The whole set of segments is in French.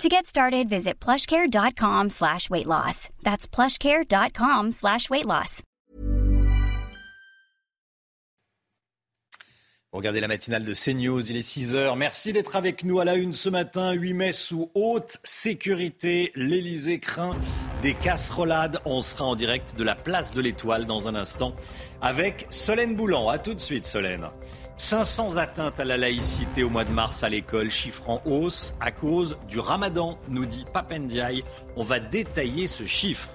To get started, visit plushcare.com slash weight loss. That's plushcare.com slash weight loss. Regardez la matinale de CNews, il est 6h. Merci d'être avec nous à la une ce matin, 8 mai sous haute sécurité. L'Elysée craint des casserolades. On sera en direct de la place de l'Étoile dans un instant avec Solène Boulan. A tout de suite Solène. 500 atteintes à la laïcité au mois de mars à l'école, chiffre en hausse à cause du ramadan, nous dit Papendiaï. On va détailler ce chiffre.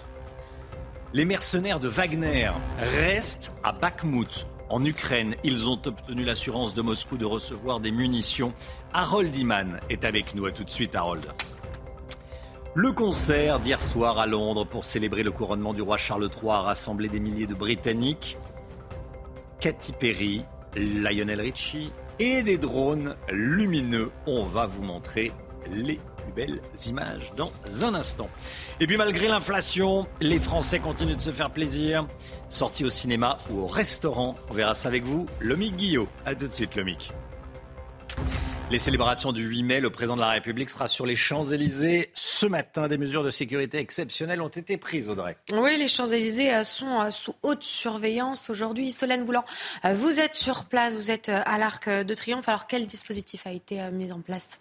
Les mercenaires de Wagner restent à Bakhmut. En Ukraine, ils ont obtenu l'assurance de Moscou de recevoir des munitions. Harold Iman est avec nous. À tout de suite, Harold. Le concert d'hier soir à Londres pour célébrer le couronnement du roi Charles III a rassemblé des milliers de Britanniques. Katy Perry, Lionel Richie et des drones lumineux. On va vous montrer les plus belles images dans un instant. Et puis malgré l'inflation, les Français continuent de se faire plaisir. Sortis au cinéma ou au restaurant, on verra ça avec vous, Lomic Guillot. A tout de suite, Lomic. Les célébrations du 8 mai, le président de la République sera sur les Champs-Élysées. Ce matin, des mesures de sécurité exceptionnelles ont été prises, Audrey. Oui, les Champs-Élysées euh, sont euh, sous haute surveillance aujourd'hui. Solène Boulan, euh, vous êtes sur place, vous êtes à l'Arc de Triomphe. Alors, quel dispositif a été mis en place?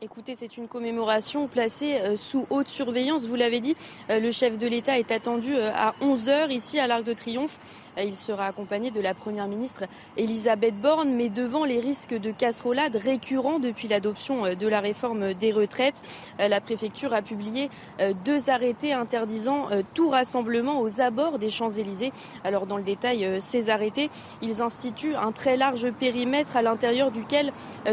Écoutez, c'est une commémoration placée sous haute surveillance. Vous l'avez dit, le chef de l'État est attendu à 11h ici à l'Arc de Triomphe. Il sera accompagné de la Première ministre Elisabeth Borne, mais devant les risques de casserolade récurrents depuis l'adoption de la réforme des retraites, la préfecture a publié deux arrêtés interdisant tout rassemblement aux abords des Champs-Élysées. Alors dans le détail, ces arrêtés, ils instituent un très large périmètre à l'intérieur duquel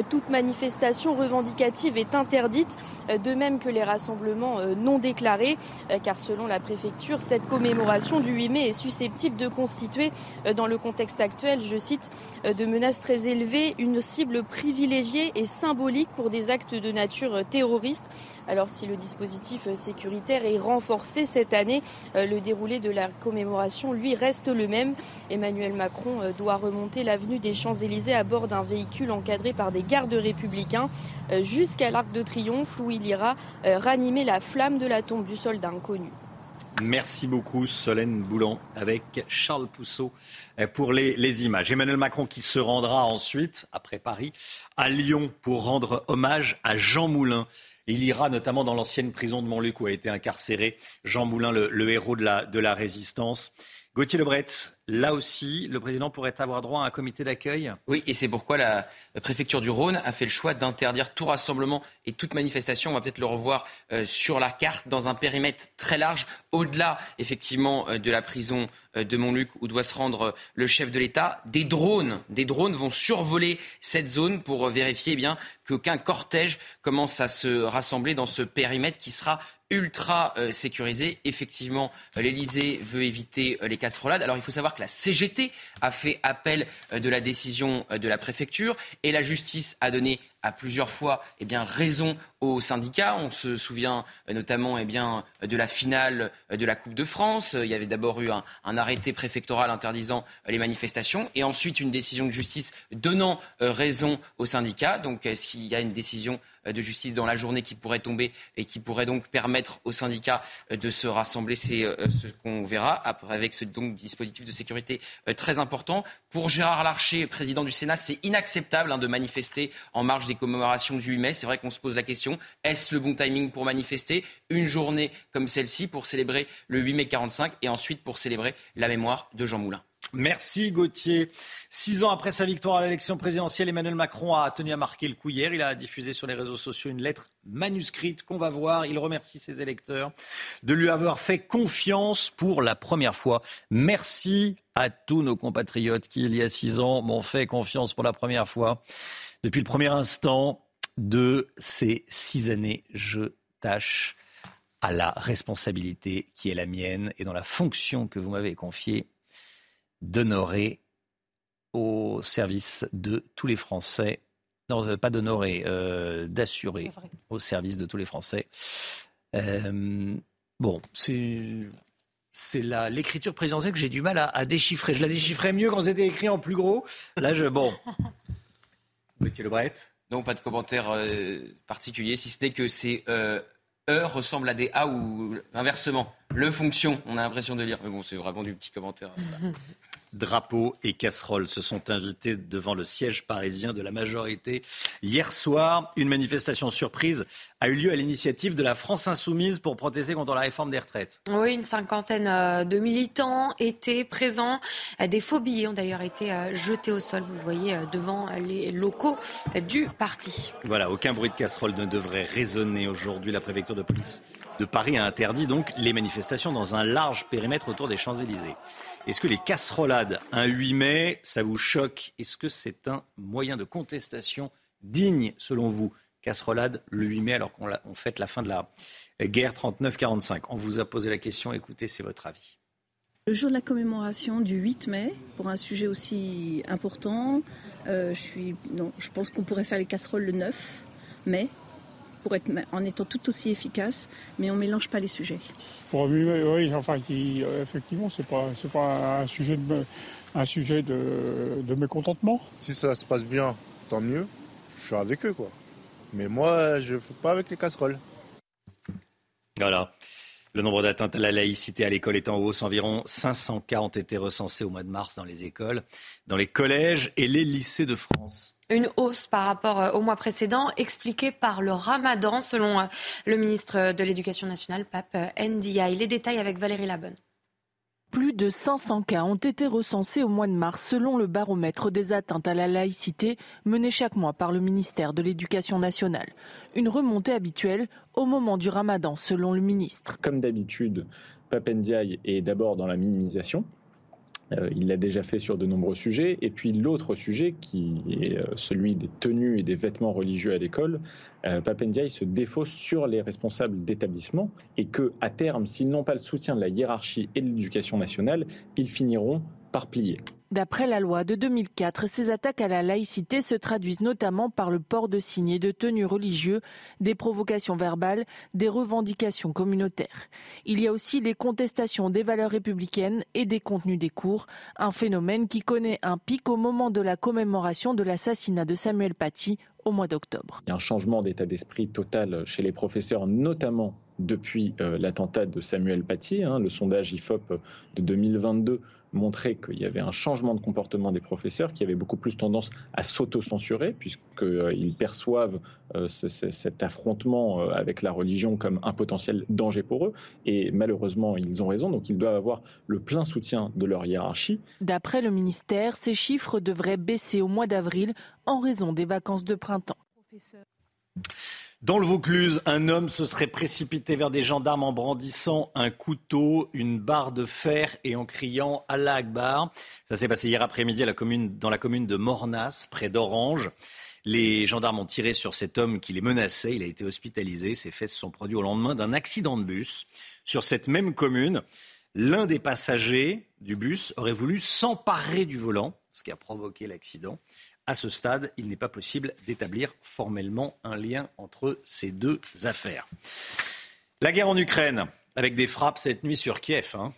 toute manifestation revendicative est interdite, euh, de même que les rassemblements euh, non déclarés, euh, car selon la préfecture, cette commémoration du 8 mai est susceptible de constituer, dans le contexte actuel, je cite, de menaces très élevées, une cible privilégiée et symbolique pour des actes de nature terroriste. Alors si le dispositif sécuritaire est renforcé cette année, le déroulé de la commémoration, lui, reste le même. Emmanuel Macron doit remonter l'avenue des Champs-Élysées à bord d'un véhicule encadré par des gardes républicains jusqu'à l'Arc de Triomphe où il ira euh, ranimer la flamme de la tombe du soldat inconnu. Merci beaucoup Solène Boulan avec Charles Pousseau euh, pour les, images. Emmanuel Macron qui se rendra ensuite, après Paris, à Lyon pour rendre hommage à Jean Moulin. Il ira notamment dans l'ancienne prison de Montluc où a été incarcéré Jean Moulin, le, héros de la, de la résistance. Gauthier Lebret, là aussi, le président pourrait avoir droit à un comité d'accueil? Oui, et c'est pourquoi la préfecture du Rhône a fait le choix d'interdire tout rassemblement et toute manifestation. On va peut-être le revoir euh, sur la carte dans un périmètre très large, au-delà effectivement euh, de la prison euh, de Montluc où doit se rendre le chef de l'État. Des drones, vont survoler cette zone pour vérifier eh bien qu'aucun cortège commence à se rassembler dans ce périmètre qui sera ultra euh, sécurisé. Effectivement, l'Elysée veut éviter euh, les casserolades. Alors il faut savoir que la CGT a fait appel euh, de la décision de la préfecture et la justice a donné à plusieurs fois eh bien, raison aux syndicats. On se souvient notamment eh bien, de la finale de la Coupe de France. Il y avait d'abord eu un, arrêté préfectoral interdisant les manifestations et ensuite une décision de justice donnant raison aux syndicats. Donc est-ce qu'il y a une décision euh, de justice dans la journée qui pourrait tomber et qui pourrait donc permettre aux syndicats euh, de se rassembler. C'est euh, ce qu'on verra avec ce donc, dispositif de sécurité très important. Pour Gérard Larcher, président du Sénat, c'est inacceptable hein, de manifester en marge des commémorations du 8 mai. C'est vrai qu'on se pose la question est-ce le bon timing pour manifester une journée comme celle-ci pour célébrer le 8 mai 45 et ensuite pour célébrer la mémoire de Jean Moulin? Merci Gauthier. Six ans après sa victoire à l'élection présidentielle, Emmanuel Macron a tenu à marquer le coup hier. Il a diffusé sur les réseaux sociaux une lettre manuscrite qu'on va voir. Il remercie ses électeurs de lui avoir fait confiance pour la première fois. Merci à tous nos compatriotes qui, il y a six ans, m'ont fait confiance pour la première fois. Depuis le premier instant de ces six années, je tâche à la responsabilité qui est la mienne et dans la fonction que vous m'avez confiée d'honorer au service de tous les Français. Non, euh, pas d'honorer, euh, d'assurer au service de tous les Français. Euh, bon, c'est c'est l'écriture présidentielle que j'ai du mal à, déchiffrer. Je la déchiffrais mieux quand c'était écrit en plus gros. Là, je bon. Monsieur Lebret. Non, pas de commentaire particulier, si ce n'est que c'est E ressemble à des A ou inversement. Le fonction, on a l'impression de lire. Mais bon, c'est vraiment du petit commentaire. drapeaux et casseroles se sont invités devant le siège parisien de la majorité. Hier soir, une manifestation surprise a eu lieu à l'initiative de la France insoumise pour protester contre la réforme des retraites. Oui, une cinquantaine euh, de militants étaient présents. Euh, des faux billets ont d'ailleurs été euh, jetés au sol, vous le voyez, devant les locaux du parti. Voilà, aucun bruit de casserole ne devrait résonner aujourd'hui. La préfecture de police de Paris a interdit donc les manifestations dans un large périmètre autour des Champs-Élysées. Est-ce que les casserolades un 8 mai, ça vous choque? Est-ce que c'est un moyen de contestation digne, selon vous? Casserolade le 8 mai, alors qu'on fête la fin de la guerre 39-45. On vous a posé la question, écoutez, c'est votre avis. Le jour de la commémoration du 8 mai, pour un sujet aussi important, euh, je, je pense qu'on pourrait faire les casseroles le 9 mai, pour être, en étant tout aussi efficace, mais on ne mélange pas les sujets. Pour oui, enfin, qui, euh, effectivement, c'est pas, c'est pas un sujet de, un sujet de, de mécontentement. Si ça se passe bien, tant mieux. Je suis avec eux, quoi. Mais moi, je ne fais pas avec les casseroles. Voilà. Le nombre d'atteintes à la laïcité à l'école est en hausse. Environ 500 cas ont été recensés au mois de mars dans les écoles, dans les collèges et les lycées de France. Une hausse par rapport euh, au mois précédent, expliquée par le ramadan, selon euh, le ministre de l'Éducation nationale, Pape euh, Ndiaye. Les détails avec Valérie Labonne. Plus de 500 cas ont été recensés au mois de mars selon le baromètre des atteintes à la laïcité mené chaque mois par le ministère de l'Éducation nationale. Une remontée habituelle au moment du ramadan selon le ministre. Comme d'habitude, Pape Ndiaye est d'abord dans la minimisation. Euh, il l'a déjà fait sur de nombreux sujets. Et puis l'autre sujet, qui est euh, celui des tenues et des vêtements religieux à l'école, euh, se défausse sur les responsables d'établissement et que, à terme, s'ils n'ont pas le soutien de la hiérarchie et de l'éducation nationale, ils finiront par plier. D'après la loi de 2004, ces attaques à la laïcité se traduisent notamment par le port de signes et de tenues religieux, des provocations verbales, des revendications communautaires. Il y a aussi les contestations des valeurs républicaines et des contenus des cours, un phénomène qui connaît un pic au moment de la commémoration de l'assassinat de Samuel Paty au mois d'octobre. Il y a un changement d'état d'esprit total chez les professeurs, notamment depuis euh, l'attentat de Samuel Paty. Hein, le sondage IFOP de 2022 montrait qu'il y avait un changement de comportement des professeurs qui avaient beaucoup plus tendance à s'auto-censurer puisqu'ils perçoivent euh, cet affrontement euh, avec la religion comme un potentiel danger pour eux. Et malheureusement, ils ont raison, donc ils doivent avoir le plein soutien de leur hiérarchie. D'après le ministère, ces chiffres devraient baisser au mois d'avril en raison des vacances de printemps. Dans le Vaucluse, un homme se serait précipité vers des gendarmes en brandissant un couteau, une barre de fer et en criant Allah Akbar. Ça s'est passé hier après-midi dans la commune de Mornas, près d'Orange. Les gendarmes ont tiré sur cet homme qui les menaçait. Il a été hospitalisé. Ses faits se sont produits au lendemain d'un accident de bus. Sur cette même commune, l'un des passagers du bus aurait voulu s'emparer du volant, ce qui a provoqué l'accident. À ce stade, il n'est pas possible d'établir formellement un lien entre ces deux affaires. La guerre en Ukraine, avec des frappes cette nuit sur Kiev. Hein.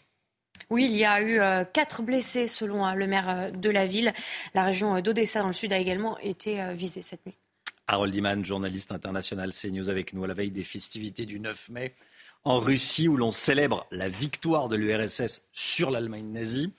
Oui, il y a eu euh, quatre blessés selon euh, le maire euh, de la ville. La région d'Odessa dans le sud a également été visée cette nuit. Harold Iman, journaliste international CNews avec nous à la veille des festivités du 9 mai en Russie où l'on célèbre la victoire de l'URSS sur l'Allemagne nazie.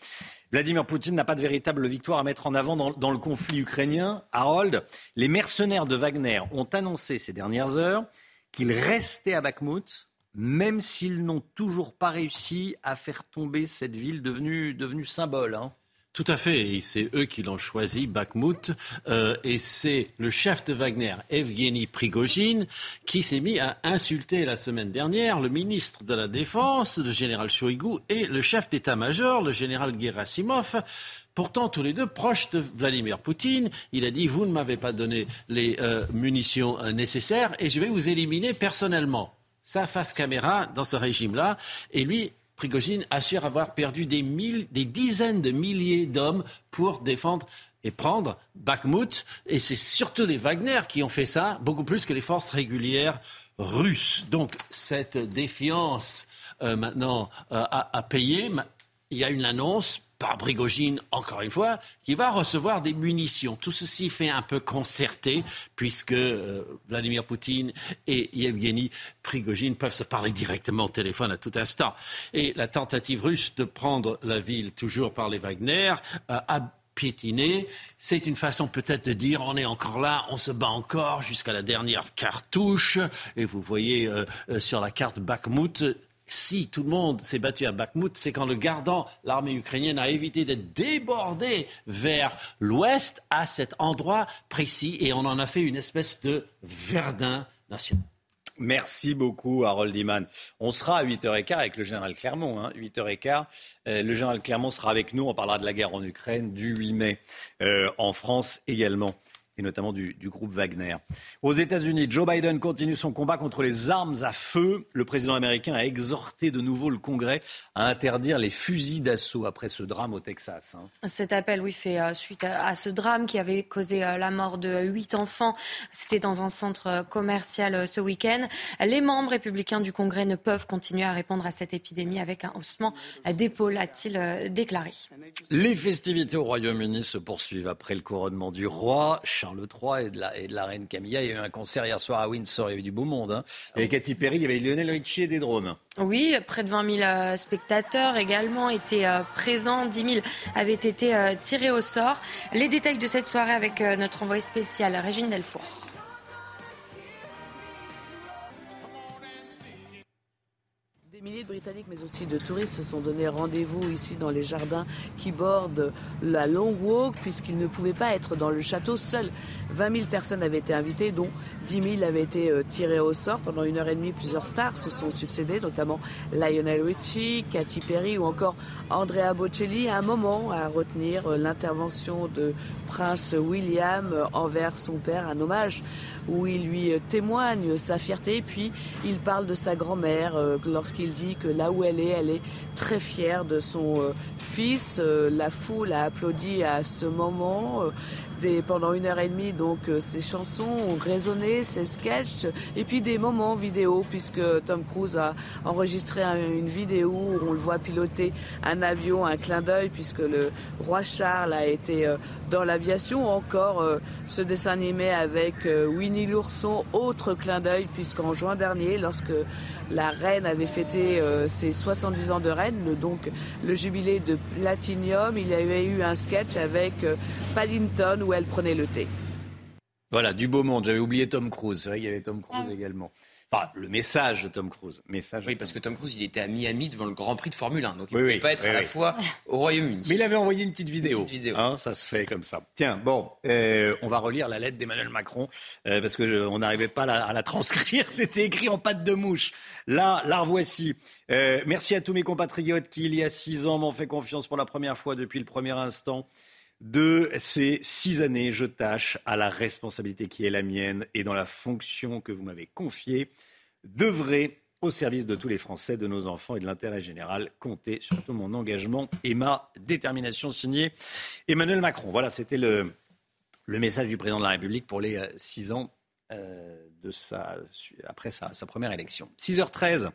Vladimir Poutine n'a pas de véritable victoire à mettre en avant dans, le conflit ukrainien. Harold, les mercenaires de Wagner ont annoncé ces dernières heures qu'ils restaient à Bakhmut, même s'ils n'ont toujours pas réussi à faire tomber cette ville devenue, symbole. Hein. Tout à fait, et c'est eux qui l'ont choisi, Bakhmut, euh, et c'est le chef de Wagner, Evgeny Prigogine, qui s'est mis à insulter la semaine dernière le ministre de la Défense, le général Shoigu, et le chef d'état-major, le général Gerasimov, pourtant tous les deux proches de Vladimir Poutine. Il a dit Vous ne m'avez pas donné les euh, munitions euh, nécessaires et je vais vous éliminer personnellement. sa face caméra dans ce régime-là. Et lui, Prigogine assure avoir perdu des, dizaines de milliers d'hommes pour défendre et prendre Bakhmut. Et c'est surtout les Wagner qui ont fait ça, beaucoup plus que les forces régulières russes. Donc cette défiance euh, maintenant euh, a, payé. Il y a une annonce par Brigogine, encore une fois, qui va recevoir des munitions. Tout ceci fait un peu concerté, puisque euh, Vladimir Poutine et Yevgeny Prigogine peuvent se parler directement au téléphone à tout instant. Et la tentative russe de prendre la ville, toujours par les Wagner, a piétiné. C'est une façon peut-être de dire on est encore là, on se bat encore jusqu'à la dernière cartouche. Et vous voyez euh, euh, sur la carte Bakhmut, si tout le monde s'est battu à Bakhmut, c'est qu'en le gardant, l'armée ukrainienne a évité d'être débordée vers l'ouest à cet endroit précis et on en a fait une espèce de Verdun national. Merci beaucoup, Harold Iman. On sera à 8h15 avec le général Clermont. Hein, 8h15. Euh, le général Clermont sera avec nous. On parlera de la guerre en Ukraine du 8 mai, euh, en France également et notamment du, groupe Wagner. Aux États-Unis, Joe Biden continue son combat contre les armes à feu. Le président américain a exhorté de nouveau le Congrès à interdire les fusils d'assaut après ce drame au Texas. Hein. Cet appel, oui, fait euh, suite à, ce drame qui avait causé euh, la mort de huit enfants. C'était dans un centre euh, commercial ce week-end. Les membres républicains du Congrès ne peuvent continuer à répondre à cette épidémie avec un haussement d'épaule, a-t-il déclaré. Les festivités au Royaume-Uni se poursuivent après le couronnement du roi. Charles III et de, la, et de la reine Camilla. Il y a eu un concert hier soir à Windsor, il y avait du beau monde. Hein. Il y avait Katy Perry, il y avait Lionel Richie et des drones. Oui, près de 20 000 euh, spectateurs également étaient euh, présents. 10 000 avaient été euh, tirés au sort. Les détails de cette soirée avec notre envoyé spécial, Régine Delfour. Des milliers de Britanniques, mais aussi de touristes, se sont donné rendez-vous ici dans les jardins qui bordent la Long Walk, puisqu'ils ne pouvaient pas être dans le château seuls. 20 000 personnes avaient été invitées, dont 10 000 avaient été euh, tirées au sort. Pendant une heure et demie, plusieurs stars se sont succédés, notamment Lionel Richie, Katy Perry ou encore Andrea Bocelli. Un moment, à retenir euh, l'intervention de Prince William euh, envers son père, un hommage où il lui témoigne sa fierté. Puis il parle de sa grand-mère lorsqu'il dit que là où elle est, elle est très fière de son fils. La foule a applaudi à ce moment pendant une heure et demie. Donc euh, ces chansons ont résonné, ces sketchs, et puis des moments vidéo, puisque Tom Cruise a enregistré une vidéo où on le voit piloter un avion, un clin d'œil, puisque le roi Charles a été euh, dans l'aviation. Encore euh, ce dessin animé avec Winnie l'ourson, autre clin d'œil, puisqu'en juin dernier, lorsque la reine avait fêté ses 70 ans de reine, donc le jubilé de Platinium, il y avait eu un sketch avec Paddington où elle prenait le thé. Voilà, du beau monde. J'avais oublié Tom Cruise. C'est vrai qu'il y avait Tom Cruise ah. également. Enfin, le message de Tom Cruise. Message oui, parce que Tom Cruise, il était à Miami devant le Grand Prix de Formule 1. Donc il ne pouvait pas être à la fois au Royaume-Uni. Mais il avait envoyé une petite vidéo. Une petite vidéo. Hein, ça se fait comme ça. Tiens, bon, euh, on va relire la lettre d'Emmanuel Macron euh, parce qu'on n'arrivait pas à la, transcrire. C'était écrit en patte de mouche. Là, la revoici. Euh, merci à tous mes compatriotes qui, il y a six ans, m'ont fait confiance pour la première fois depuis le premier instant de ces six années, je tâche à la responsabilité qui est la mienne et dans la fonction que vous m'avez confiée, d'œuvrer au service de tous les Français, de nos enfants et de l'intérêt général. Comptez sur tout mon engagement et ma détermination. Signé Emmanuel Macron. Voilà, c'était le, message du président de la République pour les euh, six ans euh, de sa, après sa, sa première élection. 6h13.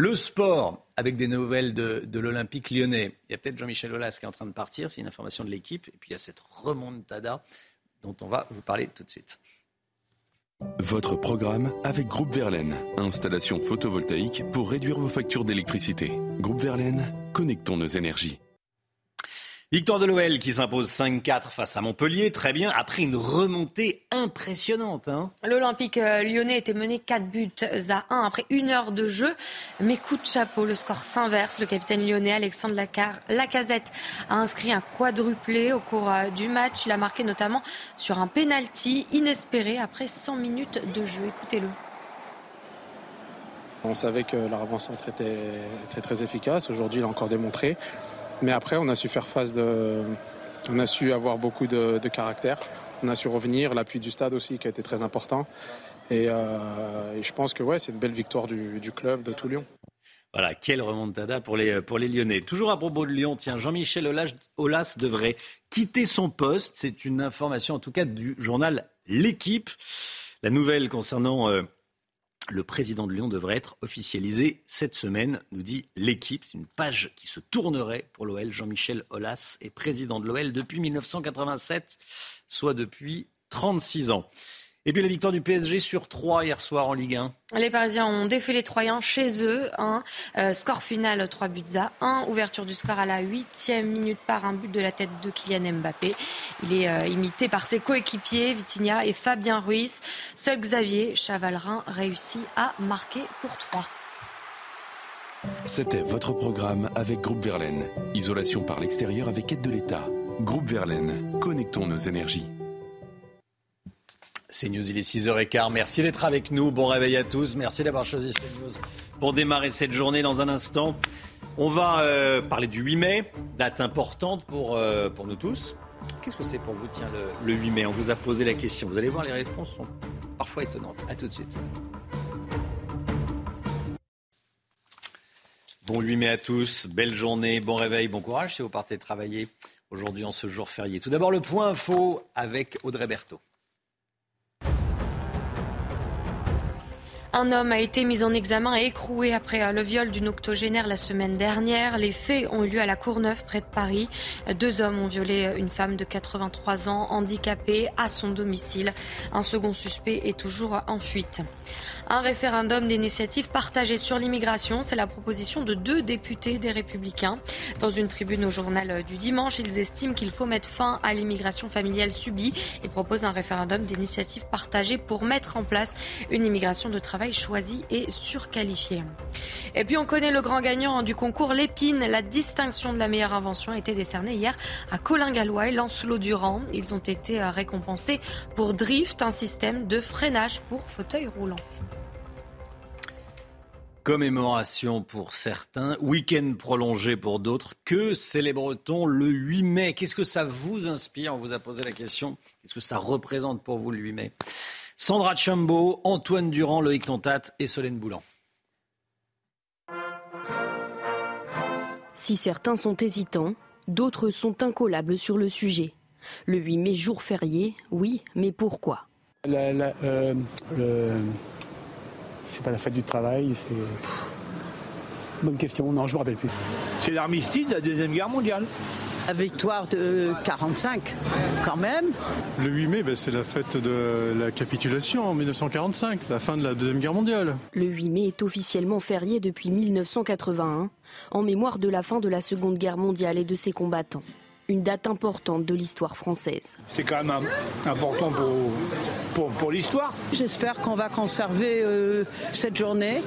Le sport, avec des nouvelles de, l'Olympique lyonnais. Il y a peut-être Jean-Michel Aulas qui est en train de partir, c'est une information de l'équipe. Et puis il y a cette remontada dont on va vous parler tout de suite. Votre programme avec Groupe Verlaine. Installation photovoltaïque pour réduire vos factures d'électricité. Groupe Verlaine, connectons nos énergies. Victoire de l'OL qui s'impose 5-4 face à Montpellier, très bien, après une remontée impressionnante. Hein. L'Olympique euh, lyonnais était mené 4 buts à 1 après une heure de jeu. Mais coup de chapeau, le score s'inverse. Le capitaine lyonnais Alexandre Lacazette a inscrit un quadruplé au cours euh, du match. Il a marqué notamment sur un penalty inespéré après 100 minutes de jeu. Écoutez-le. On savait que la revanche était très, très efficace. Aujourd'hui, il a encore démontré. Mais après, on a su faire face de. On a su avoir beaucoup de, caractère. On a su revenir. L'appui du stade aussi qui a été très important. Et, je pense que ouais, c'est une belle victoire du, du club de tout Lyon. Voilà, quelle remontada pour les, pour les Lyonnais. Toujours à propos de Lyon, tiens, Jean-Michel Aulas devrait quitter son poste. C'est une information, en tout cas, du journal L'équipe. La nouvelle concernant euh, le président de Lyon devrait être officialisée cette semaine, nous dit l'équipe. C'est une page qui se tournerait pour l'OL. Jean-Michel Aulas est président de l'OL depuis 1987, soit depuis 36 ans. Et puis la victoire du PSG sur 3 hier soir en Ligue 1. Les Parisiens ont défait les Troyens chez eux. Un euh, score final 3 buts à 1. Ouverture du score à la 8e minute par un but de la tête de Kylian Mbappé. Il est euh, imité par ses coéquipiers Vitinha et Fabien Ruiz. Seul Xavier Chavalrin réussit à marquer pour 3. C'était votre programme avec Groupe Verlaine. Isolation par l'extérieur avec aide de l'État. Groupe Verlaine, connectons nos énergies. CNews, il est 6h15. Merci d'être avec nous. Bon réveil à tous. Merci d'avoir choisi CNews pour démarrer cette journée dans un instant. On va euh, parler du 8 mai, date importante pour, euh, pour nous tous. Qu'est-ce que c'est pour vous, tiens, le, 8 mai? On vous a posé la question. Vous allez voir, les réponses sont parfois étonnantes. À tout de suite. Bon 8 mai à tous, belle journée, bon réveil, bon courage si vous partez travailler aujourd'hui en ce jour férié. Tout d'abord le point info avec Audrey Berthaud. Un homme a été mis en examen et écroué après le viol d'une octogénaire la semaine dernière. Les faits ont eu lieu à la Courneuve, près de Paris. Deux hommes ont violé une femme de 83 ans, handicapée, à son domicile. Un second suspect est toujours en fuite. Un référendum d'initiative partagée sur l'immigration, c'est la proposition de deux députés des Républicains. Dans une tribune au journal du dimanche, ils estiment qu'il faut mettre fin à l'immigration familiale subie et proposent un référendum d'initiative partagée pour mettre en place une immigration de travail travail choisi et surqualifié. Et puis on connaît le grand gagnant du concours Lépine. La distinction de la meilleure invention a été décernée hier à Colin Gallois et Lancelot Durand. Ils ont été euh, récompensés pour Drift, un système de freinage pour fauteuil roulant. Commémoration pour certains, week-end prolongé pour d'autres. Que célèbre-t-on le 8 mai? Qu'est-ce que ça vous inspire? On vous a posé la question. Qu'est-ce que ça représente pour vous le 8 mai? Sandra Chambaud, Antoine Durand, Loïc Tontat et Solène Boulan. Si certains sont hésitants, d'autres sont incollables sur le sujet. Le 8 mai, jour férié, oui, mais pourquoi? Euh, C'est pas la fête du travail, c'est. Bonne question, non, je me rappelle plus. C'est l'armistice de la Deuxième Guerre mondiale. La victoire de 45, quand même. Le 8 mai, ben, c'est la fête de la capitulation en 1945, la fin de la Deuxième Guerre mondiale. Le 8 mai est officiellement férié depuis 1981, en mémoire de la fin de la Seconde Guerre mondiale et de ses combattants une date importante de l'histoire française. C'est quand même important pour, pour, l'histoire. J'espère qu'on va conserver euh, cette journée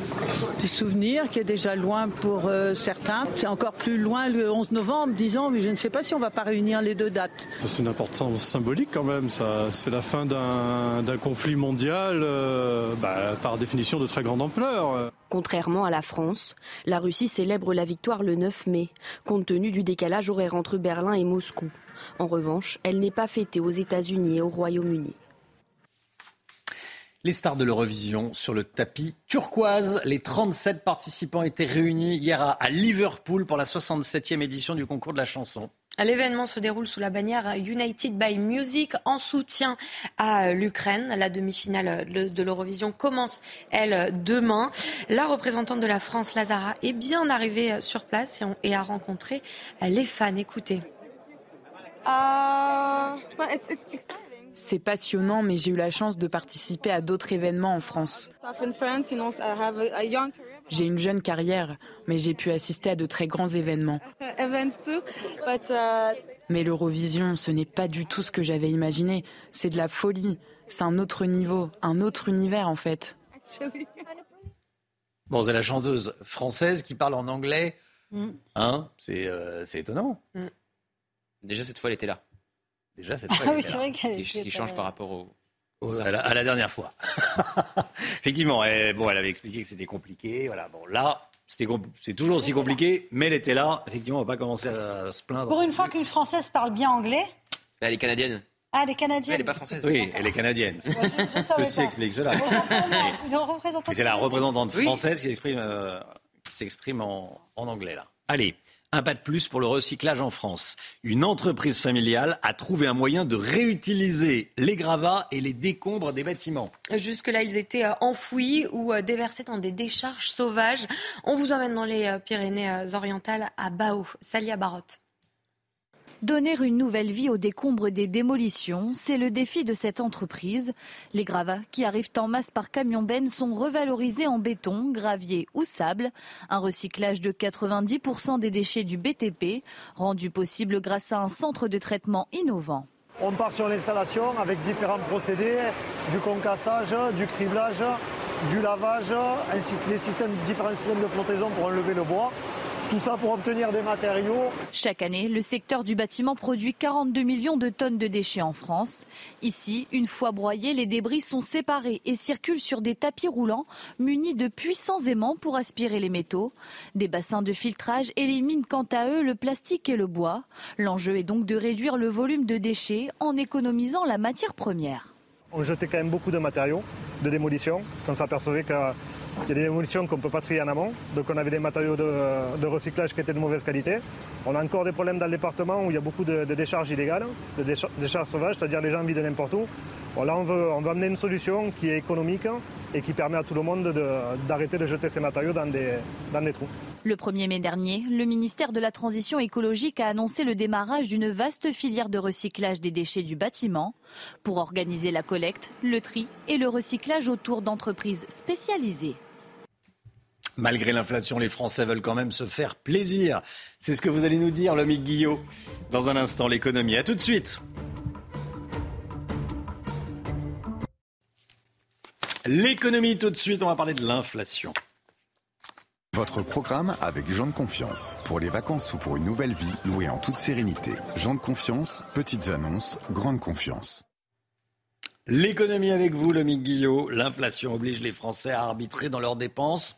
du souvenir qui est déjà loin pour euh, certains. C'est encore plus loin le 11 novembre, disons, mais je ne sais pas si on va pas réunir les deux dates. C'est une importance symbolique quand même. Ça, c'est la fin d'un, conflit mondial, euh, bah, par définition de très grande ampleur. Contrairement à la France, la Russie célèbre la victoire le 9 mai, compte tenu du décalage horaire entre Berlin et Moscou. En revanche, elle n'est pas fêtée aux États-Unis et au Royaume-Uni. Les stars de l'Eurovision sur le tapis turquoise. Les 37 participants étaient réunis hier à Liverpool pour la 67e édition du concours de la chanson. L'événement se déroule sous la bannière United by Music en soutien à l'Ukraine. La demi-finale de l'Eurovision commence, elle, demain. La représentante de la France, Lazara, est bien arrivée sur place et a rencontré les fans. Écoutez. Uh, C'est passionnant, mais j'ai eu la chance de participer à d'autres événements en France. J'ai une jeune carrière, mais j'ai pu assister à de très grands événements. Uh, mais l'Eurovision, ce n'est pas du tout ce que j'avais imaginé. C'est de la folie. C'est un autre niveau, un autre univers en fait. Bon, c'est la chanteuse française qui parle en anglais. Mm. Hein euh, C'est étonnant. Mm. Déjà, cette fois, elle était là. Déjà, cette fois, elle ah oui, était c'est là. vrai qu'elle Ce qui change par rapport au, à, la, dernière fois. Effectivement, elle, bon, elle avait expliqué que c'était compliqué. Voilà, bon, là, c'est toujours aussi compliqué, mais elle était là. Effectivement, on va pas commencer à se plaindre. Pour une fois qu'une Française parle bien anglais. Elle est canadienne. Ah, les Canadiennes. elle n'est pas française. Oui, elle est canadienne. Ceci explique cela. C'est la représentante française qui s'exprime euh, qui s'exprime en, en anglais là. Allez, un pas de plus pour le recyclage en France. Une entreprise familiale a trouvé un moyen de réutiliser les gravats et les décombres des bâtiments. Jusque-là, ils étaient euh, enfouis ou euh, déversés dans des décharges sauvages. On vous emmène dans les euh, Pyrénées-Orientales à Bao. Salia Barotte. Donner une nouvelle vie aux décombres des démolitions, c'est le défi de cette entreprise. Les gravats qui arrivent en masse par camion benne sont revalorisés en béton, gravier ou sable. Un recyclage de 90% des déchets du BTP, rendu possible grâce à un centre de traitement innovant. On part sur l'installation avec différents procédés, du concassage, du criblage, du lavage, des systèmes, différents systèmes de flottaison pour enlever le bois. Tout ça pour obtenir des matériaux. Chaque année, le secteur du bâtiment produit 42 millions de tonnes de déchets en France. Ici, une fois broyés, les débris sont séparés et circulent sur des tapis roulants munis de puissants aimants pour aspirer les métaux. Des bassins de filtrage éliminent quant à eux le plastique et le bois. L'enjeu est donc de réduire le volume de déchets en économisant la matière première. On jetait quand même beaucoup de matériaux de démolition, qu'on s'apercevait qu'il y a des démolitions qu'on ne peut pas trier en amont. Donc on avait des matériaux de, de, recyclage qui étaient de mauvaise qualité. On a encore des problèmes dans le département où il y a beaucoup de, de décharges illégales, de décharges, sauvages, c'est-à-dire les gens vident n'importe où. Là on veut, on veut amener une solution qui est économique et qui permet à tout le monde d'arrêter de, de, jeter ces matériaux dans des, dans des trous. Le 1er mai dernier, le ministère de la Transition écologique a annoncé le démarrage d'une vaste filière de recyclage des déchets du bâtiment pour organiser la collecte, le tri et le recyclage autour d'entreprises spécialisées. Malgré l'inflation, les Français veulent quand même se faire plaisir. C'est ce que vous allez nous dire, l'homme Guillot. Dans un instant, l'économie. À tout de suite. L'économie, tout de suite, on va parler de l'inflation. Votre programme avec Jean de Confiance. Pour les vacances ou pour une nouvelle vie, louée en toute sérénité. Jean de Confiance, petites annonces, grande confiance. L'économie avec vous, le Guillot. L'inflation oblige les Français à arbitrer dans leurs dépenses.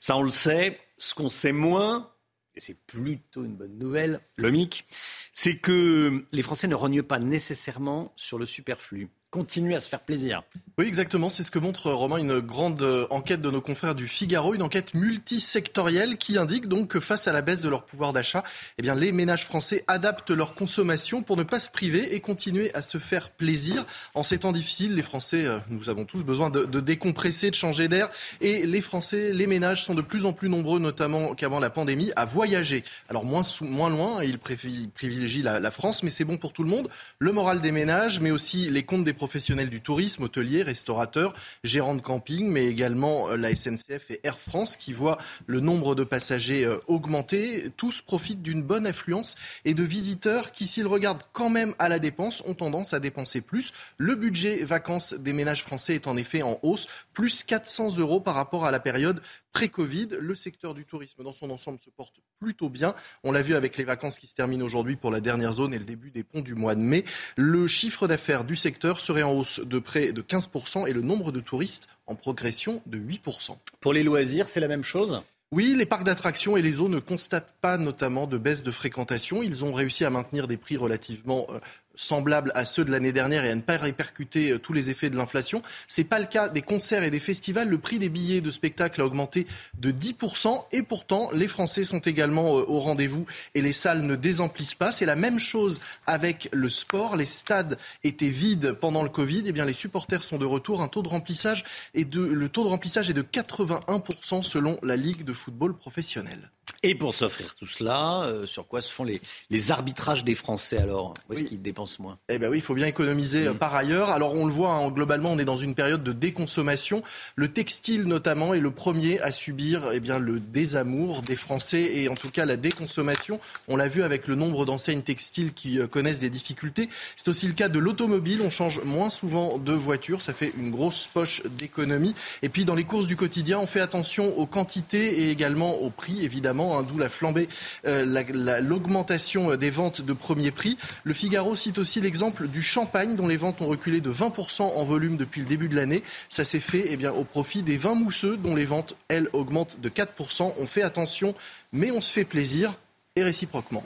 Ça, on le sait. Ce qu'on sait moins, et c'est plutôt une bonne nouvelle, le MIC, c'est que les Français ne rognent pas nécessairement sur le superflu continuer à se faire plaisir. Oui, exactement. C'est ce que montre, Romain, une grande euh, enquête de nos confrères du Figaro, une enquête multisectorielle qui indique donc que face à la baisse de leur pouvoir d'achat, eh bien, les ménages français adaptent leur consommation pour ne pas se priver et continuer à se faire plaisir. En ces temps difficiles, les Français, euh, nous avons tous besoin de, décompresser, de changer d'air. Et les Français, les ménages sont de plus en plus nombreux, notamment qu'avant la pandémie, à voyager. Alors, moins, moins loin, ils privilégient la, la France, mais c'est bon pour tout le monde. Le moral des ménages, mais aussi les comptes des professionnels du tourisme, hôteliers, restaurateurs, gérants de camping, mais également euh, la SNCF et Air France qui voient le nombre de passagers euh, augmenter. Tous profitent d'une bonne affluence et de visiteurs qui, s'ils regardent quand même à la dépense, ont tendance à dépenser plus. Le budget vacances des ménages français est en effet en hausse, plus 400 euros par rapport à la période pré-Covid. Le secteur du tourisme dans son ensemble se porte plutôt bien. On l'a vu avec les vacances qui se terminent aujourd'hui pour la dernière zone et le début des ponts du mois de mai. Le chiffre d'affaires du secteur serait en hausse de près de 15% et le nombre de touristes en progression de 8%. Pour les loisirs, c'est la même chose? Oui, les parcs d'attractions et les zones ne constatent pas notamment de baisse de fréquentation. Ils ont réussi à maintenir des prix relativement euh, semblables à ceux de l'année dernière et à ne pas répercuter euh, tous les effets de l'inflation. Ce n'est pas le cas des concerts et des festivals. Le prix des billets de spectacle a augmenté de 10% et pourtant les Français sont également euh, au rendez-vous et les salles ne désemplissent pas. C'est la même chose avec le sport. Les stades étaient vides pendant le Covid. Eh bien, les supporters sont de retour. Un taux de remplissage est de, le taux de remplissage est de 81% selon la Ligue de football professionnel. Et pour s'offrir tout cela, euh, sur quoi se font les, les arbitrages des Français alors? Où est-ce Oui. qu'ils dépensent moins? Eh ben oui, il faut bien économiser euh, par ailleurs. Alors on le voit, hein, globalement, on est dans une période de déconsommation. Le textile notamment est le premier à subir eh bien, le désamour des Français et en tout cas la déconsommation. On l'a vu avec le nombre d'enseignes textiles qui euh, connaissent des difficultés. C'est aussi le cas de l'automobile. On change moins souvent de voiture. Ça fait une grosse poche d'économie. Et puis dans les courses du quotidien, on fait attention aux quantités et également aux prix, évidemment, hein, d'où la flambée, euh, la- la- l'augmentation euh, des ventes de premier prix. Le Figaro cite aussi l'exemple du champagne dont les ventes ont reculé de 20% en volume depuis le début de l'année. Ça s'est fait eh bien, au profit des vins mousseux dont les ventes, elles, augmentent de 4%. On fait attention, mais on se fait plaisir et réciproquement.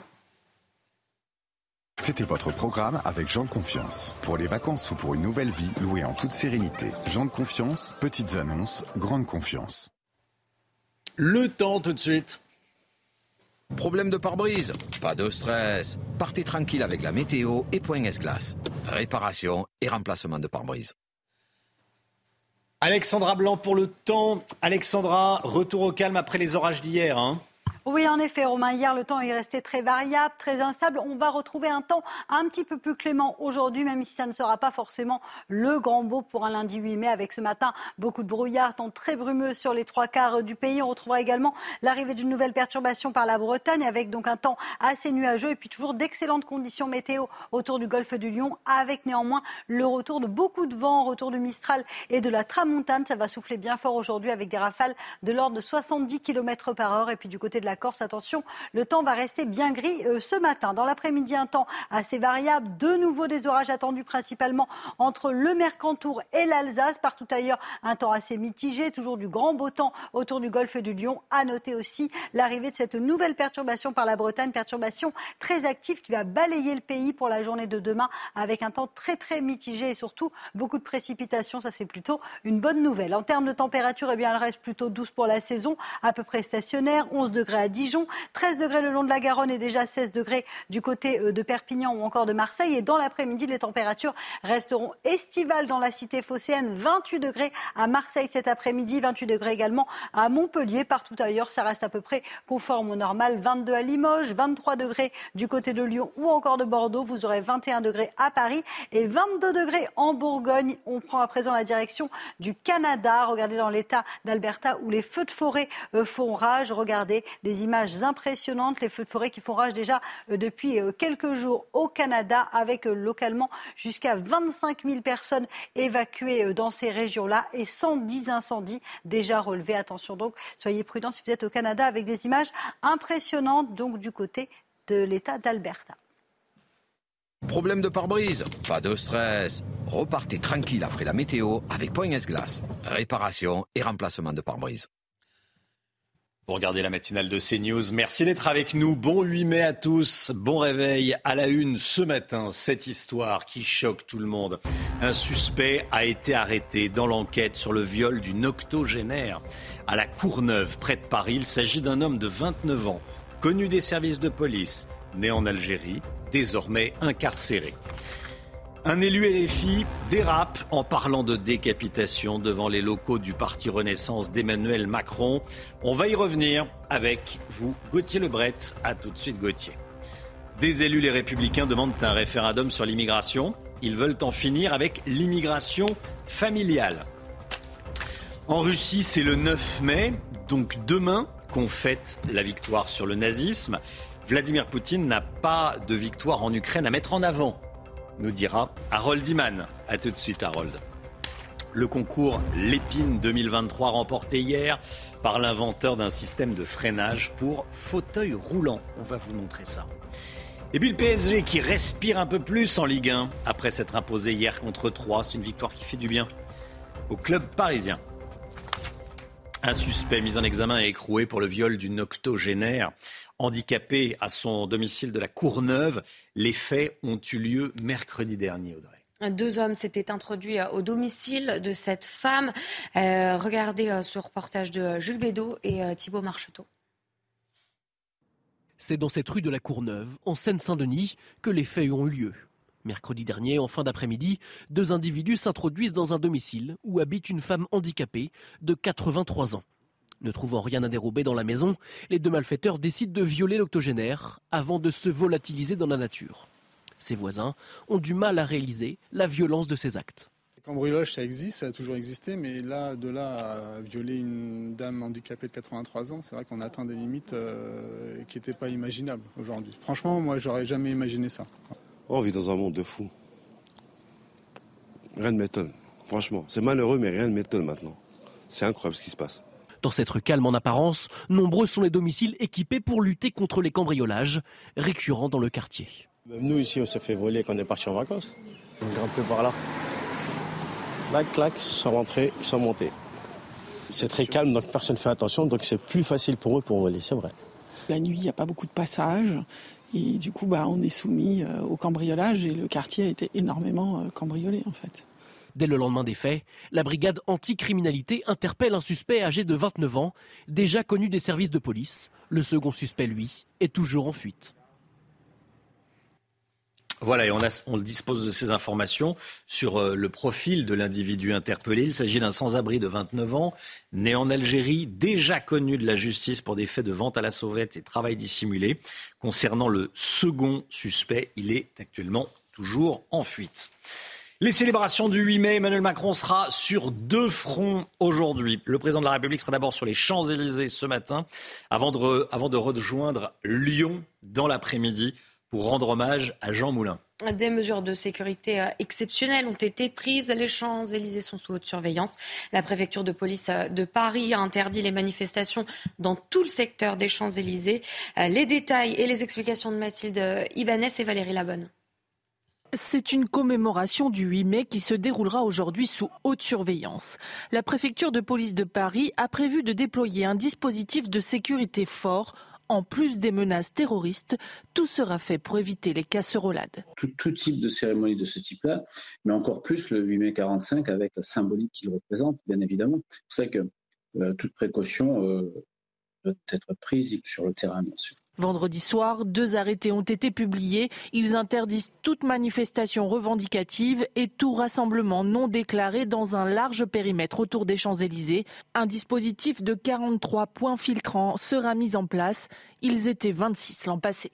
C'était votre programme avec Jean de Confiance. Pour les vacances ou pour une nouvelle vie, louée en toute sérénité. Jean de Confiance, petites annonces, grande confiance. Le temps tout de suite. Problème de pare-brise Pas de stress. Partez tranquille avec la météo et Point S-Glace. Réparation et remplacement de pare-brise. Alexandra Blanc pour le temps. Alexandra, retour au calme après les orages d'hier. Hein oui, en effet, Romain, hier, le temps est resté très variable, très instable. On va retrouver un temps un petit peu plus clément aujourd'hui, même si ça ne sera pas forcément le grand beau pour un lundi 8 mai, avec ce matin beaucoup de brouillard, temps très brumeux sur les trois quarts du pays. On retrouvera également l'arrivée d'une nouvelle perturbation par la Bretagne, avec donc un temps assez nuageux et puis toujours d'excellentes conditions météo autour du golfe du Lion, avec néanmoins le retour de beaucoup de vent, retour du Mistral et de la Tramontane. Ça va souffler bien fort aujourd'hui avec des rafales de l'ordre de 70 km par heure. Et puis du côté de la Corse, attention, le temps va rester bien gris euh, ce matin. Dans l'après-midi, un temps assez variable. De nouveau des orages attendus principalement entre le Mercantour et l'Alsace. Partout ailleurs, un temps assez mitigé. Toujours du grand beau temps autour du golfe du Lion. À noter aussi l'arrivée de cette nouvelle perturbation par la Bretagne. Perturbation très active qui va balayer le pays pour la journée de demain avec un temps très très mitigé et surtout beaucoup de précipitations. Ça, c'est plutôt une bonne nouvelle. En termes de température, eh bien, elle reste plutôt douce pour la saison, à peu près stationnaire. 11 degrés à Dijon, 13 degrés le long de la Garonne et déjà 16 degrés du côté euh, de Perpignan ou encore de Marseille. Et dans l'après-midi, les températures resteront estivales dans la cité phocéenne. 28 degrés à Marseille cet après-midi, 28 degrés également à Montpellier. Partout ailleurs, ça reste à peu près conforme au normal. 22 à Limoges, 23 degrés du côté de Lyon ou encore de Bordeaux. Vous aurez 21 degrés à Paris et 22 degrés en Bourgogne. On prend à présent la direction du Canada. Regardez dans l'état d'Alberta où les feux de forêt euh, font rage. Regardez des images impressionnantes, les feux de forêt qui font rage déjà euh, depuis euh, quelques jours au Canada, avec euh, localement jusqu'à 25 000 personnes évacuées dans ces régions-là et 110 incendies déjà relevés. Attention donc, soyez prudents si vous êtes au Canada avec des images impressionnantes donc du côté de l'État d'Alberta. Problème de pare-brise Pas de stress. Repartez tranquille après la météo avec Point S-Glace. Réparation et remplacement de pare-brise. Pour regarder la matinale de CNews, merci d'être avec nous. Bon 8 mai à tous. Bon réveil à la une ce matin. Cette histoire qui choque tout le monde. Un suspect a été arrêté dans l'enquête sur le viol d'une octogénaire à la Courneuve, près de Paris. Il s'agit d'un homme de 29 ans, connu des services de police, né en Algérie, désormais incarcéré. Un élu LFI dérape en parlant de décapitation devant les locaux du Parti Renaissance d'Emmanuel Macron. On va y revenir avec vous, Gauthier Lebret. A tout de suite, Gauthier. Des élus, les Républicains, demandent un référendum sur l'immigration. Ils veulent en finir avec l'immigration familiale. En Russie, c'est le 9 mai, donc demain, qu'on fête la victoire sur le nazisme. Vladimir Poutine n'a pas de victoire en Ukraine à mettre en avant nous dira Harold Iman. A tout de suite, Harold. Le concours Lépine 2023 remporté hier par l'inventeur d'un système de freinage pour fauteuil roulant. On va vous montrer ça. Et puis le PSG qui respire un peu plus en Ligue 1 après s'être imposé hier contre 3. C'est une victoire qui fait du bien au club parisien. Un suspect mis en examen et écroué pour le viol d'une octogénaire handicapée à son domicile de la Courneuve. Les faits ont eu lieu mercredi dernier, Audrey. Deux hommes s'étaient introduits au domicile de cette femme. Euh, regardez euh, ce reportage de Jules Bédot et euh, Thibault Marcheteau. C'est dans cette rue de la Courneuve, en Seine-Saint-Denis, que les faits ont eu lieu. Mercredi dernier, en fin d'après-midi, deux individus s'introduisent dans un domicile où habite une femme handicapée de 83 ans. Ne trouvant rien à dérober dans la maison, les deux malfaiteurs décident de violer l'octogénaire avant de se volatiliser dans la nature. Ses voisins ont du mal à réaliser la violence de ces actes. Cambriolage, ça existe, ça a toujours existé, mais là, de là à violer une dame handicapée de 83 ans, c'est vrai qu'on atteint des limites euh, qui n'étaient pas imaginables aujourd'hui. Franchement, moi, j'aurais jamais imaginé ça. Oh, on vit dans un monde de fous. Rien ne m'étonne, franchement. C'est malheureux, mais rien ne m'étonne maintenant. C'est incroyable ce qui se passe. Dans cette rue calme en apparence, nombreux sont les domiciles équipés pour lutter contre les cambriolages, récurrents dans le quartier. Même nous, ici, on s'est fait voler quand on est parti en vacances. On grimpe par là. Clac, clac, ils sont rentrés, ils sont montés. C'est très calme, donc personne ne fait attention, donc c'est plus facile pour eux pour voler, c'est vrai. la nuit, il n'y a pas beaucoup de passages. Et du coup, bah, on est soumis euh, au cambriolage et le quartier a été énormément euh, cambriolé en fait. Dès le lendemain des faits, la brigade anticriminalité interpelle un suspect âgé de 29 ans, déjà connu des services de police. Le second suspect, lui, est toujours en fuite. Voilà, et on, dispose de ces informations sur euh, le profil de l'individu interpellé. Il s'agit d'un sans-abri de 29 ans, né en Algérie, déjà connu de la justice pour des faits de vente à la sauvette et travail dissimulé. Concernant le second suspect, il est actuellement toujours en fuite. Les célébrations du 8 mai, Emmanuel Macron sera sur deux fronts aujourd'hui. Le président de la République sera d'abord sur les Champs-Élysées ce matin, avant de, rejoindre Lyon dans l'après-midi pour rendre hommage à Jean Moulin. Des mesures de sécurité euh, exceptionnelles ont été prises. Les Champs-Élysées sont sous haute surveillance. La préfecture de police euh, de Paris a interdit les manifestations dans tout le secteur des Champs-Élysées. Euh, les détails et les explications de Mathilde Ibanez et Valérie Labonne. C'est une commémoration du 8 mai qui se déroulera aujourd'hui sous haute surveillance. La préfecture de police de Paris a prévu de déployer un dispositif de sécurité fort en plus des menaces terroristes, tout sera fait pour éviter les casserolades. Tout, type de cérémonie de ce type-là, mais encore plus le 8 mai 45 avec la symbolique qu'il représente, bien évidemment. C'est que euh, toute précaution euh, doit être prise sur le terrain, bien sûr. Vendredi soir, deux arrêtés ont été publiés. Ils interdisent toute manifestation revendicative et tout rassemblement non déclaré dans un large périmètre autour des Champs-Élysées. Un dispositif de 43 points filtrants sera mis en place. Ils étaient 26 l'an passé.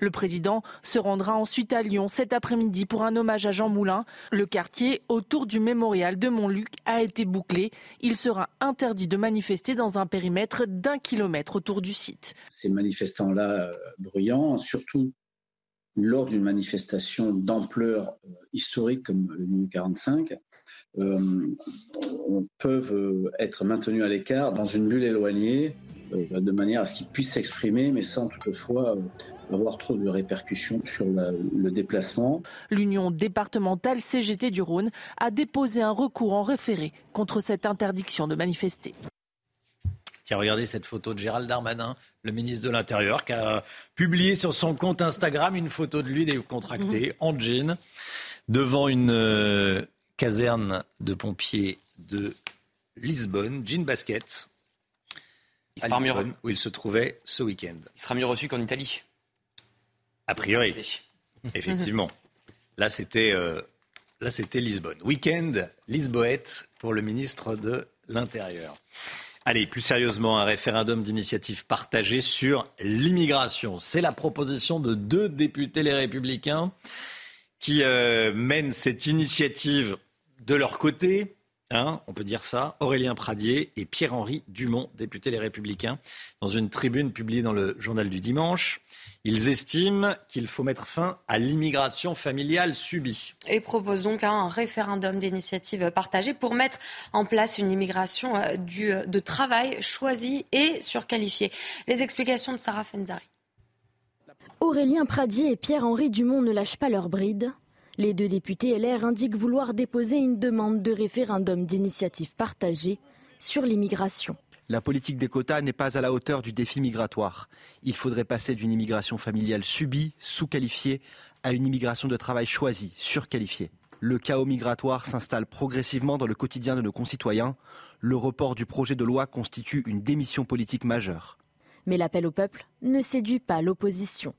Le président se rendra ensuite à Lyon cet après-midi pour un hommage à Jean Moulin. Le quartier autour du mémorial de Montluc a été bouclé. Il sera interdit de manifester dans un périmètre d'un kilomètre autour du site. Ces manifestants-là euh, bruyants, surtout lors d'une manifestation d'ampleur euh, historique comme le 1945, euh, peuvent être maintenus à l'écart dans une bulle éloignée de manière à ce qu'ils puissent s'exprimer, mais sans toutefois avoir trop de répercussions sur le déplacement. L'Union départementale CGT du Rhône a déposé un recours en référé contre cette interdiction de manifester. Tiens, regardez cette photo de Gérald Darmanin, le ministre de l'Intérieur, qui a publié sur son compte Instagram une photo de lui décontracté, mhm. en jean, devant une euh, caserne de pompiers de Lisbonne, jean basket. Il sera mieux où il se trouvait ce week-end. Il sera mieux reçu qu'en Italie. A priori, effectivement. Là, c'était euh, là, c'était Lisbonne. Week-end Lisboète pour le ministre de l'Intérieur. Allez, plus sérieusement, un référendum d'initiative partagée sur l'immigration. C'est la proposition de deux députés les républicains qui euh, mènent cette initiative de leur côté. Hein, on peut dire ça, Aurélien Pradier et Pierre-Henri Dumont, députés les Républicains, dans une tribune publiée dans le journal du dimanche. Ils estiment qu'il faut mettre fin à l'immigration familiale subie. Et proposent donc un référendum d'initiative partagée pour mettre en place une immigration euh, euh, de travail choisie et surqualifiée. Les explications de Sarah Fenzari. Aurélien Pradier et Pierre-Henri Dumont ne lâchent pas leur bride. Les deux députés LR indiquent vouloir déposer une demande de référendum d'initiative partagée sur l'immigration. La politique des quotas n'est pas à la hauteur du défi migratoire. Il faudrait passer d'une immigration familiale subie, sous-qualifiée, à une immigration de travail choisie, surqualifiée. Le chaos migratoire s'installe progressivement dans le quotidien de nos concitoyens. Le report du projet de loi constitue une démission politique majeure. Mais l'appel au peuple ne séduit pas l'opposition.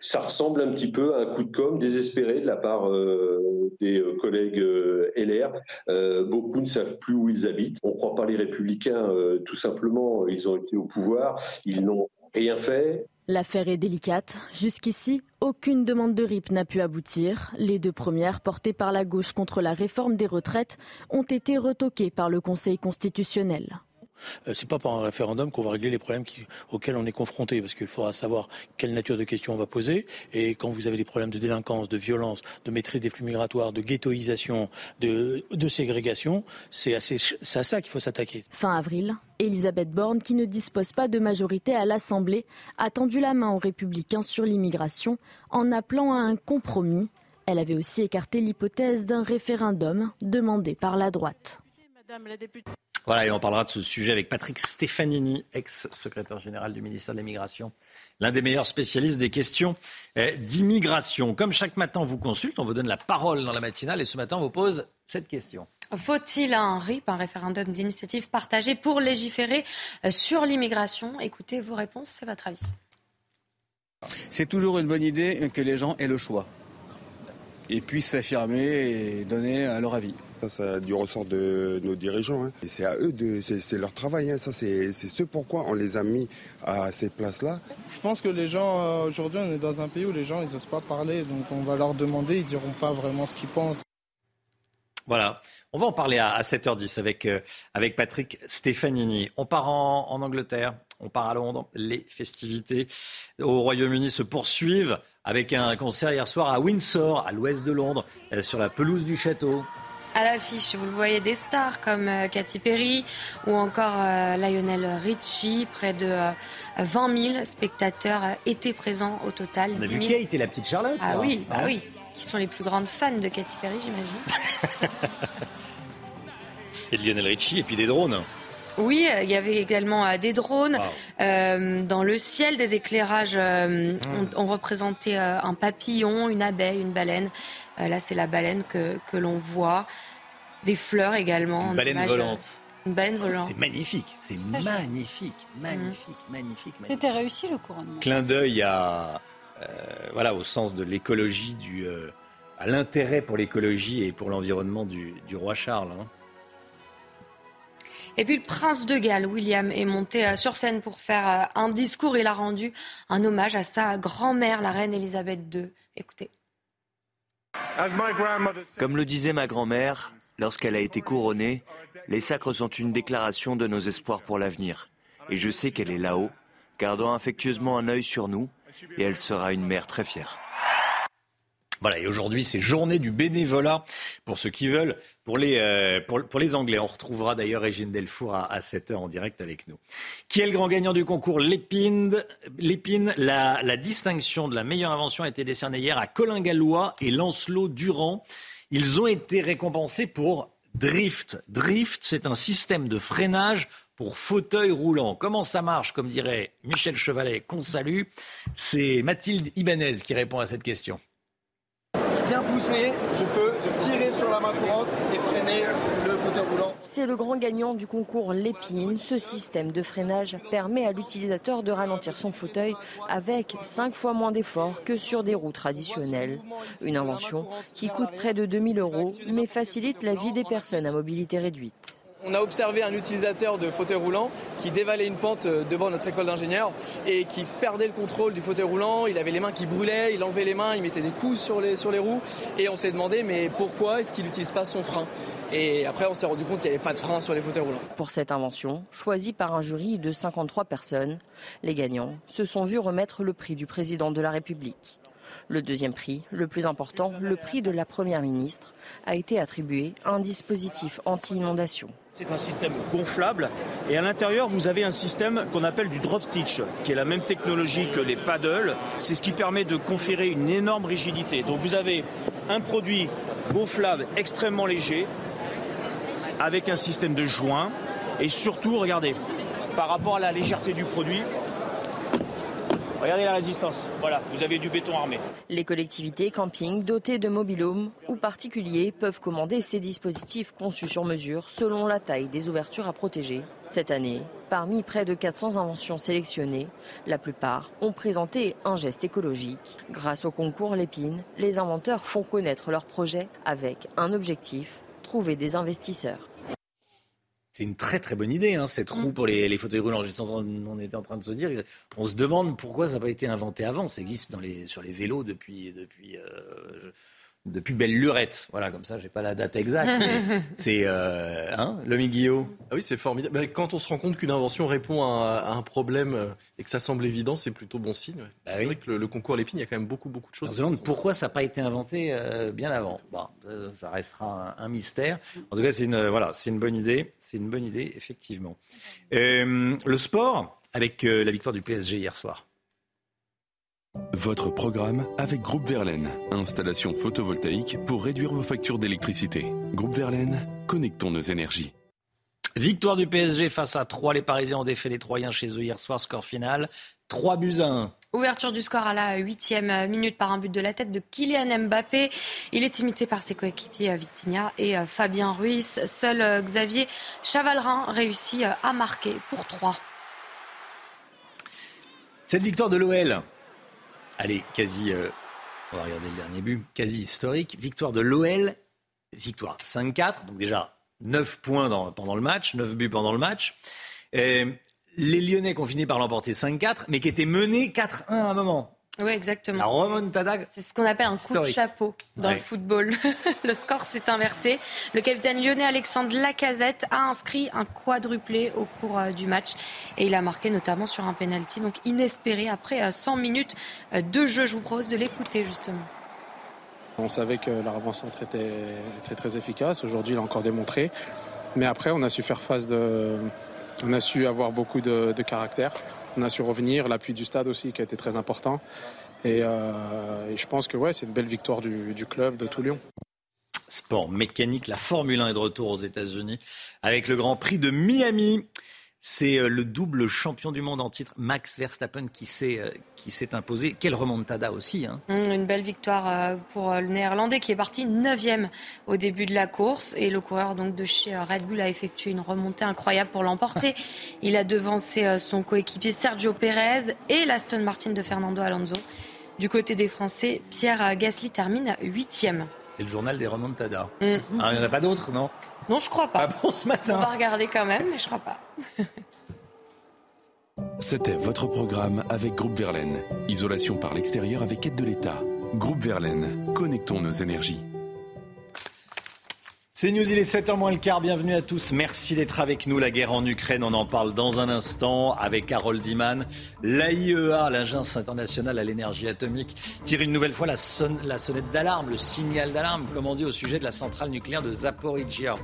Ça ressemble un petit peu à un coup de com' désespéré de la part euh, des euh, collègues euh, LR. beaucoup ne savent plus où ils habitent. On ne croit pas les républicains, tout simplement. Ils ont été au pouvoir, ils n'ont rien fait. L'affaire est délicate. Jusqu'ici, aucune demande de RIP n'a pu aboutir. Les deux premières, portées par la gauche contre la réforme des retraites, ont été retoquées par le Conseil constitutionnel. Euh, c'est pas par un référendum qu'on va régler les problèmes auxquels on est confronté, parce qu'il faudra savoir quelle nature de questions on va poser. Et quand vous avez des problèmes de délinquance, de violence, de maîtrise des flux migratoires, de ghettoisation, de, ségrégation, c'est à ça qu'il faut s'attaquer. Fin avril, Elisabeth Borne, qui ne dispose pas de majorité à l'Assemblée, a tendu la main aux républicains sur l'immigration en appelant à un compromis. Elle avait aussi écarté l'hypothèse d'un référendum demandé par la droite. Madame la députée. Voilà, et on parlera de ce sujet avec Patrick Stefanini, ex-secrétaire général du ministère de l'Immigration, l'un des meilleurs spécialistes des questions euh, d'immigration. Comme chaque matin, on vous consulte, on vous donne la parole dans la matinale, et ce matin, on vous pose cette question. Faut-il un RIP, un référendum d'initiative partagée pour légiférer euh, sur l'immigration? Écoutez vos réponses, c'est votre avis. C'est toujours une bonne idée que les gens aient le choix et puissent s'affirmer et donner leur avis. Ça, du ressort de nos dirigeants. Hein. Et c'est à eux, de, c'est, leur travail. Hein. Ça, c'est, ce pourquoi on les a mis à ces places-là. Je pense que les gens, euh, aujourd'hui, on est dans un pays où les gens, ils n'osent pas parler. Donc on va leur demander, ils diront pas vraiment ce qu'ils pensent. Voilà, on va en parler à, 7h10 avec, euh, avec Patrick Stefanini. On part en, en, Angleterre, on part à Londres. Les festivités au Royaume-Uni se poursuivent avec un concert hier soir à Windsor, à l'ouest de Londres, euh, sur la pelouse du château. À l'affiche, vous le voyez, des stars comme euh, Katy Perry ou encore Lionel Richie. Près de 20 000 spectateurs étaient présents au total. On a vu Kate et la petite Charlotte. Ah oui, bah oui qui sont les plus grandes fans de Katy Perry, j'imagine. et Lionel Richie, et puis des drones. Oui, il y avait également euh, des drones. Euh, dans le ciel, des éclairages euh, hmm. ont, représenté un papillon, une abeille, une baleine. là, c'est la baleine que, que l'on voit. Des fleurs également. Une baleine volante. Une baleine volante. C'est magnifique, c'est magnifique, magnifique, magnifique, magnifique. C'était réussi le couronnement. Clin d'œil à, euh, voilà, au sens de l'écologie, du, euh, à l'intérêt pour l'écologie et pour l'environnement du, roi Charles. Hein. Et puis le prince de Galles, William, est monté euh, sur scène pour faire un discours. Il a rendu un hommage à sa grand-mère, la reine Elisabeth II. Écoutez. Comme le disait ma grand-mère, lorsqu'elle a été couronnée, les sacres sont une déclaration de nos espoirs pour l'avenir. Et je sais qu'elle est là-haut, gardant affectueusement un œil sur nous, et elle sera une mère très fière. Voilà, et aujourd'hui, c'est journée du bénévolat pour ceux qui veulent, pour les, euh, pour, les Anglais. On retrouvera d'ailleurs Régine Delfour à, à 7h en direct avec nous. Qui est le grand gagnant du concours L'Épine, L'Épine la, la, distinction de la meilleure invention a été décernée hier à Colin Gallois et Lancelot Durand. Ils ont été récompensés pour Drift. Drift, c'est un système de freinage pour fauteuil roulant. Comment ça marche, comme dirait Michel Chevalet, qu'on salue? C'est Mathilde Ibanez qui répond à cette question. Je viens pousser, je peux tirer sur la main courante et freiner le fauteuil roulant. C'est le grand gagnant du concours Lépine. Ce système de freinage permet à l'utilisateur de ralentir son fauteuil avec 5 fois moins d'efforts que sur des roues traditionnelles. Une invention qui coûte près de 2000 euros mais facilite la vie des personnes à mobilité réduite. On a observé un utilisateur de fauteuil roulant qui dévalait une pente euh, devant notre école d'ingénieurs et qui perdait le contrôle du fauteuil roulant. Il avait les mains qui brûlaient, il enlevait les mains, il mettait des coups sur les, sur les roues. Et on s'est demandé, mais pourquoi est-ce qu'il n'utilise pas son frein? Et après, on s'est rendu compte qu'il n'y avait pas de frein sur les fauteuils roulants. Pour cette invention, choisie par un jury de 53 personnes, les gagnants se sont vus remettre le prix du président de la République. Le deuxième prix, le plus important, le prix de la Première ministre, a été attribué à un dispositif anti-inondation. C'est un système gonflable et à l'intérieur vous avez un système qu'on appelle du drop stitch, qui est la même technologie que les paddles. C'est ce qui permet de conférer une énorme rigidité. Donc vous avez un produit gonflable extrêmement léger avec un système de joint et surtout, regardez, par rapport à la légèreté du produit, Regardez la résistance. Voilà, vous avez du béton armé. Les collectivités camping dotées de mobilhomes ou particuliers peuvent commander ces dispositifs conçus sur mesure selon la taille des ouvertures à protéger. Cette année, parmi près de 400 inventions sélectionnées, la plupart ont présenté un geste écologique. Grâce au concours Lépine, les inventeurs font connaître leurs projets avec un objectif, trouver des investisseurs. C'est une très très bonne idée, hein, cette roue mm. pour les, fauteuils roulants. On était en train de se dire, on se demande pourquoi ça n'a pas été inventé avant. Ça existe dans les, sur les vélos depuis, depuis euh, depuis belle lurette. Voilà, comme ça, j'ai pas la date exacte. c'est euh, hein, le Guillaume. Ah oui, c'est formidable. quand on se rend compte qu'une invention répond à, un problème euh, et que ça semble évident, c'est plutôt bon signe. Bah c'est vrai que le, concours à l'épine, il y a quand même beaucoup, beaucoup de choses. On se demande pourquoi ça n'a pas été inventé euh, bien avant. Bon, ça restera un, mystère. En tout cas, c'est une, voilà, c'est une bonne idée. C'est une bonne idée, effectivement. le sport, avec la victoire du PSG hier soir. Votre programme avec Groupe Verlaine. Installation photovoltaïque pour réduire vos factures d'électricité. Groupe Verlaine, connectons nos énergies. Victoire du PSG face à 3. Les Parisiens ont défait les Troyens chez eux hier soir. Score final 3 buts à 1. Ouverture du score à la huitième minute par un but de la tête de Kylian Mbappé. Il est imité par ses coéquipiers euh, Vitinha et euh, Fabien Ruiz. Seul euh, Xavier Chavalrin réussit à marquer pour 3. Cette victoire de l'OL, allez, quasi, on va regarder le dernier but, quasi historique. Victoire de l'OL, victoire 5-4, donc déjà 9 points pendant le match, 9 buts pendant le match. les Lyonnais qui ont fini par l'emporter 5-4, mais qui étaient menés 4-1 à un moment. Oui, exactement. La remontada. C'est ce qu'on appelle un coup de chapeau dans le football. le score s'est inversé. Le capitaine lyonnais Alexandre Lacazette a inscrit un quadruplé au cours euh, du match et il a marqué notamment sur un penalty donc inespéré après 100 euh, minutes euh, de jeu. Je vous propose de l'écouter justement. On savait que la avant-centre était très très efficace. Aujourd'hui, il a encore démontré. Mais après, on a su faire face de. On a su avoir beaucoup de, caractère. On a su revenir. L'appui du stade aussi qui a été très important. Et, euh, je pense que ouais, c'est une belle victoire du, du club de Toulouse. Sport mécanique, la Formule 1 est de retour aux États-Unis avec le Grand Prix de Miami. C'est euh, le double champion du monde en titre, Max Verstappen, qui s'est, euh, qui s'est imposé. Quelle remontada aussi. Hein. Mmh, une belle victoire euh, pour le Néerlandais qui est parti 9e au début de la course. Et le coureur donc, de chez Red Bull a effectué une remontée incroyable pour l'emporter. Il a devancé son coéquipier Sergio Perez et l'Aston Martin de Fernando Alonso. Du côté des Français, Pierre Gasly termine 8e. C'est le journal des remontadas. Mmh. Ah, il n'y en a pas d'autres, non? Non, je crois pas. Ah bon, ce matin On va regarder quand même, mais je crois pas. C'était votre programme avec Groupe Verlaine. Isolation par l'extérieur avec aide de l'État. Groupe Verlaine, connectons nos énergies. C'est News, il est 7h moins le quart. Bienvenue à tous. Merci d'être avec nous. La guerre en Ukraine, on en parle dans un instant avec Harold Diman. L'AIEA, l'Agence internationale à l'énergie atomique, tire une nouvelle fois la, la sonnette d'alarme, le signal d'alarme, comme on dit, au sujet de la centrale nucléaire de Zaporizhia.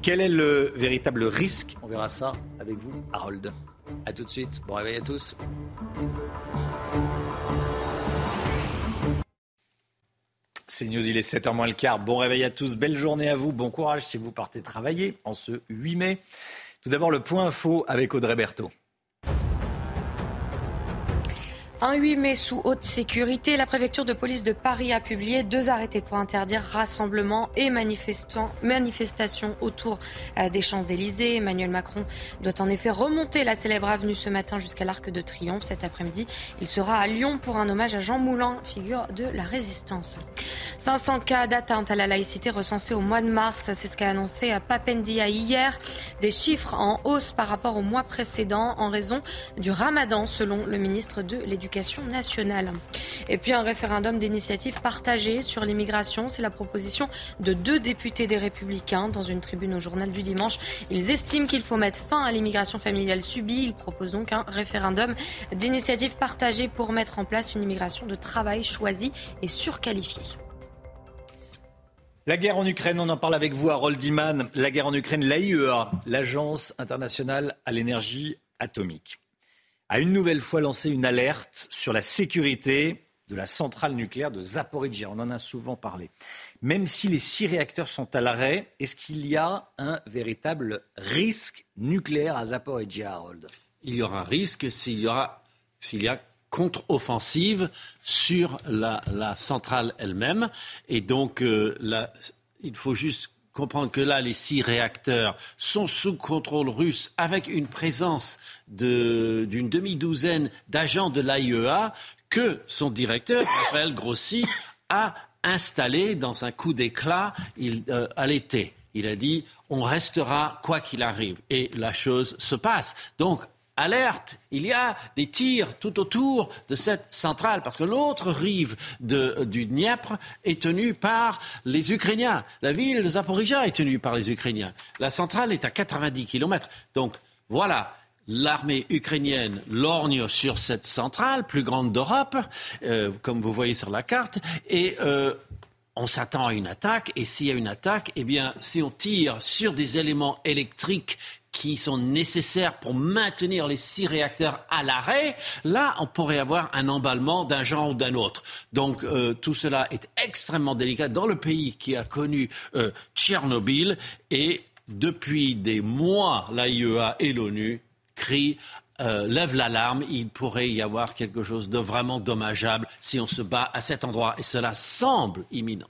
Quel est le véritable risque? On verra ça avec vous, Harold. A tout de suite. Bon réveil à tous. C'est News, il est 7h moins le quart. Bon réveil à tous, belle journée à vous, bon courage si vous partez travailler en ce 8 mai. Tout d'abord le point info avec Audrey Berthaud. Un 8 mai sous haute sécurité, la préfecture de police de Paris a publié deux arrêtés pour interdire rassemblements et manifestations autour euh, des Champs-Élysées. Emmanuel Macron doit en effet remonter la célèbre avenue ce matin jusqu'à l'Arc de Triomphe. Cet après-midi, il sera à Lyon pour un hommage à Jean Moulin, figure de la résistance. 500 cas d'atteinte à la laïcité recensés au mois de mars, c'est ce qu'a annoncé Papendia hier. Des chiffres en hausse par rapport au mois précédent en raison du ramadan, selon le ministre de l'Éducation nationale. Et puis un référendum d'initiative partagée sur l'immigration, c'est la proposition de deux députés des Républicains dans une tribune au journal du dimanche. Ils estiment qu'il faut mettre fin à l'immigration familiale subie. Ils proposent donc un référendum d'initiative partagée pour mettre en place une immigration de travail choisie et surqualifiée. La guerre en Ukraine, on en parle avec vous, Harold Iman. La guerre en Ukraine, l'AIEA, l'Agence internationale à l'énergie atomique a une nouvelle fois lancé une alerte sur la sécurité de la centrale nucléaire de Zaporizhia. On en a souvent parlé. Même si les six réacteurs sont à l'arrêt, est-ce qu'il y a un véritable risque nucléaire à Zaporizhia, Harold? Il y aura un risque s'il y, a contre-offensive sur la, centrale elle-même. Et donc, euh, il faut juste comprendre que là, les six réacteurs sont sous contrôle russe avec une présence d'une demi-douzaine d'agents de l'AIEA que son directeur, Raphaël Grossi, a installé dans un coup d'éclat euh, à l'été. Il a dit on restera quoi qu'il arrive. Et la chose se passe. Donc, alerte, il y a des tirs tout autour de cette centrale, parce que l'autre rive du Dniepr est tenue par les Ukrainiens. La ville de Zaporizhia est tenue par les Ukrainiens. La centrale est à 90 km. Donc voilà, l'armée ukrainienne lorgne sur cette centrale, plus grande d'Europe, euh, comme vous voyez sur la carte, et euh, on s'attend à une attaque, et s'il y a une attaque, eh bien, si on tire sur des éléments électriques qui sont nécessaires pour maintenir les six réacteurs à l'arrêt, là, on pourrait avoir un emballement d'un genre ou d'un autre. Donc, euh, tout cela est extrêmement délicat dans le pays qui a connu Tchernobyl et depuis des mois, l'AIEA et l'ONU crient euh, lève l'alarme, il pourrait y avoir quelque chose de vraiment dommageable si on se bat à cet endroit. Et cela semble imminent.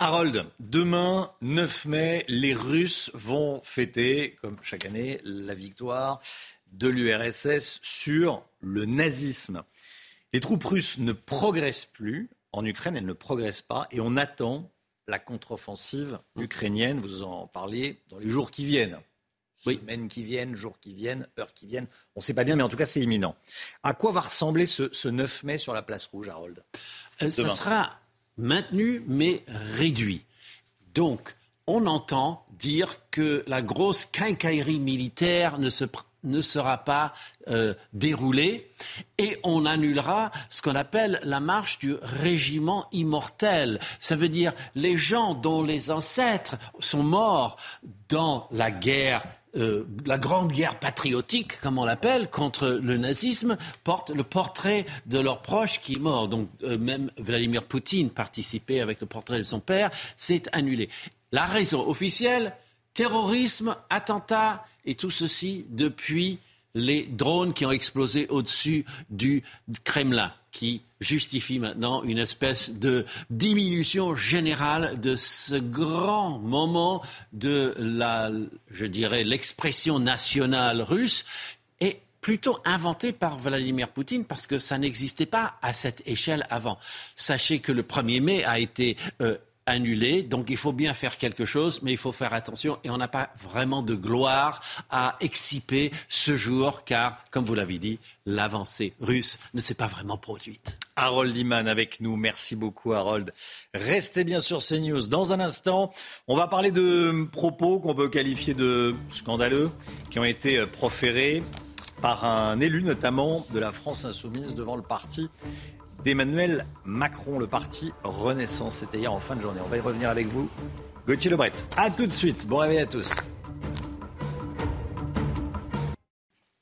Harold, demain, 9 mai, les Russes vont fêter, comme chaque année, la victoire de l'URSS sur le nazisme. Les troupes russes ne progressent plus en Ukraine, elles ne progressent pas, et on attend la contre-offensive ukrainienne. Vous en parlez dans les jours qui viennent. Semaines qui viennent, jours qui viennent, heures qui viennent. On ne sait pas bien, mais en tout cas, c'est imminent. À quoi va ressembler ce, 9 mai sur la place rouge, Harold? Euh, Ça sera maintenu, mais réduit. Donc, on entend dire que la grosse quincaillerie militaire ne se ne sera pas euh, déroulée et on annulera ce qu'on appelle la marche du régiment immortel. Ça veut dire les gens dont les ancêtres sont morts dans la guerre euh, la grande guerre patriotique, comme on l'appelle, contre le nazisme, portent le portrait de leur proche qui est mort. Donc euh, même Vladimir Poutine participait avec le portrait de son père, c'est annulé. La raison officielle, terrorisme, attentat et tout ceci depuis les drones qui ont explosé au-dessus du Kremlin, qui justifie maintenant une espèce de diminution générale de ce grand moment de la, je dirais, l'expression nationale russe et plutôt inventé par Vladimir Poutine parce que ça n'existait pas à cette échelle avant. Sachez que le 1er mai a été euh, annulé. Donc il faut bien faire quelque chose, mais il faut faire attention. Et on n'a pas vraiment de gloire à exciper ce jour, car, comme vous l'avez dit, l'avancée russe ne s'est pas vraiment produite. Harold Liman avec nous. Merci beaucoup, Harold. Restez bien sur CNews. Dans un instant, on va parler de propos qu'on peut qualifier de scandaleux, qui ont été proférés par un élu, notamment de la France insoumise, devant le parti d'Emmanuel Macron, le parti Renaissance. C'était hier en fin de journée. On va y revenir avec vous. Gauthier Lebret. A tout de suite. Bon réveil à tous.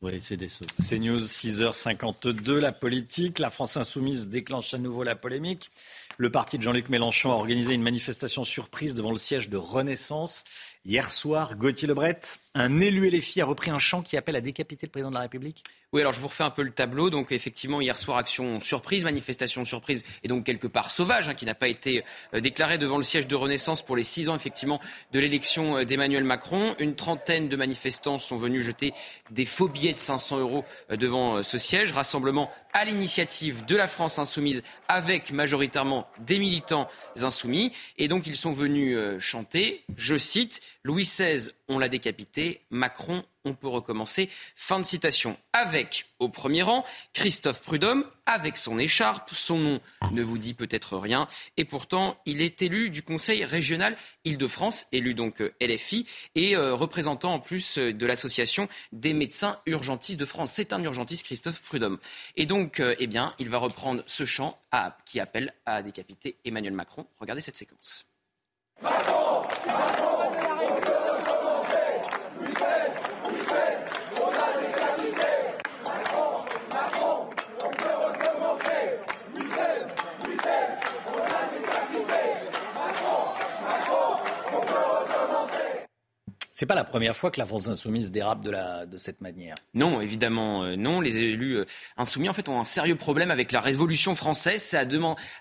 Oui, c'est des C'est News 6h52. La politique. La France Insoumise déclenche à nouveau la polémique. Le parti de Jean-Luc Mélenchon a organisé une manifestation surprise devant le siège de Renaissance. Hier soir, Gauthier Lebret, un élu LFI a repris un chant qui appelle à décapiter le président de la République? Oui, alors je vous refais un peu le tableau. Donc effectivement, hier soir, action surprise, manifestation surprise et donc quelque part sauvage, hein, qui n'a pas été euh, déclarée devant le siège de Renaissance pour les six ans effectivement de l'élection euh, d'Emmanuel Macron. Une trentaine de manifestants sont venus jeter des faux billets de 500 euros euh, devant ce siège. Rassemblement à l'initiative de la France insoumise avec majoritairement des militants insoumis. Et donc ils sont venus chanter, je cite, Louis XVI, on l'a décapité. Macron, on peut recommencer. Fin de citation. Avec, au premier rang, Christophe Prudhomme, avec son écharpe. Son nom ne vous dit peut-être rien. Et pourtant, il est élu du Conseil régional Île-de-France, élu donc euh, LFI, et euh, représentant en plus euh, de l'association des médecins urgentistes de France. C'est un urgentiste, Christophe Prudhomme. Et donc, eh bien, il va reprendre ce chant qui appelle à décapiter Emmanuel Macron. Regardez cette séquence. Macron C'est pas la première fois que la France insoumise dérape de, cette manière. Non, évidemment, euh, non. Les élus euh, insoumis, en fait, ont un sérieux problème avec la Révolution française. C'est à,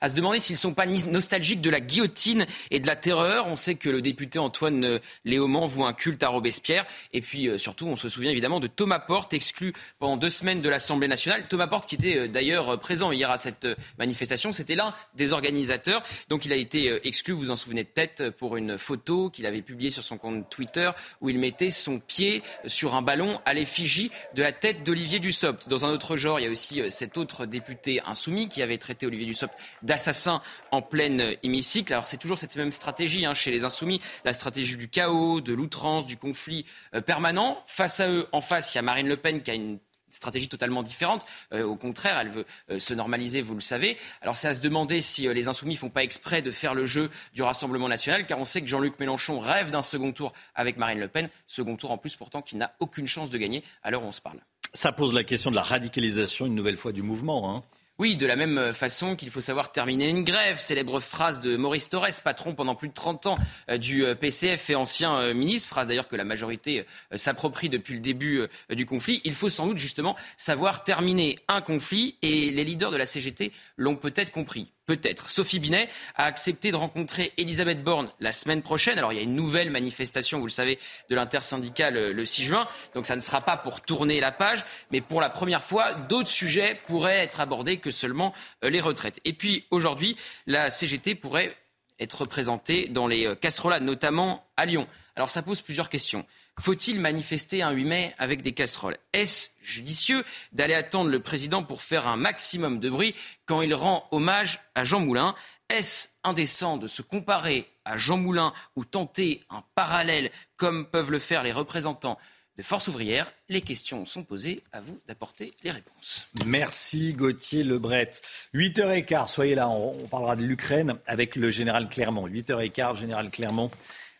à, se demander s'ils ne sont pas nostalgiques de la guillotine et de la terreur. On sait que le député Antoine euh, Léaumont voit un culte à Robespierre. Et puis, surtout, on se souvient évidemment de Thomas Porte, exclu pendant deux semaines de l'Assemblée nationale. Thomas Porte, qui était d'ailleurs présent hier à cette manifestation, c'était l'un des organisateurs. Donc, il a été exclu, vous vous en souvenez peut-être, pour une photo qu'il avait publiée sur son compte Twitter où il mettait son pied sur un ballon à l'effigie de la tête d'Olivier Dussopt. Dans un autre genre, il y a aussi euh, cet autre député insoumis qui avait traité Olivier Dussopt d'assassin en pleine euh, hémicycle. Alors c'est toujours cette même stratégie hein, chez les insoumis, la stratégie du chaos, de l'outrance, du conflit euh, permanent. Face à eux, en face, il y a Marine Le Pen qui a une stratégie totalement différente. Euh, au contraire, elle veut euh, se normaliser, vous le savez. Alors c'est à se demander si euh, les insoumis font pas exprès de faire le jeu du Rassemblement national, car on sait que Jean-Luc Mélenchon rêve d'un second tour avec Marine Le Pen, second tour en plus pourtant qui n'a aucune chance de gagner à l'heure où on se parle. Ça pose la question de la radicalisation une nouvelle fois du mouvement. Hein. Oui, de la même façon qu'il faut savoir terminer une grève. Célèbre phrase de Maurice Torres, patron pendant plus de 30 ans euh, du euh, PCF et ancien euh, ministre, phrase d'ailleurs que la majorité s'approprie depuis le début du conflit. Il faut sans doute justement savoir terminer un conflit et les leaders de la CGT l'ont peut-être compris. Peut-être. Sophie Binet a accepté de rencontrer Elisabeth Borne la semaine prochaine. Alors il y a une nouvelle manifestation, vous le savez, de l'intersyndicale le 6 juin. Donc ça ne sera pas pour tourner la page, mais pour la première fois, d'autres sujets pourraient être abordés que seulement euh, les retraites. Et puis aujourd'hui, la CGT pourrait être représentée dans les euh, casserolades, notamment à Lyon. Alors ça pose plusieurs questions. Faut-il manifester un 8 mai avec des casseroles? Est-ce judicieux d'aller attendre le président pour faire un maximum de bruit quand il rend hommage à Jean Moulin? Est-ce indécent de se comparer à Jean Moulin ou tenter un parallèle comme peuvent le faire les représentants de Force ouvrière Les questions sont posées, à vous d'apporter les réponses. Merci Gauthier Lebret. 8h15, soyez là, on, parlera de l'Ukraine avec le général Clermont. 8h15, général Clermont,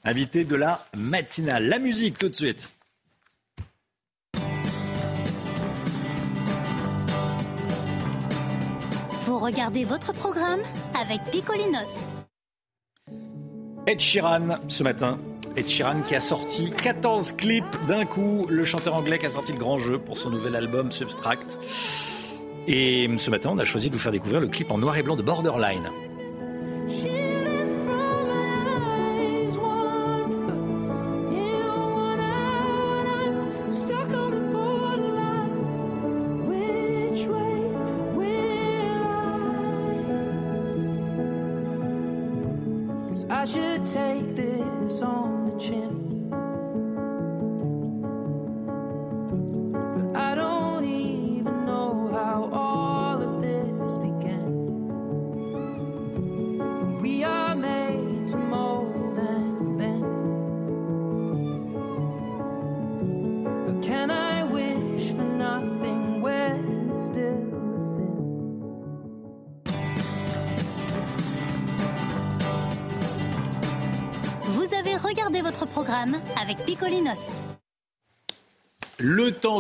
invité de la matinale. La musique tout de suite. Vous regardez votre programme avec Picolinos. Ed Sheeran ce matin Ed Sheeran qui a sorti 14 clips d'un coup. Le chanteur anglais qui a sorti le grand jeu pour son nouvel album Substract. Et ce matin, on a choisi de vous faire découvrir le clip en noir et blanc de Borderline.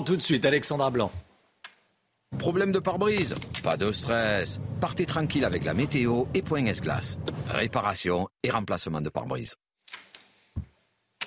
Tout de suite, Alexandra Blanc. Problème de pare-brise Pas de stress. Partez tranquille avec la météo et Point S-Glace. Réparation et remplacement de pare-brise.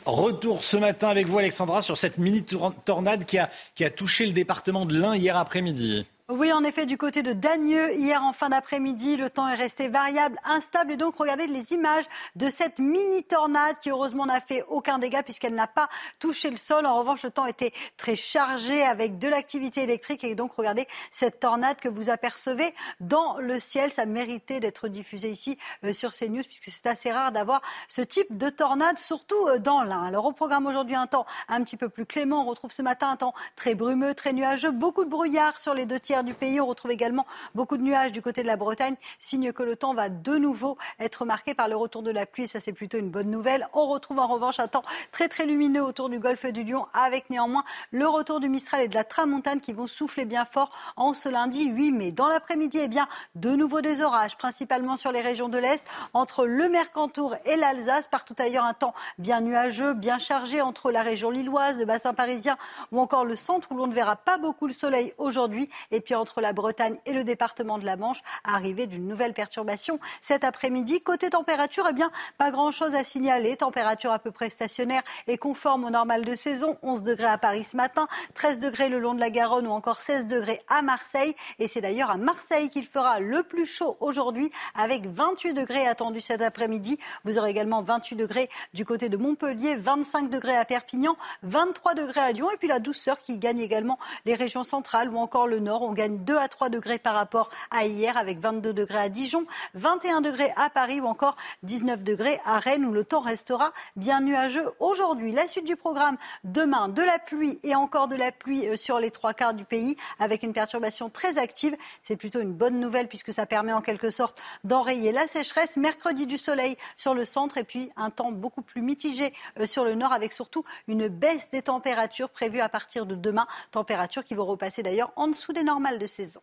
Retour ce matin avec vous, Alexandra, sur cette mini-tornade qui a, qui a touché le département de l'Ain hier après-midi. Oui, en effet, du côté de Dagneux, hier en fin d'après-midi, le temps est resté variable, instable. Et donc, regardez les images de cette mini-tornade qui, heureusement, n'a fait aucun dégât puisqu'elle n'a pas touché le sol. En revanche, le temps était très chargé avec de l'activité électrique. Et donc, regardez cette tornade que vous apercevez dans le ciel. Ça méritait d'être diffusé ici euh, sur CNews puisque c'est assez rare d'avoir ce type de tornade, surtout euh, dans l'Ain. Alors, au programme aujourd'hui, un temps un petit peu plus clément. On retrouve ce matin un temps très brumeux, très nuageux, beaucoup de brouillard sur les deux tiers du pays. On retrouve également beaucoup de nuages du côté de la Bretagne, signe que le temps va de nouveau être marqué par le retour de la pluie. Ça, c'est plutôt une bonne nouvelle. On retrouve en revanche un temps très très lumineux autour du golfe du Lion, avec néanmoins le retour du Mistral et de la Tramontane qui vont souffler bien fort en ce lundi 8 mai. Dans l'après-midi, eh bien, de nouveau des orages, principalement sur les régions de l'Est, entre le Mercantour et l'Alsace. Partout ailleurs, un temps bien nuageux, bien chargé entre la région lilloise, le bassin parisien ou encore le centre où l'on ne verra pas beaucoup le soleil aujourd'hui. Et puis entre la Bretagne et le département de la Manche, arrivée d'une nouvelle perturbation cet après-midi. Côté température, eh bien, pas grand-chose à signaler. Température à peu près stationnaire et conforme au normal de saison. 11 degrés à Paris ce matin, 13 degrés le long de la Garonne ou encore 16 degrés à Marseille. Et c'est d'ailleurs à Marseille qu'il fera le plus chaud aujourd'hui avec 28 degrés attendus cet après-midi. Vous aurez également 28 degrés du côté de Montpellier, 25 degrés à Perpignan, 23 degrés à Lyon et puis la douceur qui gagne également les régions centrales ou encore le nord. Gagne 2 à 3 degrés par rapport à hier avec 22 degrés à Dijon, 21 degrés à Paris ou encore 19 degrés à Rennes où le temps restera bien nuageux aujourd'hui. La suite du programme demain, de la pluie et encore de la pluie euh, sur les trois quarts du pays avec une perturbation très active. C'est plutôt une bonne nouvelle puisque ça permet en quelque sorte d'enrayer la sécheresse. Mercredi du soleil sur le centre et puis un temps beaucoup plus mitigé euh, sur le nord avec surtout une baisse des températures prévues à partir de demain. Températures qui vont repasser d'ailleurs en dessous des normales de saison.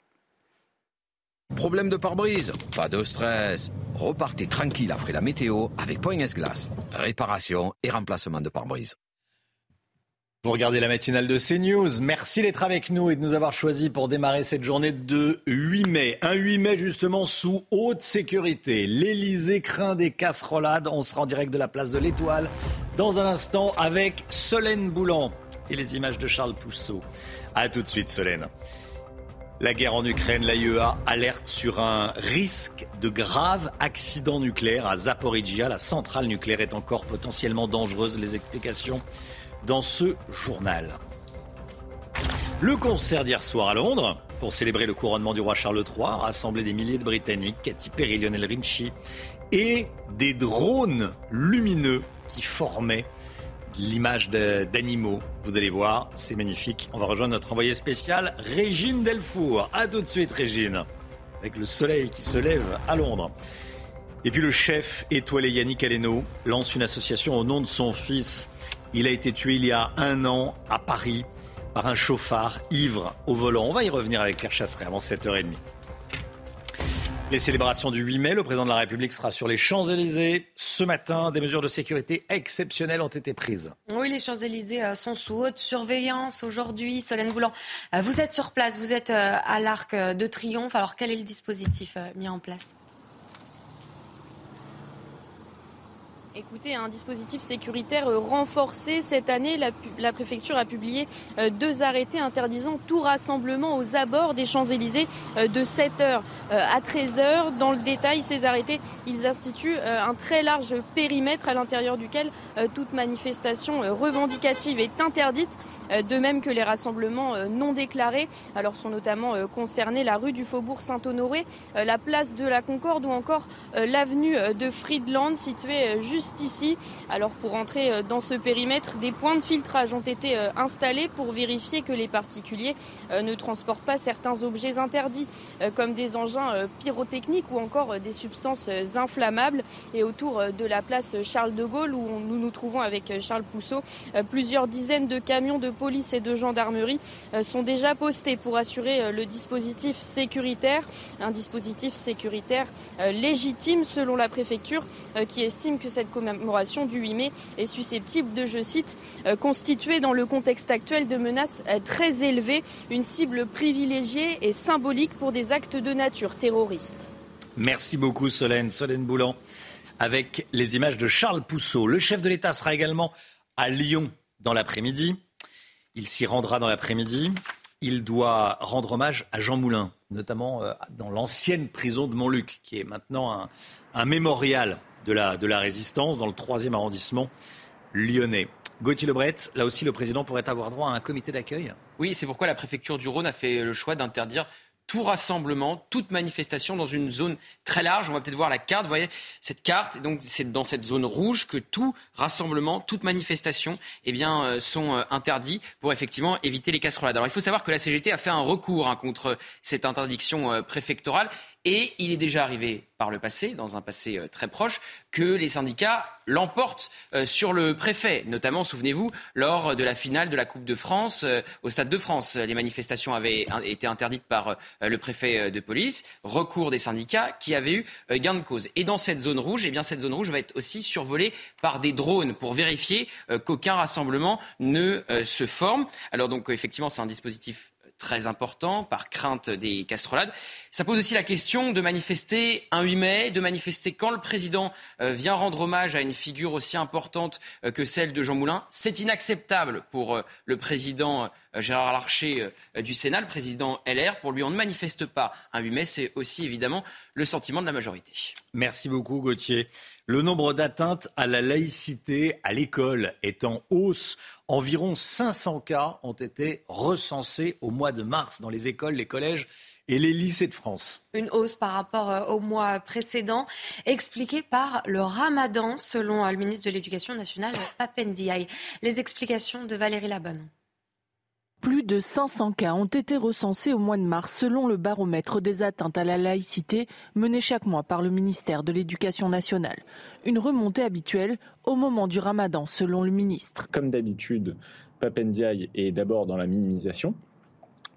Problème de pare-brise Pas de stress. Repartez tranquille après la météo avec Point Glace. Réparation et remplacement de pare-brise. Vous regardez la matinale de CNews. Merci d'être avec nous et de nous avoir choisis pour démarrer cette journée de 8 mai. Un 8 mai justement sous haute sécurité. L'Elysée craint des casserolades. On sera en direct de la place de l'Étoile dans un instant avec Solène Boulan et les images de Charles Pousseau. A tout de suite Solène. La guerre en Ukraine, l'AIEA alerte sur un risque de grave accident nucléaire à Zaporizhia. La centrale nucléaire est encore potentiellement dangereuse. Les explications dans ce journal. Le concert d'hier soir à Londres, pour célébrer le couronnement du roi Charles III, a rassemblé des milliers de Britanniques, Katy Perry, Lionel Richie, et des drones lumineux qui formaient l'image d'animaux. Vous allez voir, c'est magnifique. On va rejoindre notre envoyé spécial, Régine Delfour. A tout de suite, Régine, avec le soleil qui se lève à Londres. Et puis le chef étoilé Yannick Aleno lance une association au nom de son fils il a été tué il y a un an à Paris par un chauffard ivre au volant. On va y revenir avec Pierre Chasseret avant 7h30. Les célébrations du 8 mai, le président de la République sera sur les Champs-Élysées. Ce matin, des mesures de sécurité exceptionnelles ont été prises. Oui, les Champs-Élysées euh, sont sous haute surveillance aujourd'hui. Solène Boulan, euh, vous êtes sur place, vous êtes euh, à l'Arc de Triomphe. Alors, quel est le dispositif mis en place? Écoutez, un dispositif sécuritaire renforcé cette année. La, préfecture a publié euh, deux arrêtés interdisant tout rassemblement aux abords des Champs-Élysées euh, de 7h euh, à 13h. Dans le détail, ces arrêtés, ils instituent un très large périmètre à l'intérieur duquel toute manifestation revendicative est interdite, de même que les rassemblements non déclarés. Alors sont notamment concernés la rue du Faubourg Saint-Honoré, la place de la Concorde ou encore l'avenue de Friedland située juste ici. Alors pour entrer euh, dans ce périmètre, des points de filtrage ont été euh, installés pour vérifier que les particuliers euh, ne transportent pas certains objets interdits comme des engins pyrotechniques ou encore des substances inflammables. Et autour de la place Charles de Gaulle où nous nous trouvons avec Charles Pousseau, plusieurs dizaines de camions de police et de gendarmerie sont déjà postés pour assurer le dispositif sécuritaire, un dispositif sécuritaire légitime selon la préfecture qui estime que cette commémoration du 8 mai est susceptible de, je cite, euh, constituer dans le contexte actuel de menaces euh, très élevées une cible privilégiée et symbolique pour des actes de nature terroriste. Merci beaucoup Solène, Solène Boulan, avec les images de Charles Pousseau. Le chef de l'État sera également à Lyon dans l'après-midi. Il s'y rendra dans l'après-midi. Il doit rendre hommage à Jean Moulin, notamment euh, dans l'ancienne prison de Montluc, qui est maintenant un, un mémorial de la, de la résistance dans le troisième arrondissement lyonnais. Gauthier Lebret, là aussi le président pourrait avoir droit à un comité d'accueil? Oui, c'est pourquoi la préfecture du Rhône a fait le choix d'interdire tout rassemblement, toute manifestation dans une zone très large. On va peut-être voir la carte. Vous voyez cette carte. Donc c'est dans cette zone rouge que tout rassemblement, toute manifestation, eh bien, euh, sont euh, interdits pour effectivement éviter les casserolades. Alors il faut savoir que la CGT a fait un recours hein, contre cette interdiction euh, préfectorale et il est déjà arrivé par le passé, dans un passé euh, très proche, que les syndicats l'emportent euh, sur le préfet. Notamment, souvenez-vous, lors de la finale de la Coupe de France euh, au Stade de France. Les manifestations avaient été interdites par le préfet de police. Recours des syndicats qui avaient eu gain de cause. Et dans cette zone rouge, eh bien, cette zone rouge va être aussi survolée par des drones pour vérifier qu'aucun rassemblement ne se forme. Alors donc, effectivement, c'est un dispositif très important par crainte des casserolades. Ça pose aussi la question de manifester un 8 mai, de manifester quand le président euh, vient rendre hommage à une figure aussi importante euh, que celle de Jean Moulin. C'est inacceptable pour euh, le président Gérard Larcher du Sénat, le président LR. Pour lui, on ne manifeste pas un 8 mai. C'est aussi évidemment le sentiment de la majorité. Merci beaucoup Gauthier. Le nombre d'atteintes à la laïcité à l'école est en hausse. Environ 500 cas ont été recensés au mois de mars dans les écoles, les collèges et les lycées de France. Une hausse par rapport euh, au mois précédent, expliquée par le ramadan, selon euh, le ministre de l'Éducation nationale, Papendiaï. Les explications de Valérie Labonne. Plus de 500 cas ont été recensés au mois de mars selon le baromètre des atteintes à la laïcité mené chaque mois par le ministère de l'Éducation nationale. Une remontée habituelle au moment du ramadan selon le ministre. Comme d'habitude, Papendiaï est d'abord dans la minimisation.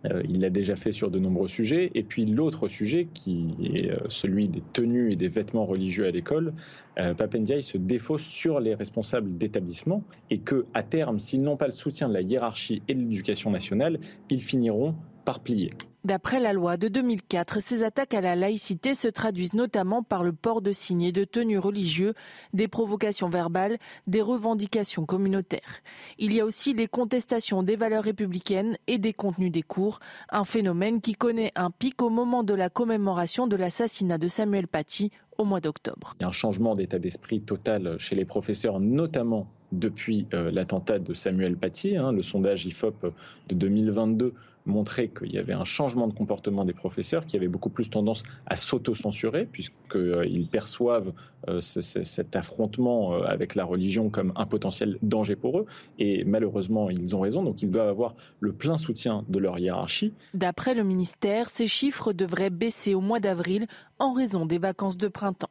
Euh, il l'a déjà fait sur de nombreux sujets. Et puis l'autre sujet, qui est euh, celui des tenues et des vêtements religieux à l'école, euh, se défausse sur les responsables d'établissement et que, à terme, s'ils n'ont pas le soutien de la hiérarchie et de l'éducation nationale, ils finiront par plier. D'après la loi de 2004, ces attaques à la laïcité se traduisent notamment par le port de signes et de tenues religieux, des provocations verbales, des revendications communautaires. Il y a aussi les contestations des valeurs républicaines et des contenus des cours, un phénomène qui connaît un pic au moment de la commémoration de l'assassinat de Samuel Paty au mois d'octobre. Il y a un changement d'état d'esprit total chez les professeurs, notamment depuis euh, l'attentat de Samuel Paty. Hein, le sondage IFOP de 2022 montrait qu'il y avait un changement de comportement des professeurs qui avaient beaucoup plus tendance à s'auto-censurer puisqu'ils perçoivent euh, cet affrontement euh, avec la religion comme un potentiel danger pour eux. Et malheureusement, ils ont raison, donc ils doivent avoir le plein soutien de leur hiérarchie. D'après le ministère, ces chiffres devraient baisser au mois d'avril en raison des vacances de printemps.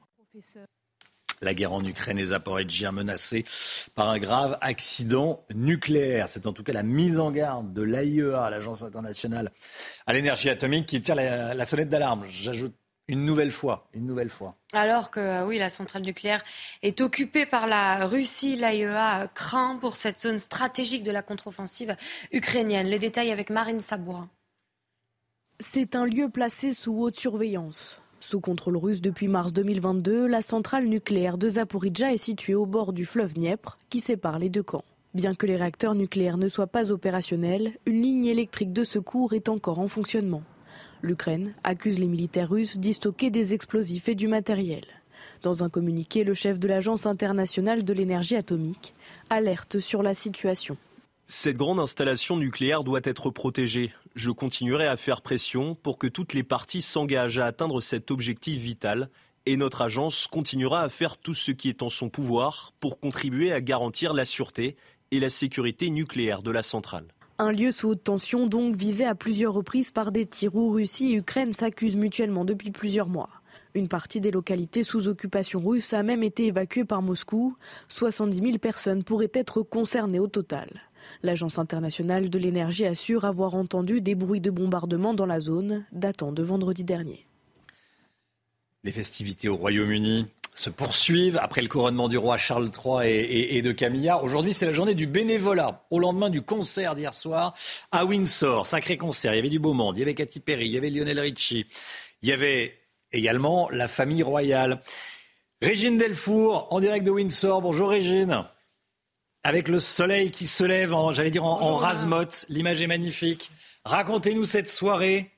La guerre en Ukraine et Zaporizhia menacée par un grave accident nucléaire. C'est en tout cas la mise en garde de l'AIEA, l'Agence internationale à l'énergie atomique, qui tire la, sonnette d'alarme. J'ajoute une nouvelle fois, une nouvelle fois. Alors que euh, oui, la centrale nucléaire est occupée par la Russie, l'AIEA craint pour cette zone stratégique de la contre-offensive ukrainienne. Les détails avec Marine Sabourin. C'est un lieu placé sous haute surveillance. Sous contrôle russe depuis mars 2022, la centrale nucléaire de Zaporizhia est située au bord du fleuve Dniepr qui sépare les deux camps. Bien que les réacteurs nucléaires ne soient pas opérationnels, une ligne électrique de secours est encore en fonctionnement. L'Ukraine accuse les militaires russes d'y stocker des explosifs et du matériel. Dans un communiqué, le chef de l'Agence internationale de l'énergie atomique alerte sur la situation. Cette grande installation nucléaire doit être protégée. Je continuerai à faire pression pour que toutes les parties s'engagent à atteindre cet objectif vital et notre agence continuera à faire tout ce qui est en son pouvoir pour contribuer à garantir la sûreté et la sécurité nucléaire de la centrale. Un lieu sous haute tension donc visé à plusieurs reprises par des tirs où Russie et Ukraine s'accusent mutuellement depuis plusieurs mois. Une partie des localités sous occupation russe a même été évacuée par Moscou. 70 000 personnes pourraient être concernées au total. L'Agence internationale de l'énergie assure avoir entendu des bruits de bombardement dans la zone, datant de vendredi dernier. Les festivités au Royaume-Uni se poursuivent après le couronnement du roi Charles III et, de Camilla. Aujourd'hui, c'est la journée du bénévolat. Au lendemain du concert d'hier soir à Windsor, sacré concert. Il y avait du beau monde. Il y avait Katy Perry, il y avait Lionel Richie. Il y avait également la famille royale. Régine Delfour, en direct de Windsor. Bonjour Régine. Avec le soleil qui se lève, j'allais dire en, en rase-motte, l'image est magnifique. Racontez-nous cette soirée.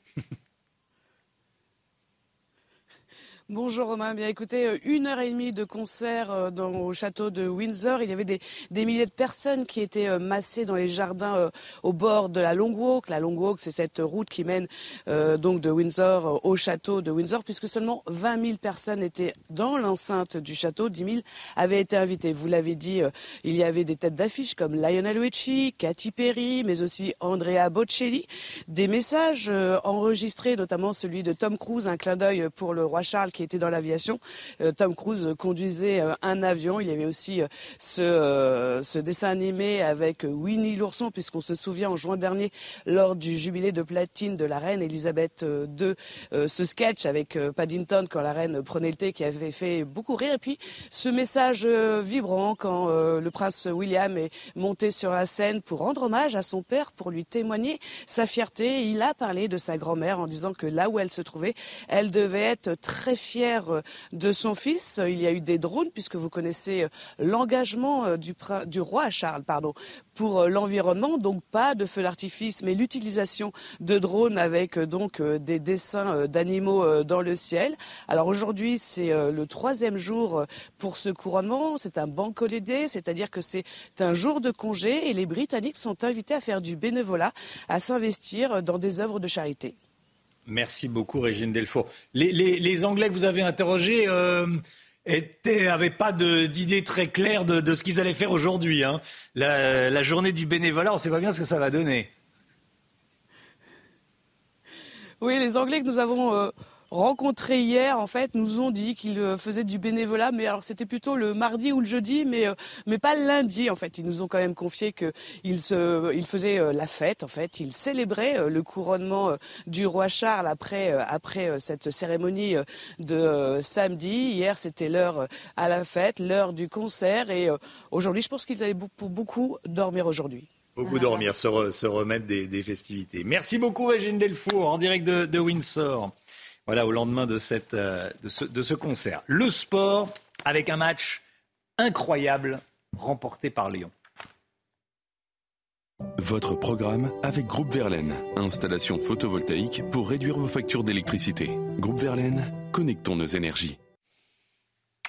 Bonjour Romain. Bien écoutez, euh, une heure et demie de concert euh, au château de Windsor. Il y avait des, milliers de personnes qui étaient euh, massées dans les jardins au bord de la Long Walk. La Long Walk, c'est cette route qui mène donc de Windsor au château de Windsor, puisque seulement 20 000 personnes étaient dans l'enceinte du château. 10 000 avaient été invitées. Vous l'avez dit, il y avait des têtes d'affiche comme Lionel Richie, Katy Perry, mais aussi Andrea Bocelli. Des messages enregistrés, notamment celui de Tom Cruise, un clin d'œil pour le roi Charles qui était dans l'aviation. Euh, Tom Cruise conduisait euh, un avion. Il y avait aussi euh, ce, ce dessin animé avec Winnie l'ourson, puisqu'on se souvient en juin dernier, lors du jubilé de platine de la reine Elisabeth II, ce sketch avec Paddington quand la reine prenait le thé qui avait fait beaucoup rire. Et puis ce message vibrant quand le prince William est monté sur la scène pour rendre hommage à son père, pour lui témoigner sa fierté. Il a parlé de sa grand-mère en disant que là où elle se trouvait, elle devait être très fière fier euh, de son fils. Il y a eu des drones, puisque vous connaissez euh, l'engagement euh, du, roi Charles pardon, pour l'environnement. Donc pas de feu d'artifice, mais l'utilisation de drones avec donc des dessins d'animaux dans le ciel. Alors aujourd'hui, c'est le troisième jour pour ce couronnement. C'est un banco c'est-à-dire que c'est un jour de congé et les Britanniques sont invités à faire du bénévolat, à s'investir dans des œuvres de charité. Merci beaucoup, Régine Delfour. Les, Anglais que vous avez interrogés n'avaient euh, pas d'idée très claire de, ce qu'ils allaient faire aujourd'hui. Hein. La, journée du bénévolat, on ne sait pas bien ce que ça va donner. Oui, les Anglais que nous avons euh, rencontrés hier, en fait, nous ont dit qu'ils faisaient du bénévolat, mais alors c'était plutôt le mardi ou le jeudi, mais, mais pas le lundi, en fait. Ils nous ont quand même confié qu'ils ils faisaient la fête, en fait. Ils célébraient le couronnement du roi Charles après, après cette cérémonie de samedi. Hier, c'était l'heure à la fête, l'heure du concert, et aujourd'hui, je pense qu'ils avaient pour beaucoup dormir aujourd'hui. Beaucoup dormir, se, remettre des, festivités. Merci beaucoup, Régine Delfour, en direct de, Windsor. Voilà, au lendemain de, cette, euh, de, ce, de ce concert. Le sport, avec un match incroyable remporté par Lyon. Votre programme avec Groupe Verlaine. Installation photovoltaïque pour réduire vos factures d'électricité. Groupe Verlaine, connectons nos énergies.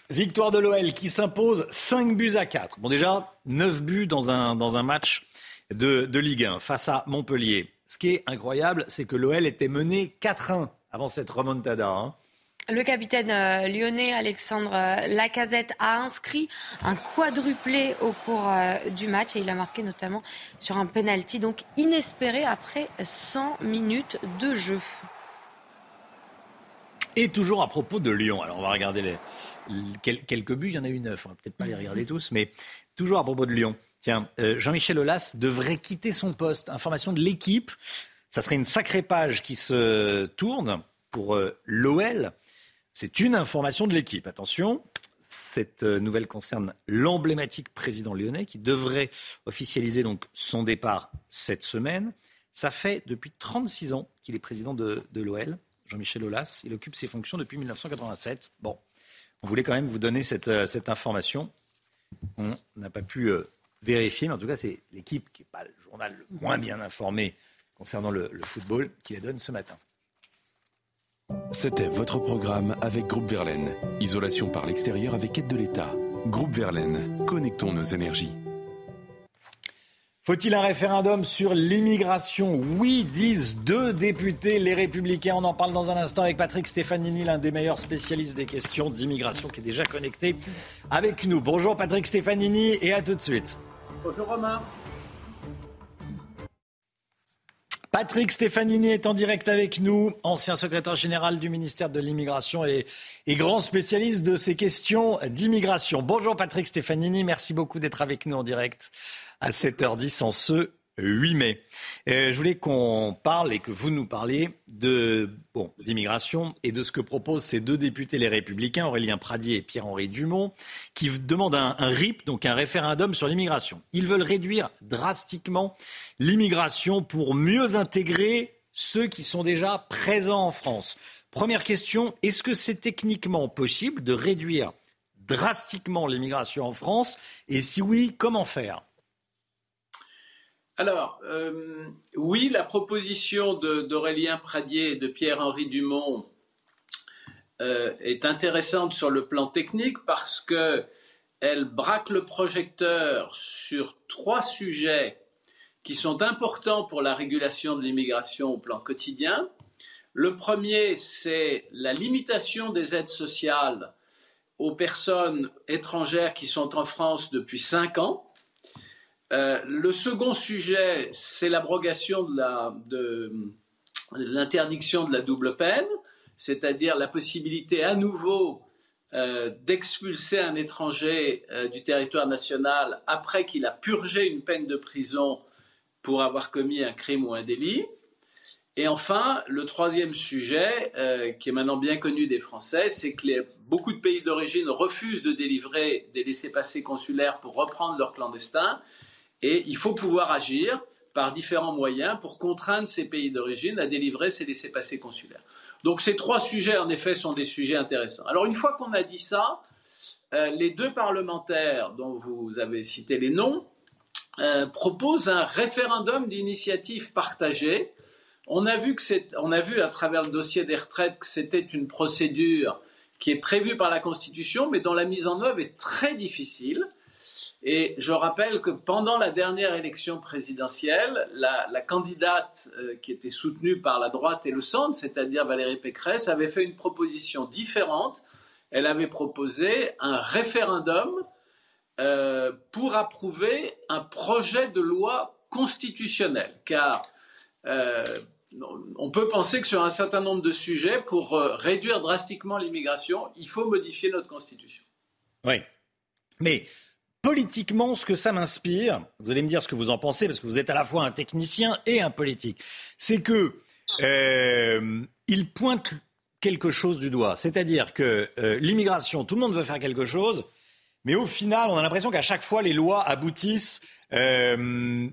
Victoire de l'OL qui s'impose 5 buts à 4. Bon déjà, 9 buts dans un, dans un match de, Ligue 1 face à Montpellier. Ce qui est incroyable, c'est que l'OL était mené 4-1 avant cette remontada. Hein. Le capitaine euh, lyonnais Alexandre euh, Lacazette a inscrit un quadruplé au cours euh, du match et il a marqué notamment sur un penalty donc inespéré après 100 minutes de jeu. Et toujours à propos de Lyon, alors on va regarder les, quelques buts, il y en a eu neuf, on va peut-être pas les regarder tous, mais toujours à propos de Lyon. Tiens, euh, Jean-Michel Aulas devrait quitter son poste. Information de l'équipe. Ça serait une sacrée page qui se tourne pour euh, l'OL. C'est une information de l'équipe. Attention, cette euh, nouvelle concerne l'emblématique président lyonnais qui devrait officialiser donc son départ cette semaine. Ça fait depuis 36 ans qu'il est président de, l'OL, Jean-Michel Aulas. Il occupe ses fonctions depuis 1987. Bon, on voulait quand même vous donner cette, cette information. On n'a pas pu vérifier, mais en tout cas, c'est l'équipe qui n'est pas le journal le moins bien informé concernant le, football qui les donne ce matin. C'était votre programme avec Groupe Verlaine. Isolation par l'extérieur avec aide de l'État. Groupe Verlaine, connectons nos énergies. Faut-il un référendum sur l'immigration Oui, disent deux députés, les Républicains. On en parle dans un instant avec Patrick Stefanini, l'un des meilleurs spécialistes des questions d'immigration qui est déjà connecté avec nous. Bonjour Patrick Stefanini et à tout de suite. Bonjour Romain. Patrick Stefanini est en direct avec nous, ancien secrétaire général du ministère de l'Immigration et, grand spécialiste de ces questions d'immigration. Bonjour Patrick Stefanini, merci beaucoup d'être avec nous en direct à 7h10 en ce 8 mai. Euh, je voulais qu'on parle et que vous nous parliez de bon, l'immigration et de ce que proposent ces deux députés les Républicains, Aurélien Pradier et Pierre-Henri Dumont, qui demandent un, un, RIP, donc un référendum sur l'immigration. Ils veulent réduire drastiquement l'immigration pour mieux intégrer ceux qui sont déjà présents en France. Première question, est-ce que c'est techniquement possible de réduire drastiquement l'immigration en France? Et si oui, comment faire? Alors, euh, oui, la proposition d'Aurélien Pradier et de Pierre-Henri Dumont euh, est intéressante sur le plan technique parce qu'elle braque le projecteur sur trois sujets qui sont importants pour la régulation de l'immigration au plan quotidien. Le premier, c'est la limitation des aides sociales aux personnes étrangères qui sont en France depuis cinq ans. Euh, le second sujet, c'est l'abrogation de l'interdiction de, la double peine, c'est-à-dire la possibilité à nouveau euh, d'expulser un étranger euh, du territoire national après qu'il a purgé une peine de prison pour avoir commis un crime ou un délit. Et enfin, le troisième sujet, qui est maintenant bien connu des Français, c'est que beaucoup de pays d'origine refusent de délivrer des laissés-passer consulaires pour reprendre leurs clandestins. Et il faut pouvoir agir par différents moyens pour contraindre ces pays d'origine à délivrer ces laissés-passer consulaires. Donc ces trois sujets, en effet, sont des sujets intéressants. Alors une fois qu'on a dit ça, euh, les deux parlementaires dont vous avez cité les noms euh, proposent un référendum d'initiative partagée. On a vu que on a vu à travers le dossier des retraites que c'était une procédure qui est prévue par la Constitution, mais dont la mise en œuvre est très difficile. Et je rappelle que pendant la dernière élection présidentielle, la, candidate euh, qui était soutenue par la droite et le centre, c'est-à-dire Valérie Pécresse, avait fait une proposition différente. Elle avait proposé un référendum euh, pour approuver un projet de loi constitutionnelle, car euh, on peut penser que sur un certain nombre de sujets, pour réduire drastiquement l'immigration, il faut modifier notre Constitution. Oui. Mais politiquement, ce que ça m'inspire, vous allez me dire ce que vous en pensez, parce que vous êtes à la fois un technicien et un politique, c'est que euh, il pointe quelque chose du doigt. C'est-à-dire que euh, l'immigration, tout le monde veut faire quelque chose, mais au final, on a l'impression qu'à chaque fois, les lois aboutissent euh,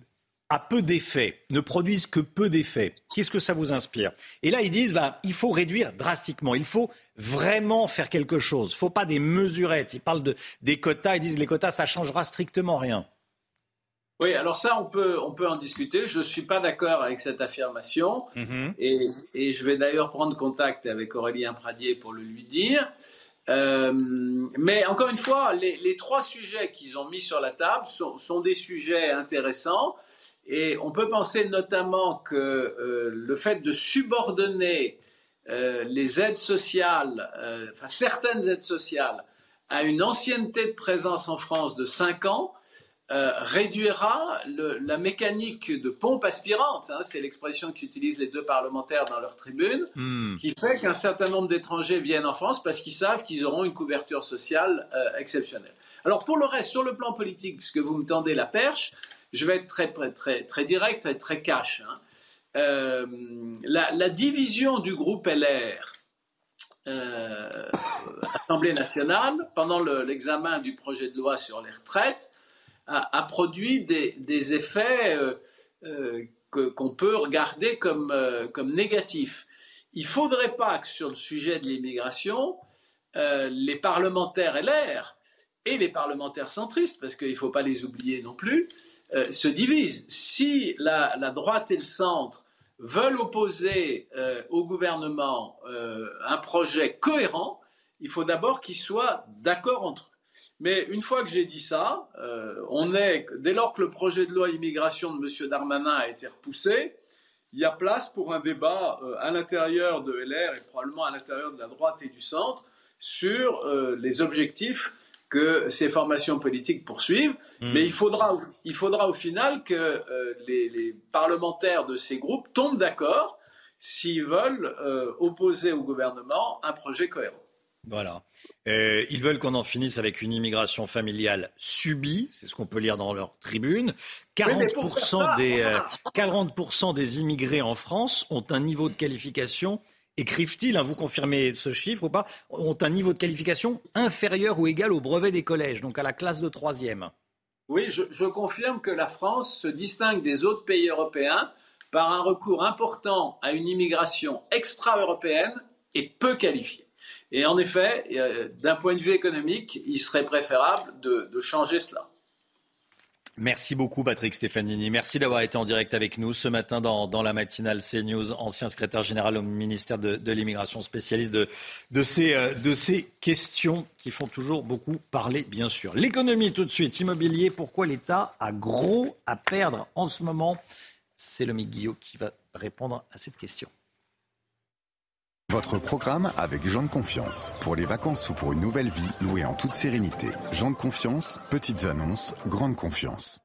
à peu d'effets, ne produisent que peu d'effets. Qu'est-ce que ça vous inspire? Et là, ils disent, bah, il faut réduire drastiquement, il faut vraiment faire quelque chose. Il ne faut pas des mesurettes. Ils parlent de, des quotas, ils disent, les quotas, ça changera strictement rien. Oui, alors ça, on peut, on peut en discuter. Je ne suis pas d'accord avec cette affirmation. Mm-hmm. et, et, je vais d'ailleurs prendre contact avec Aurélien Pradier pour le lui dire. Euh, mais encore une fois, les, les trois sujets qu'ils ont mis sur la table sont, sont, des sujets intéressants. Et on peut penser notamment que euh, le fait de subordonner euh, les aides sociales, euh, enfin certaines aides sociales, à une ancienneté de présence en France de 5 ans, réduira le, la mécanique de pompe aspirante, hein, c'est l'expression qu'utilisent les deux parlementaires dans leur tribune, hmm. qui fait qu'un certain nombre d'étrangers viennent en France parce qu'ils savent qu'ils auront une couverture sociale exceptionnelle. Alors pour le reste, sur le plan politique, puisque vous me tendez la perche, je vais être très, très, très direct et très cash. Hein. Euh, la, division du groupe LR euh, Assemblée nationale, pendant l'examen du projet de loi sur les retraites, a, produit des, effets euh, qu'on peut regarder comme, comme négatifs. Il ne faudrait pas que sur le sujet de l'immigration, les parlementaires LR et les parlementaires centristes, parce qu'il ne faut pas les oublier non plus, se divisent. Si la, droite et le centre veulent opposer au gouvernement un projet cohérent, il faut d'abord qu'ils soient d'accord entre eux. Mais une fois que j'ai dit ça, euh, on est, dès lors que le projet de loi immigration de M. Darmanin a été repoussé, il y a place pour un débat euh, à l'intérieur de LR et probablement à l'intérieur de la droite et du centre sur euh, les objectifs que ces formations politiques poursuivent. Mmh. Mais il faudra, il faudra au final que les, les, parlementaires de ces groupes tombent d'accord s'ils veulent opposer au gouvernement un projet cohérent. Voilà. Euh, ils veulent qu'on en finisse avec une immigration familiale subie, c'est ce qu'on peut lire dans leur tribune. 40%, des, 40 euh, des immigrés en France ont un niveau de qualification, écrivent-ils, hein, vous confirmez ce chiffre ou pas, ont un niveau de qualification inférieur ou égal au brevet des collèges, donc à la classe de troisième. Oui, je, confirme que la France se distingue des autres pays européens par un recours important à une immigration extra-européenne et peu qualifiée. Et en effet, euh, d'un point de vue économique, il serait préférable de, changer cela. Merci beaucoup Patrick Stefanini. Merci d'avoir été en direct avec nous ce matin dans, la matinale CNews, ancien secrétaire général au ministère de, l'immigration, spécialiste de, de, ces, euh, de ces questions qui font toujours beaucoup parler, bien sûr. L'économie tout de suite, immobilier, pourquoi l'État a gros à perdre en ce moment? C'est le Guillot qui va répondre à cette question. Votre programme avec Jean de Confiance. Pour les vacances ou pour une nouvelle vie, louée en toute sérénité. Jean de Confiance, petites annonces, grande confiance.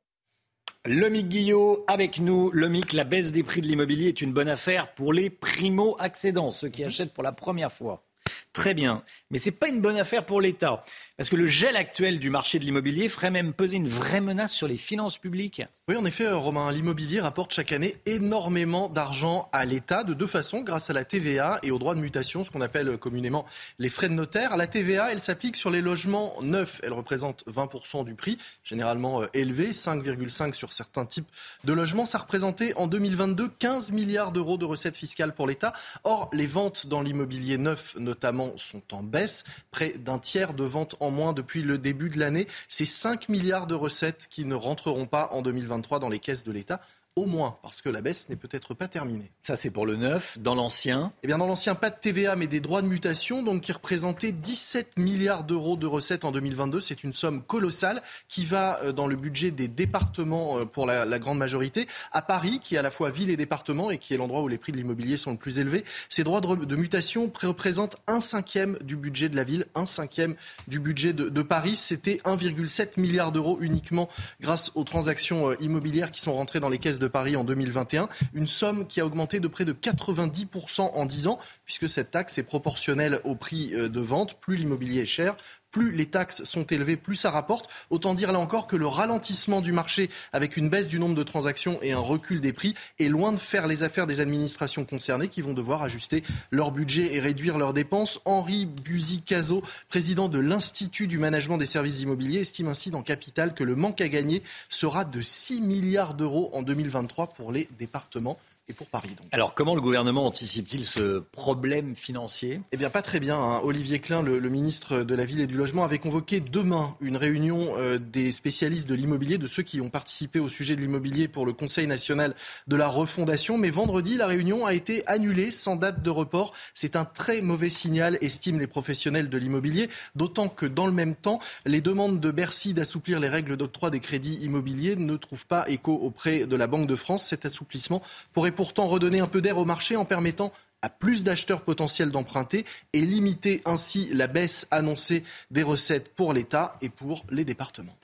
Lomic Guillot avec nous. Lomic, la baisse des prix de l'immobilier est une bonne affaire pour les primo-accédants, ceux qui achètent pour la première fois. Très bien. Mais ce n'est pas une bonne affaire pour l'État. Parce que le gel actuel du marché de l'immobilier ferait même peser une vraie menace sur les finances publiques. Oui, en effet, Romain, l'immobilier rapporte chaque année énormément d'argent à l'État de deux façons, grâce à la TVA et aux droits de mutation, ce qu'on appelle communément les frais de notaire. La TVA, elle s'applique sur les logements neufs. Elle représente 20% du prix, généralement euh, élevé, 5,5 sur certains types de logements. Ça représentait en 2022 15 milliards d'euros de recettes fiscales pour l'État. Or, les ventes dans l'immobilier neuf, notamment, sont en baisse. Près d'un tiers de ventes en moins depuis le début de l'année. C'est 5 milliards de recettes qui ne rentreront pas en 2023 dans les caisses de l'État au moins, parce que la baisse n'est peut-être pas terminée. Ça, c'est pour le neuf. Dans l'ancien Eh bien, dans l'ancien, pas de TVA, mais des droits de mutation, donc qui représentaient 17 milliards d'euros de recettes en 2022. C'est une somme colossale qui va euh, dans le budget des départements euh, pour la, grande majorité. À Paris, qui est à la fois ville et département, et qui est l'endroit où les prix de l'immobilier sont le plus élevés, ces droits de, mutation représentent un cinquième du budget de la ville, un cinquième du budget de, de Paris. C'était 1,7 milliard d'euros uniquement grâce aux transactions euh, immobilières qui sont rentrées dans les caisses de Paris en 2021, une somme qui a augmenté de près de 90% en 10 ans, puisque cette taxe est proportionnelle au prix euh, de vente. Plus l'immobilier est cher, plus les taxes sont élevées, plus ça rapporte. Autant dire là encore que le ralentissement du marché avec une baisse du nombre de transactions et un recul des prix est loin de faire les affaires des administrations concernées qui vont devoir ajuster leur budget et réduire leurs dépenses. Henri Buzicazo, président de l'Institut du management des services immobiliers, estime ainsi dans Capital que le manque à gagner sera de 6 milliards d'euros en 2023 pour les départements et pour Paris. Donc. Alors comment le gouvernement anticipe-t-il ce problème financier? Eh bien pas très bien. Hein. Olivier Klein, le, le, ministre de la Ville et du Logement, avait convoqué demain une réunion euh, des spécialistes de l'immobilier, de ceux qui ont participé au sujet de l'immobilier pour le Conseil national de la refondation. Mais vendredi, la réunion a été annulée sans date de report. C'est un très mauvais signal, estiment les professionnels de l'immobilier, d'autant que dans le même temps, les demandes de Bercy d'assouplir les règles d'octroi des crédits immobiliers ne trouvent pas écho auprès de la Banque de France. Cet assouplissement pourrait pourtant redonner un peu d'air au marché en permettant à plus d'acheteurs potentiels d'emprunter et limiter ainsi la baisse annoncée des recettes pour l'État et pour les départements.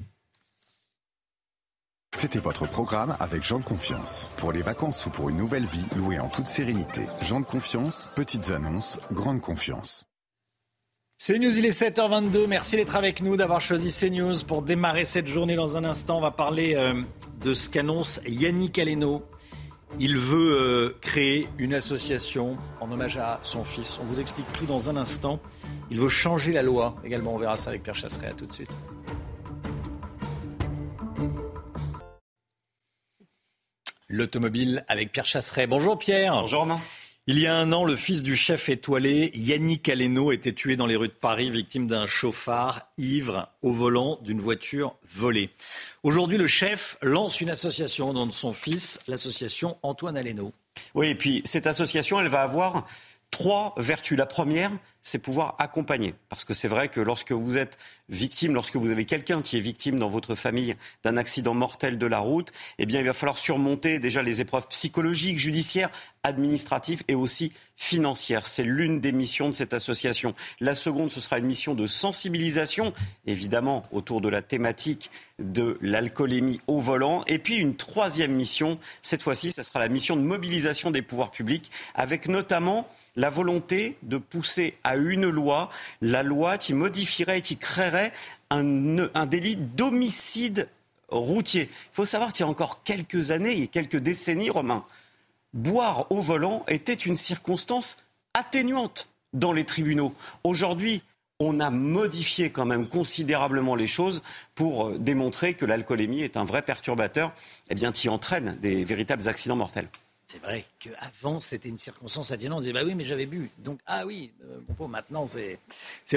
C'était votre programme avec Jean de Confiance. Pour les vacances ou pour une nouvelle vie, louée en toute sérénité. Jean de Confiance, petites annonces, grande confiance. CNews, il est 7h22. Merci d'être avec nous, d'avoir choisi CNews pour démarrer cette journée. Dans un instant, on va parler euh, de ce qu'annonce Yannick Aleno. Il veut euh, créer une association en hommage à son fils. On vous explique tout dans un instant. Il veut changer la loi également. On verra ça avec Pierre Chasseret. À tout de suite. L'automobile avec Pierre Chasseret. Bonjour Pierre. Bonjour Romain. Il y a un an, le fils du chef étoilé, Yannick Aleno, était tué dans les rues de Paris, victime d'un chauffard ivre au volant d'une voiture volée. Aujourd'hui, le chef lance une association au nom de son fils, l'association Antoine Aleno. Oui, et puis cette association, elle va avoir trois vertus. La première, c'est pouvoir accompagner. Parce que c'est vrai que lorsque vous êtes victime, lorsque vous avez quelqu'un qui est victime dans votre famille d'un accident mortel de la route, eh bien, il va falloir surmonter déjà les épreuves psychologiques, judiciaires, administratives et aussi financières. C'est l'une des missions de cette association. La seconde, ce sera une mission de sensibilisation, évidemment, autour de la thématique de l'alcoolémie au volant. Et puis une troisième mission, cette fois-ci, ce sera la mission de mobilisation des pouvoirs publics, avec notamment la volonté de pousser à une loi, la loi qui modifierait et qui créerait un, délit d'homicide routier. Il faut savoir qu'il y a encore quelques années et quelques décennies, Romain, boire au volant était une circonstance atténuante dans les tribunaux. Aujourd'hui, on a modifié quand même considérablement les choses pour euh, démontrer que l'alcoolémie est un vrai perturbateur eh qui entraîne des véritables accidents mortels. C'est vrai qu'avant, c'était une circonstance atténuante. On disait, bah oui, mais j'avais bu. Donc, ah oui, euh, maintenant, c'est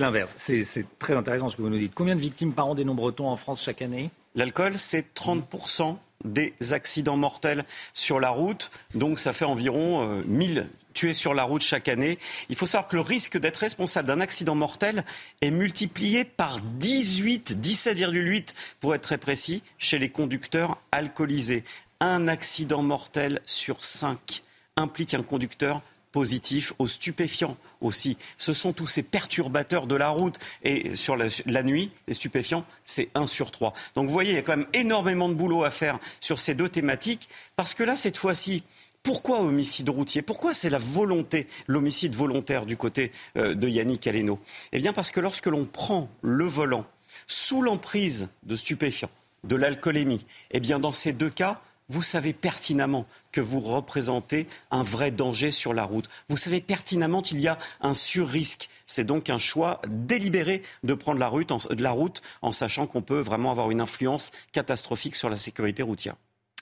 l'inverse. C'est très intéressant ce que vous nous dites. Combien de victimes par an dénombre-t-on en France chaque année? L'alcool, c'est 30% des accidents mortels sur la route. Donc, ça fait environ euh, 1000 tués sur la route chaque année. Il faut savoir que le risque d'être responsable d'un accident mortel est multiplié par 18, 17,8 pour être très précis, chez les conducteurs alcoolisés un accident mortel sur cinq implique un conducteur positif aux stupéfiants aussi. Ce sont tous ces perturbateurs de la route. Et sur la, nuit, les stupéfiants, c'est un sur trois. Donc vous voyez, il y a quand même énormément de boulot à faire sur ces deux thématiques. Parce que là, cette fois-ci, pourquoi homicide routier? Pourquoi c'est la volonté, l'homicide volontaire du côté euh, de Yannick Aleno? Eh bien parce que lorsque l'on prend le volant sous l'emprise de stupéfiants, de l'alcoolémie, eh bien dans ces deux cas, vous savez pertinemment que vous représentez un vrai danger sur la route. Vous savez pertinemment qu'il y a un surrisque. C'est donc un choix délibéré de prendre la route en, la route en sachant qu'on peut vraiment avoir une influence catastrophique sur la sécurité routière.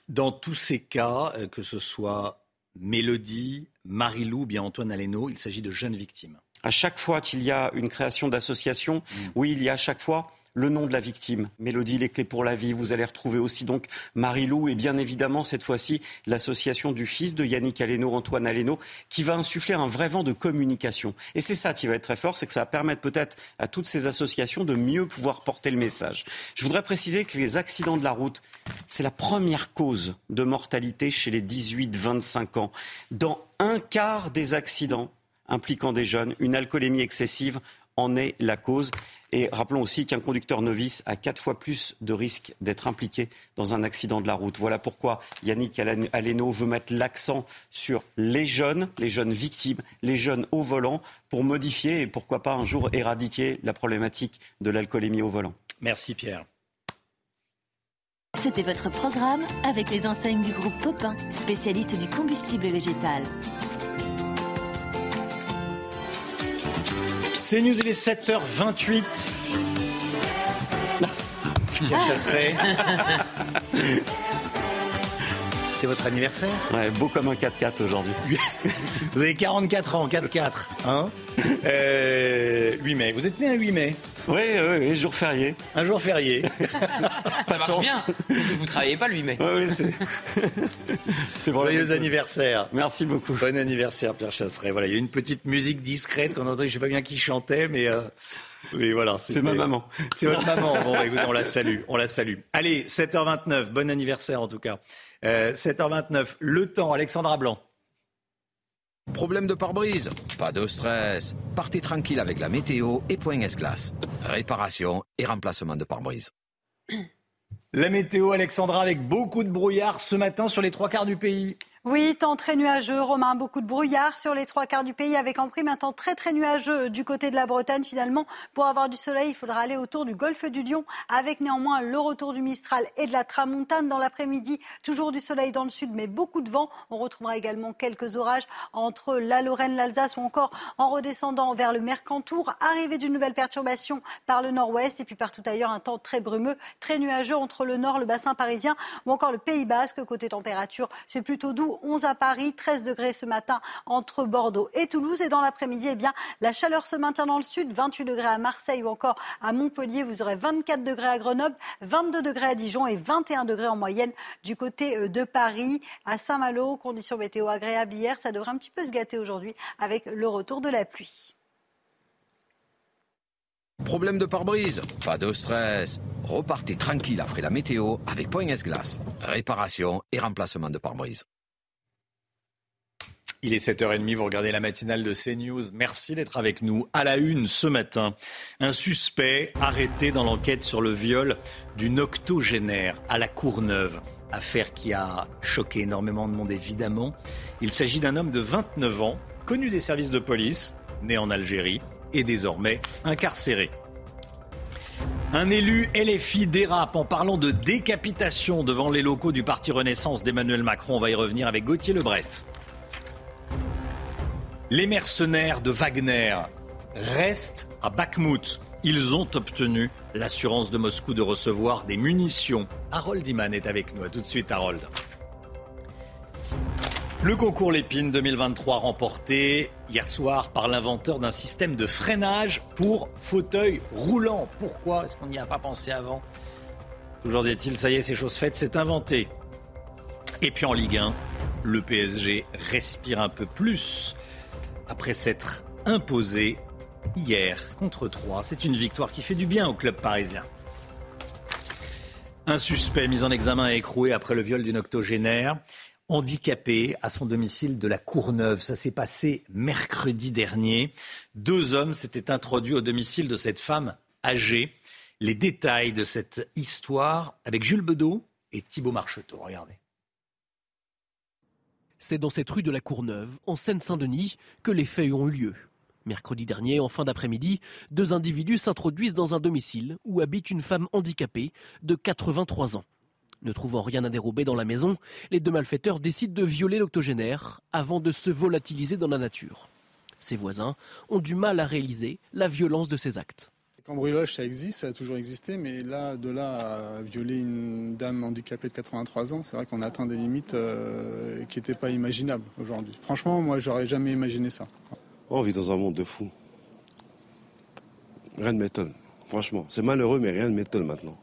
Dans tous ces cas, euh, que ce soit Mélodie, Marilou, bien Antoine Aleno, il s'agit de jeunes victimes. À chaque fois qu'il y a une création d'association, mmh. oui, il y a à chaque fois le nom de la victime. Mélodie, les clés pour la vie. Vous allez retrouver aussi donc Marie-Lou et bien évidemment cette fois-ci l'association du fils de Yannick Aleno, Antoine Aleno, qui va insuffler un vrai vent de communication. Et c'est ça qui va être très fort, c'est que ça va permettre peut-être à toutes ces associations de mieux pouvoir porter le message. Je voudrais préciser que les accidents de la route, c'est la première cause de mortalité chez les 18-25 ans. Dans un quart des accidents impliquant des jeunes, une alcoolémie excessive en est la cause. Et rappelons aussi qu'un conducteur novice a quatre fois plus de risques d'être impliqué dans un accident de la route. Voilà pourquoi Yannick Aleno veut mettre l'accent sur les jeunes, les jeunes victimes, les jeunes au volant, pour modifier et pourquoi pas un jour éradiquer la problématique de l'alcoolémie au volant. Merci Pierre. C'était votre programme avec les enseignes du groupe Popin, spécialiste du combustible végétal. C'est News, il est 7h28. Chasseret. C'est votre anniversaire? Ouais, beau comme un 4x4 aujourd'hui. Vous avez 44 ans, 4x4. Hein? Euh, 8 mai. Vous êtes né un 8 mai? Oui, oui, oui, jour férié. Un jour férié. Ça marche bien. Vous travaillez pas le 8 mai. Oui, oui, c'est. c'est pour Joyeux anniversaire. Merci beaucoup. Bon anniversaire, Pierre Chasseret. Voilà, il y a une petite musique discrète qu'on entend. Je sais pas bien qui chantait, mais. Euh... Oui, voilà. C'est ma maman. C'est votre maman. Bon, écoutez, on la salue. On la salue. Allez, 7h29. Bon anniversaire, en tout cas. Euh, 7h29. Le temps, Alexandra Blanc. Problème de pare-brise Pas de stress. Partez tranquille avec la météo et Point S-Glace. Réparation et remplacement de pare-brise. La météo, Alexandra, avec beaucoup de brouillard ce matin sur les trois quarts du pays. Oui, temps très nuageux, Romain. Beaucoup de brouillard sur les trois quarts du pays, avec en prime un temps très très nuageux du côté de la Bretagne. Finalement, pour avoir du soleil, il faudra aller autour du golfe du Lion, avec néanmoins le retour du Mistral et de la Tramontane dans l'après-midi. Toujours du soleil dans le sud, mais beaucoup de vent. On retrouvera également quelques orages entre la Lorraine, l'Alsace ou encore en redescendant vers le Mercantour. Arrivée d'une nouvelle perturbation par le nord-ouest et puis partout ailleurs, un temps très brumeux, très nuageux entre le nord, le bassin parisien ou encore le Pays Basque. Côté température, c'est plutôt doux 11 à Paris, 13 degrés ce matin entre Bordeaux et Toulouse. Et dans l'après-midi, eh bien, la chaleur se maintient dans le sud, 28 degrés à Marseille ou encore à Montpellier. Vous aurez 24 degrés à Grenoble, 22 degrés à Dijon et 21 degrés en moyenne du côté euh, de Paris. À Saint-Malo, conditions météo agréables hier. Ça devrait un petit peu se gâter aujourd'hui avec le retour de la pluie. Problème de pare-brise? Pas de stress. Repartez tranquille après la météo avec Point S-Glace. Réparation et remplacement de pare-brise. Il est 7h30, vous regardez la matinale de CNews. Merci d'être avec nous. À la une ce matin, un suspect arrêté dans l'enquête sur le viol d'une octogénaire à la Courneuve. Affaire qui a choqué énormément de monde évidemment. Il s'agit d'un homme de 29 ans, connu des services de police, né en Algérie et désormais incarcéré. Un élu LFI dérape en parlant de décapitation devant les locaux du Parti Renaissance d'Emmanuel Macron. On va y revenir avec Gauthier Lebret. Les mercenaires de Wagner restent à Bakhmut. Ils ont obtenu l'assurance de Moscou de recevoir des munitions. Harold Iman est avec nous. A tout de suite, Harold. Le concours Lépine 2023 remporté hier soir par l'inventeur d'un système de freinage pour fauteuil roulant. Pourquoi est-ce qu'on n'y a pas pensé avant? Toujours dit-il, ça y est, c'est chose faite, c'est inventé. Et puis en Ligue 1, le PSG respire un peu plus après s'être imposé hier contre 3. C'est une victoire qui fait du bien au club parisien. Un suspect mis en examen et écroué après le viol d'une octogénaire handicapé à son domicile de la Courneuve. Ça s'est passé mercredi dernier. Deux hommes s'étaient introduits au domicile de cette femme âgée. Les détails de cette histoire avec Jules Bedeau et Thibault Marcheteau. Regardez. C'est dans cette rue de la Courneuve, en Seine-Saint-Denis, que les faits ont eu lieu. Mercredi dernier, en fin d'après-midi, deux individus s'introduisent dans un domicile où habite une femme handicapée de 83 ans. Ne trouvant rien à dérober dans la maison, les deux malfaiteurs décident de violer l'octogénaire avant de se volatiliser dans la nature. Ses voisins ont du mal à réaliser la violence de ces actes. Le cambriolage, ça existe, ça a toujours existé, mais là, de là à violer une dame handicapée de 83 ans, c'est vrai qu'on atteint des limites euh, qui n'étaient pas imaginables aujourd'hui. Franchement, moi, j'aurais jamais imaginé ça. Oh, on vit dans un monde de fous. Rien ne m'étonne, franchement. C'est malheureux, mais rien ne m'étonne maintenant.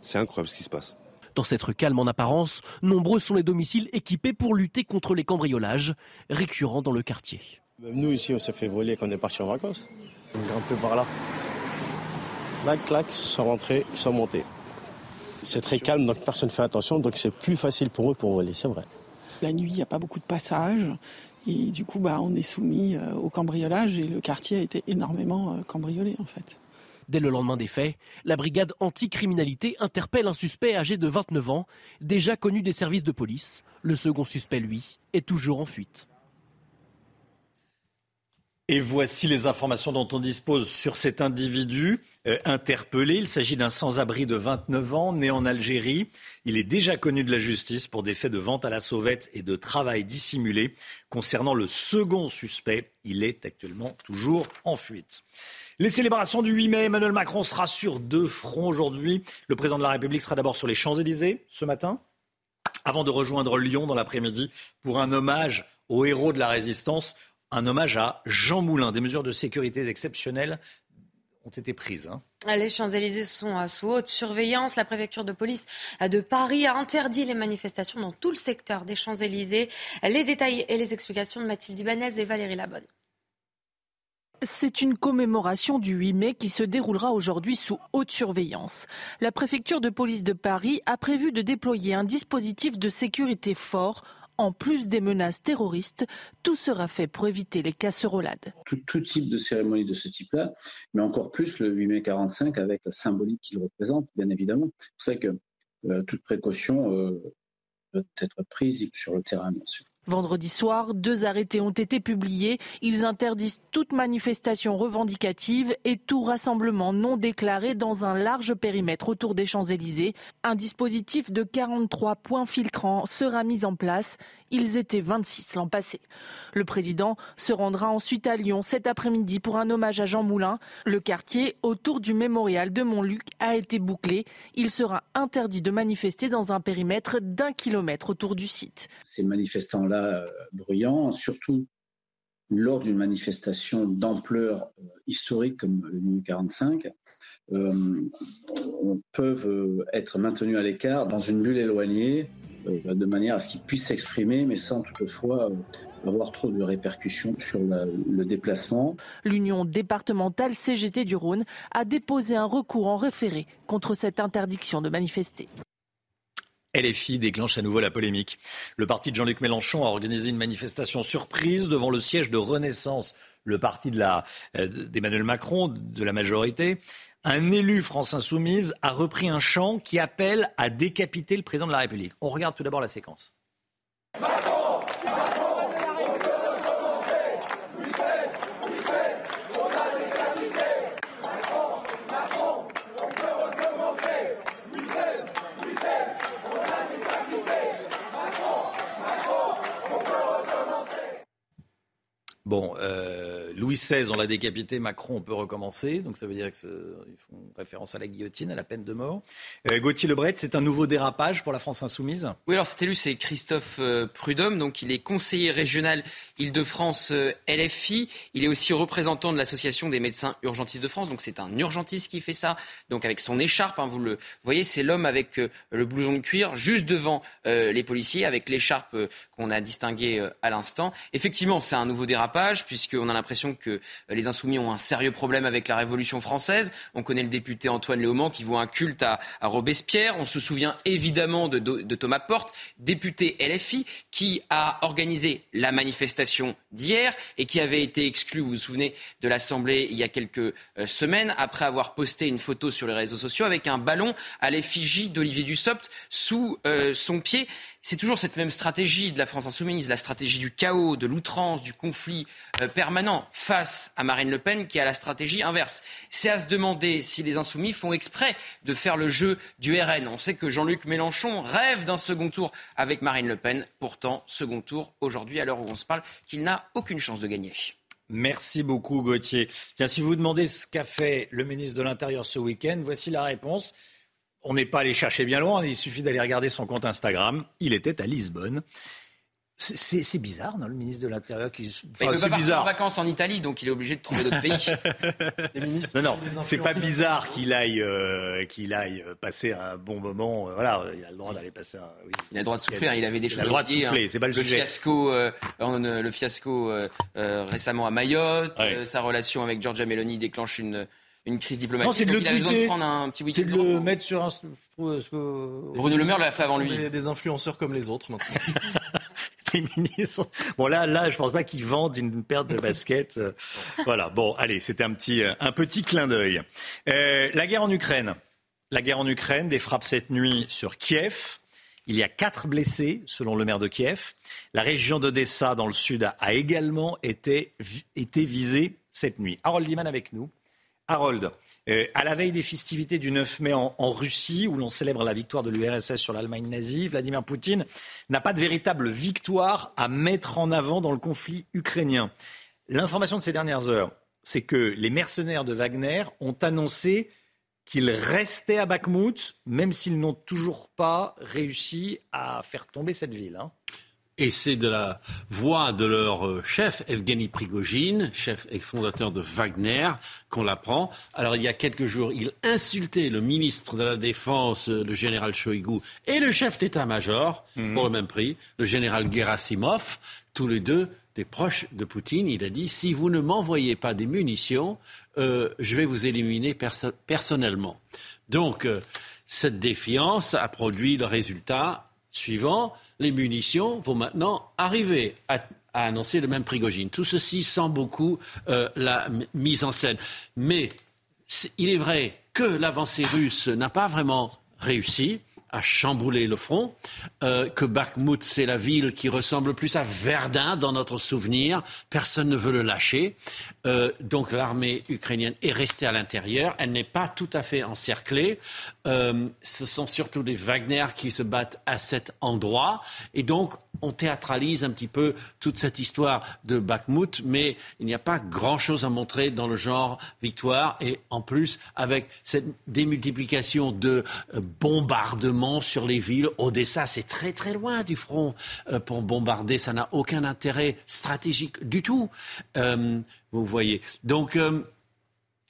C'est incroyable ce qui se passe. Dans cette rue calme en apparence, nombreux sont les domiciles équipés pour lutter contre les cambriolages, récurrents dans le quartier. Même nous, ici, on s'est fait voler quand on est parti en vacances. Un peu par là. Clac, clac, sans rentrer, sans monter. C'est très calme, donc personne ne fait attention, donc c'est plus facile pour eux pour voler, c'est vrai. La nuit, il n'y a pas beaucoup de passages. Et du coup, bah, on est soumis au cambriolage et le quartier a été énormément cambriolé en fait. Dès le lendemain des faits, la brigade anticriminalité interpelle un suspect âgé de 29 ans, déjà connu des services de police. Le second suspect, lui, est toujours en fuite. Et voici les informations dont on dispose sur cet individu euh, interpellé. Il s'agit d'un sans-abri de 29 ans, né en Algérie. Il est déjà connu de la justice pour des faits de vente à la sauvette et de travail dissimulé. Concernant le second suspect, il est actuellement toujours en fuite. Les célébrations du 8 mai, Emmanuel Macron sera sur deux fronts aujourd'hui. Le président de la République sera d'abord sur les Champs-Élysées ce matin, avant de rejoindre Lyon dans l'après-midi pour un hommage aux héros de la résistance un hommage à Jean Moulin. Des mesures de sécurité exceptionnelles ont été prises. Hein. Les Champs-Élysées sont sous haute surveillance. La préfecture de police de Paris a interdit les manifestations dans tout le secteur des Champs-Élysées. Les détails et les explications de Mathilde Ibanez et Valérie Labonne. C'est une commémoration du 8 mai qui se déroulera aujourd'hui sous haute surveillance. La préfecture de police de Paris a prévu de déployer un dispositif de sécurité fort en plus des menaces terroristes, tout sera fait pour éviter les casserolades. Tout, type de cérémonie de ce type-là, mais encore plus le 8 mai 45 avec la symbolique qu'il représente, bien évidemment. C'est que euh, toute précaution euh, doit être prise sur le terrain, bien sûr. Vendredi soir, deux arrêtés ont été publiés. Ils interdisent toute manifestation revendicative et tout rassemblement non déclaré dans un large périmètre autour des Champs-Élysées. Un dispositif de 43 points filtrants sera mis en place. Ils étaient 26 l'an passé. Le président se rendra ensuite à Lyon cet après-midi pour un hommage à Jean Moulin. Le quartier autour du mémorial de Montluc a été bouclé. Il sera interdit de manifester dans un périmètre d'un kilomètre autour du site. Ces manifestants-là euh, bruyants, surtout lors d'une manifestation d'ampleur euh, historique comme le 1945, euh, peuvent être maintenus à l'écart dans une bulle éloignée de manière à ce qu'ils puissent s'exprimer, mais sans toutefois euh, avoir trop de répercussions sur le déplacement. L'Union départementale CGT du Rhône a déposé un recours en référé contre cette interdiction de manifester. LFI déclenche à nouveau la polémique. Le parti de Jean-Luc Mélenchon a organisé une manifestation surprise devant le siège de Renaissance, le parti euh, d'Emmanuel Macron, de la majorité un élu France Insoumise a repris un chant qui appelle à décapiter le président de la République. On regarde tout d'abord la séquence. Bon, euh, Louis XVI, on l'a décapité, Macron, on peut recommencer. Donc ça veut dire qu'ils font référence à la guillotine, à la peine de mort. Euh, Gauthier Lebret, c'est un nouveau dérapage pour la France insoumise? Oui, alors cet élu, c'est Christophe euh, Prudhomme. Donc il est conseiller régional Île-de-France LFI. Il est aussi représentant de l'association des médecins urgentistes de France. Donc c'est un urgentiste qui fait ça. Donc avec son écharpe, hein, vous le voyez, c'est l'homme avec le blouson de cuir juste devant les policiers, avec l'écharpe qu'on a distinguée à l'instant. Effectivement, c'est un nouveau dérapage puisqu'on a l'impression que les Insoumis ont un sérieux problème avec la Révolution française. On connaît le député Antoine Léaumont qui voit un culte à, Robespierre. On se souvient évidemment de, de, Thomas Porte, député LFI, qui a organisé la manifestation d'hier et qui avait été exclu, vous vous souvenez, de l'Assemblée il y a quelques euh, semaines après avoir posté une photo sur les réseaux sociaux avec un ballon à l'effigie d'Olivier Dussopt sous euh, son pied c'est toujours cette même stratégie de la France insoumise, la stratégie du chaos, de l'outrance, du conflit euh, permanent face à Marine Le Pen qui a la stratégie inverse. C'est à se demander si les insoumis font exprès de faire le jeu du RN. On sait que Jean-Luc Mélenchon rêve d'un second tour avec Marine Le Pen. Pourtant, second tour aujourd'hui, à l'heure où on se parle, qu'il n'a aucune chance de gagner. Merci beaucoup Gauthier. Tiens, si vous demandez ce qu'a fait le ministre de l'Intérieur ce week-end, voici la réponse. On n'est pas allé chercher bien loin, il suffit d'aller regarder son compte Instagram. Il était à Lisbonne. C'est bizarre, non, le ministre de l'Intérieur qui. Enfin, il pas en vacances en Italie, donc il est obligé de trouver d'autres pays. non, non, c'est pas bizarre qu'il aille, euh, qu'il aille passer un bon moment. Euh, voilà, il a le droit d'aller passer un. Oui, il a le droit de souffler. Il, avait des choses il a le droit de souffler. Hein. C'est pas le, le sujet. Fiasco, euh, le fiasco récemment à Mayotte, sa relation avec Giorgia Meloni déclenche une une crise diplomatique. Non, c'est de le tweeter. C'est de le mettre sur un. Bruno Le Maire l'a fait avant lui. Des, des influenceurs comme les autres maintenant. les ministres. Bon là, là, je pense pas qu'ils vendent une paire de baskets. Euh, voilà. Bon, allez, c'était un petit, euh, un petit clin d'œil. Euh, la guerre en Ukraine. La guerre en Ukraine, des frappes cette nuit sur Kiev. Il y a quatre blessés, selon le maire de Kiev. La région d'Odessa, dans le sud, a également été, été visée cette nuit. Harold Liman avec nous. Harold, euh, à la veille des festivités du 9 mai en, Russie, où l'on célèbre la victoire de l'URSS sur l'Allemagne nazie, Vladimir Poutine n'a pas de véritable victoire à mettre en avant dans le conflit ukrainien. L'information de ces dernières heures, c'est que les mercenaires de Wagner ont annoncé qu'ils restaient à Bakhmut, même s'ils n'ont toujours pas réussi à faire tomber cette ville. Hein. Et c'est de la voix de leur euh, chef, Evgeny Prigogine, chef et fondateur de Wagner, qu'on l'apprend. Alors il y a quelques jours, il insultait le ministre de la Défense, euh, le général Shoigu, et le chef d'état-major, mhm. pour le même prix, le général Gerasimov, tous les deux des proches de Poutine. Il a dit, si vous ne m'envoyez pas des munitions, euh, je vais vous éliminer personnellement. Donc, cette défiance a produit le résultat suivant les munitions vont maintenant arriver à, annoncer le même Prigogine. Tout ceci sent beaucoup euh, la mise en scène. Mais il est vrai que l'avancée russe n'a pas vraiment réussi à chambouler le front, euh, que Bakhmut, c'est la ville qui ressemble plus à Verdun dans notre souvenir. Personne ne veut le lâcher. Euh, donc l'armée ukrainienne est restée à l'intérieur. Elle n'est pas tout à fait encerclée. Euh, ce sont surtout des Wagner qui se battent à cet endroit. Et donc on théâtralise un petit peu toute cette histoire de Bakhmut, mais il n'y a pas grand-chose à montrer dans le genre victoire. Et en plus, avec cette démultiplication de bombardements sur les villes. Odessa, c'est très très loin du front euh, pour bombarder. Ça n'a aucun intérêt stratégique du tout. Euh, vous voyez. Donc euh,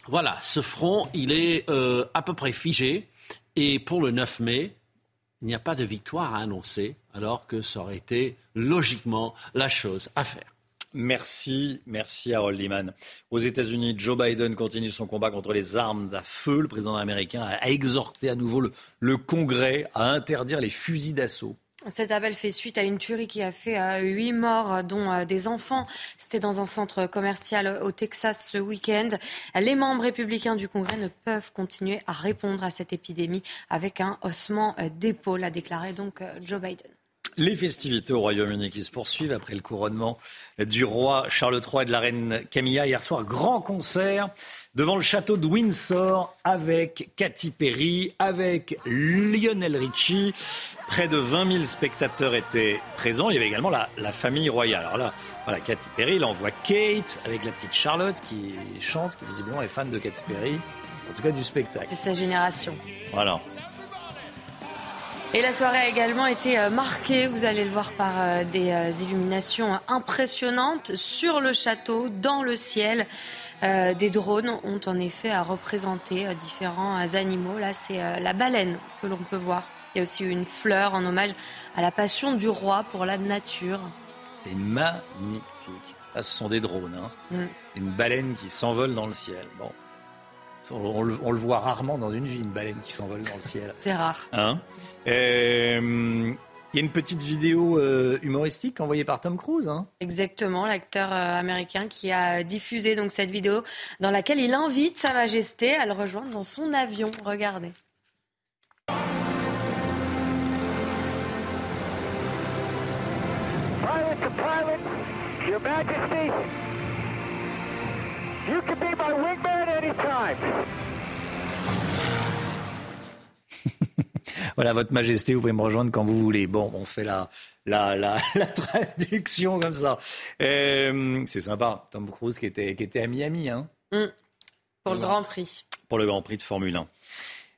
voilà, ce front, il est à peu près figé. Et pour le 9 mai, il n'y a pas de victoire à annoncer, alors que ça aurait été logiquement la chose à faire. Merci, merci Harold Lehman. Aux États-Unis, Joe Biden continue son combat contre les armes à feu. Le président américain a exhorté à nouveau le, Congrès à interdire les fusils d'assaut. Cet appel fait suite à une tuerie qui a fait euh, huit morts, dont euh, des enfants. C'était dans un centre commercial au Texas ce week-end. Les membres républicains du Congrès ne peuvent continuer à répondre à cette épidémie avec un haussement euh, d'épaule, a déclaré donc Joe Biden. Les festivités au Royaume-Uni qui se poursuivent après le couronnement du roi Charles III et de la reine Camilla. Hier soir, grand concert devant le château de Windsor avec Katy Perry, avec Lionel Richie. Près de 20 000 spectateurs étaient présents. Il y avait également la, famille royale. Alors là, voilà, Katy Perry, il envoie Kate avec la petite Charlotte qui chante, qui visiblement est fan de Katy Perry. En tout cas, du spectacle. C'est sa génération. Voilà. Et la soirée a également été euh, marquée, vous allez le voir, par euh, des euh, illuminations impressionnantes sur le château, dans le ciel. des drones ont en effet à représenter différents animaux. Là, c'est la baleine que l'on peut voir. Il y a aussi une fleur en hommage à la passion du roi pour la nature. C'est magnifique. Là, ce sont des drones. Hein. Mm. Une baleine qui s'envole dans le ciel. Bon. On, le, voit rarement dans une vie, une baleine qui s'envole dans le ciel. C'est rare. Hein? Euh, il y a une petite vidéo euh, humoristique envoyée par Tom Cruise. Hein Exactement, l'acteur euh, américain qui a diffusé donc cette vidéo dans laquelle il invite Sa Majesté à le rejoindre dans son avion. Regardez. Your Majesty, You can be my wingman anytime. Voilà, Votre Majesté, vous pouvez me rejoindre quand vous voulez. Bon, on fait la, la, la, la traduction comme ça. Euh, c'est sympa. Tom Cruise qui était, qui était à Miami. Hein. Mm. Pour le Grand Prix. Pour le Grand Prix de Formule 1.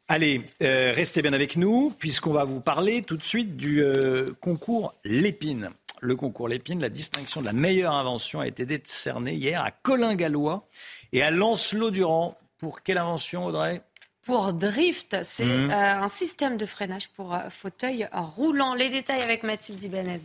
Allez, euh, restez bien avec nous, puisqu'on va vous parler tout de suite du euh, concours Lépine le concours Lépine. La distinction de la meilleure invention a été décernée hier à Colin Gallois et à Lancelot Durand. Pour quelle invention, Audrey? Pour Drift, c'est mmh. euh, un système de freinage pour euh, fauteuil roulant. Les détails avec Mathilde Ibanez.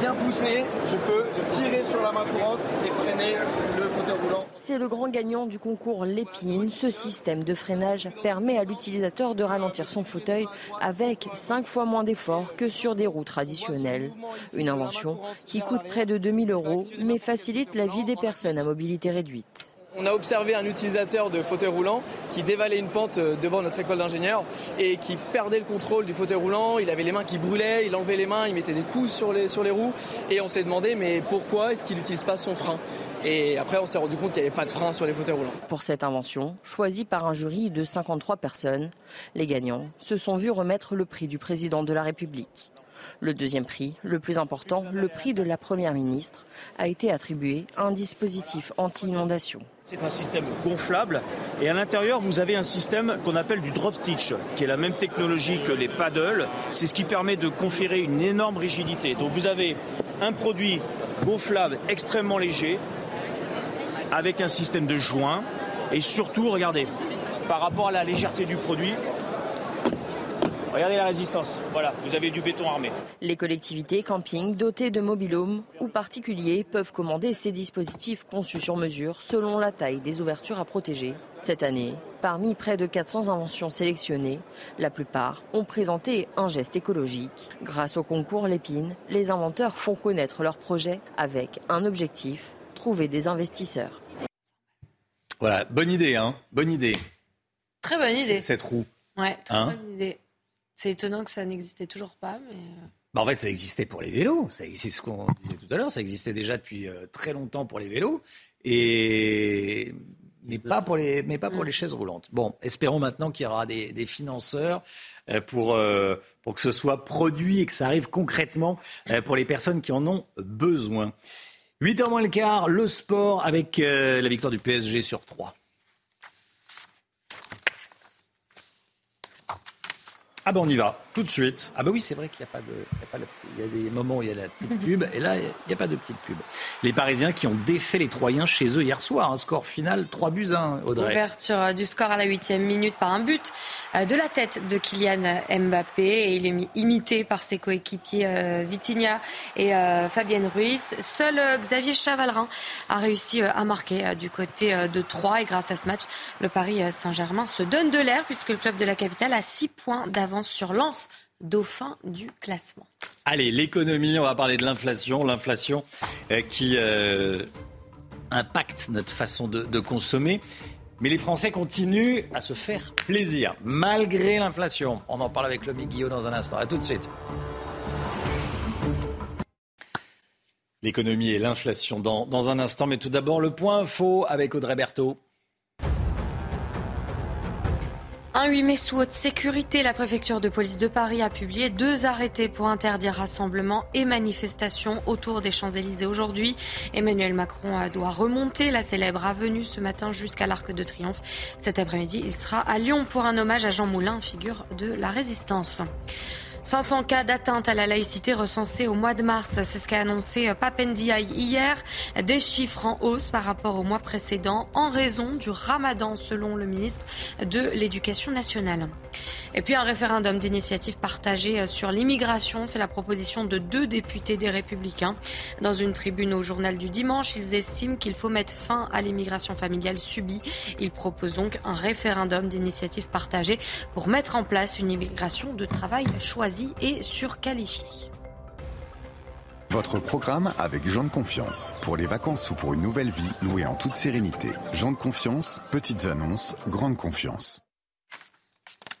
bien pousser, je peux tirer sur la main courante et freiner le fauteuil roulant. C'est le grand gagnant du concours Lépine. Ce système de freinage permet à l'utilisateur de ralentir son fauteuil avec 5 fois moins d'efforts que sur des roues traditionnelles. Une invention qui coûte près de 2000 euros mais facilite la vie des personnes à mobilité réduite. On a observé un utilisateur de fauteuil roulant qui dévalait une pente euh, devant notre école d'ingénieurs et qui perdait le contrôle du fauteuil roulant. Il avait les mains qui brûlaient, il enlevait les mains, il mettait des coups sur les, sur les roues. Et on s'est demandé, mais pourquoi est-ce qu'il n'utilise pas son frein? Et après, on s'est rendu compte qu'il n'y avait pas de frein sur les fauteuils roulants. Pour cette invention, choisie par un jury de 53 personnes, les gagnants se sont vus remettre le prix du président de la République. Le deuxième prix, le plus important, le prix de la Première ministre, a été attribué à un dispositif anti-inondation. C'est un système gonflable et à l'intérieur vous avez un système qu'on appelle du drop stitch, qui est la même technologie que les paddles. C'est ce qui permet de conférer une énorme rigidité. Donc vous avez un produit gonflable extrêmement léger avec un système de joint et surtout regardez par rapport à la légèreté du produit Regardez la résistance. Voilà, vous avez du béton armé. Les collectivités, campings dotés de mobilhomes ou particuliers peuvent commander ces dispositifs conçus sur mesure selon la taille des ouvertures à protéger. Cette année, parmi près de 400 inventions sélectionnées, la plupart ont présenté un geste écologique. Grâce au concours Lépine, les inventeurs font connaître leurs projets avec un objectif, trouver des investisseurs. Voilà, bonne idée, hein Bonne idée. Très bonne idée. Cette roue. Ouais, très Hein bonne idée. C'est étonnant que ça n'existait toujours pas, mais. euh, Bah, en fait, ça existait pour les vélos. Ça- C'est ce qu'on disait tout à l'heure. Ça existait déjà depuis euh, très longtemps pour les vélos. Et. Mais pas pour les, mais pas pour les chaises roulantes. Bon, espérons maintenant qu'il y aura des, des financeurs euh, pour, euh, pour que ce soit produit et que ça arrive concrètement pour les personnes qui en ont besoin. 8h moins le quart, le sport avec euh, la victoire du PSG sur 3. Ah ben on y va, tout de suite. Ah ben oui, c'est vrai qu'il n'y a pas de... Il y a, pas la petite- il y a des moments où il y a la petite pub, et là, il n'y a pas de petite pub. Les Parisiens qui ont défait les Troyens chez eux hier soir, un score final 3 buts 1, Audrey. Ouverture du score à la huitième minute par un but euh, de la tête de Kylian Mbappé et il est mi- imité par ses coéquipiers euh, Vitinha et euh, Fabienne Ruiz. Seul Xavier Chavalrin a réussi à marquer du côté de Troyes et grâce à ce match, le Paris Saint-Germain se donne de l'air puisque le club de la capitale a 6 points d'avance sur Lens, dauphin du classement. Allez, l'économie, on va parler de l'inflation. L'inflation euh, qui euh, impacte notre façon de, consommer. Mais les Français continuent à se faire plaisir, malgré l'inflation. On en parle avec Lomi Guillaume dans un instant. À tout de suite. L'économie et l'inflation dans, dans un instant. Mais tout d'abord, le point info avec Audrey Berthaud. Un 8 mai sous haute sécurité, la préfecture de police de Paris a publié deux arrêtés pour interdire rassemblements et manifestations autour des Champs-Élysées aujourd'hui. Emmanuel Macron doit remonter la célèbre avenue ce matin jusqu'à l'Arc de Triomphe. Cet après-midi, il sera à Lyon pour un hommage à Jean Moulin, figure de la résistance. 500 cas d'atteinte à la laïcité recensés au mois de mars. C'est ce qu'a annoncé Papendiaï hier. Des chiffres en hausse par rapport au mois précédent en raison du ramadan, selon le ministre de l'Éducation nationale. Et puis un référendum d'initiative partagée sur l'immigration. C'est la proposition de deux députés des Républicains. Dans une tribune au journal du dimanche, ils estiment qu'il faut mettre fin à l'immigration familiale subie. Ils proposent donc un référendum d'initiative partagée pour mettre en place une immigration de travail choisie et surqualifiée. Votre programme avec Jean de Confiance. Pour les vacances ou pour une nouvelle vie, louée en toute sérénité. Jean de Confiance, petites annonces, grande confiance.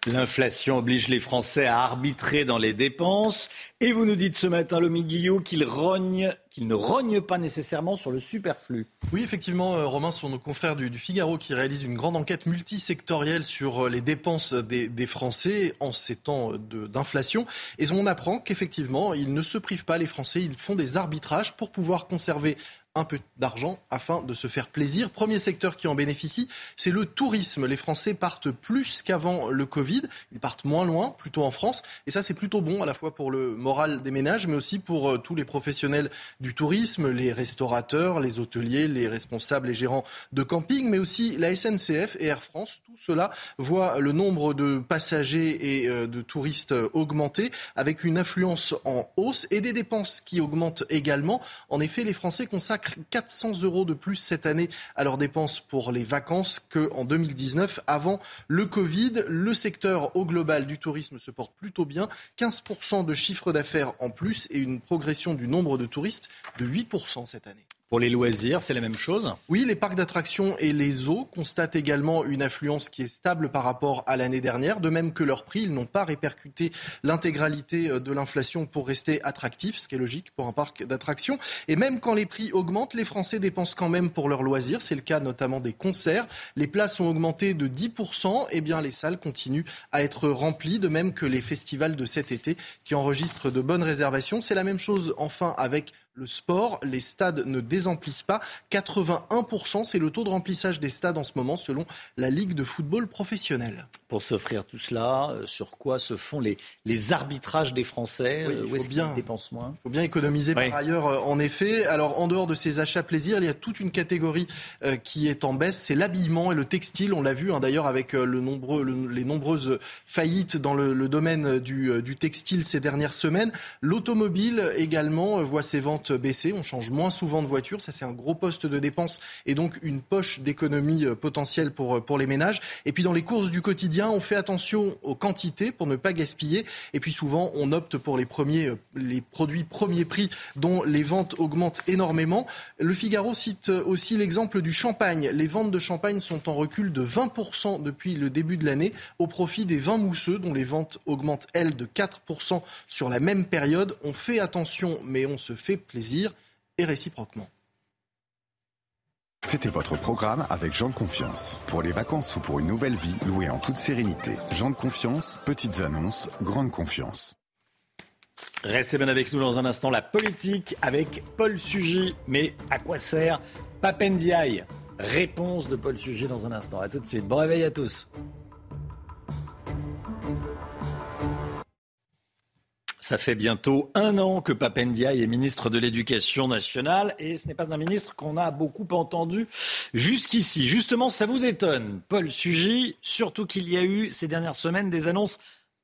L'inflation oblige les Français à arbitrer dans les dépenses. Et vous nous dites ce matin, Lomi Guillot, qu'ils ne rognent pas nécessairement sur le superflu. Oui, effectivement, euh, Romain, sont nos confrères du, Figaro qui réalisent une grande enquête multisectorielle sur euh, les dépenses des, Français en ces temps euh, d'inflation. Et on apprend qu'effectivement, ils ne se privent pas, les Français, ils font des arbitrages pour pouvoir conserver un peu d'argent afin de se faire plaisir. Premier secteur qui en bénéficie, c'est le tourisme. Les Français partent plus qu'avant le Covid. Ils partent moins loin, plutôt en France. Et ça, c'est plutôt bon à la fois pour le moral des ménages, mais aussi pour euh, tous les professionnels du tourisme, les restaurateurs, les hôteliers, les responsables et gérants de camping, mais aussi la SNCF et Air France. Tout cela voit le nombre de passagers et de touristes augmenter avec une influence en hausse et des dépenses qui augmentent également. En effet, les Français consacrent 400 euros de plus cette année à leurs dépenses pour les vacances qu'en 2019 avant le Covid. Le secteur au global du tourisme se porte plutôt bien. 15% de chiffre d'affaires en plus et une progression du nombre de touristes de 8% cette année. Pour les loisirs, c'est la même chose Oui, les parcs d'attractions et les eaux constatent également une affluence qui est stable par rapport à l'année dernière, de même que leurs prix. Ils n'ont pas répercuté l'intégralité euh, de l'inflation pour rester attractifs, ce qui est logique pour un parc d'attractions. Et même quand les prix augmentent, les Français dépensent quand même pour leurs loisirs. C'est le cas notamment des concerts. Les places ont augmenté de 10%. Eh bien, les salles continuent à être remplies, de même que les festivals de cet été qui enregistrent de bonnes réservations. C'est la même chose enfin avec le sport. Les stades ne désemplissent pas. 81%, c'est le taux de remplissage des stades en ce moment selon la Ligue de football professionnel. Pour s'offrir tout cela, euh, sur quoi se font les, les arbitrages des Français oui, Où est-ce qu'ils dépensent moins? Il faut bien économiser par ailleurs, euh, en effet. Alors, en dehors de ces achats plaisir, il y a toute une catégorie euh, qui est en baisse. C'est l'habillement et le textile. On l'a vu hein, d'ailleurs avec le nombreux, les nombreuses faillites dans le, le domaine du, du, textile ces dernières semaines. L'automobile également voit ses ventes baisser. On change moins souvent de voiture. Ça, c'est un gros poste de dépense et donc une poche d'économie potentielle pour, pour les ménages. Et puis, dans les courses du quotidien, on fait attention aux quantités pour ne pas gaspiller. Et puis souvent, on opte pour les, premiers, les produits premier prix dont les ventes augmentent énormément. Le Figaro cite aussi l'exemple du champagne. Les ventes de champagne sont en recul de 20% depuis le début de l'année au profit des vins mousseux dont les ventes augmentent, elles, de 4% sur la même période. On fait attention, mais on se fait plaisir et réciproquement. C'était votre programme avec Jean de Confiance. Pour les vacances ou pour une nouvelle vie, louée en toute sérénité. Jean de Confiance, petites annonces, grande confiance. Restez bien avec nous dans un instant. La politique avec Paul Sugy. Mais à quoi sert Papendiaï? Réponse de Paul Sugy dans un instant. A tout de suite. Bon réveil à tous. Ça fait bientôt un an que Papendiaï est ministre de l'Éducation nationale et ce n'est pas un ministre qu'on a beaucoup entendu jusqu'ici. Justement, ça vous étonne, Paul Sugy, surtout qu'il y a eu ces dernières semaines des annonces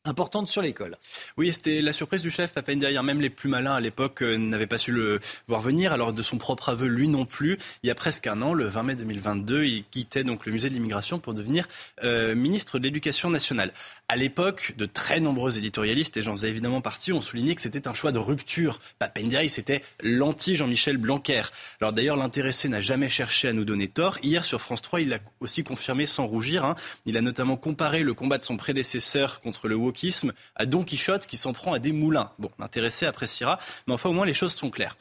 importante sur l'école. Oui, c'était la surprise du chef Papendiaï. Même les plus malins à l'époque euh, n'avaient pas su le voir venir. Alors de son propre aveu, lui non plus. Il y a presque un an, le 20 mai 2022, il quittait donc le musée de l'immigration pour devenir euh, ministre de l'Éducation nationale. À l'époque, de très nombreux éditorialistes, et j'en faisais évidemment partie, ont souligné que c'était un choix de rupture. Papendiaï, c'était l'anti-Jean-Michel Blanquer. Alors d'ailleurs, l'intéressé n'a jamais cherché à nous donner tort. Hier, sur France 3, il l'a aussi confirmé sans rougir. Hein. Il a notamment comparé le combat de son prédécesseur contre le à Don Quichotte qui s'en prend à des moulins. Bon, l'intéressé appréciera, mais enfin au moins les choses sont claires.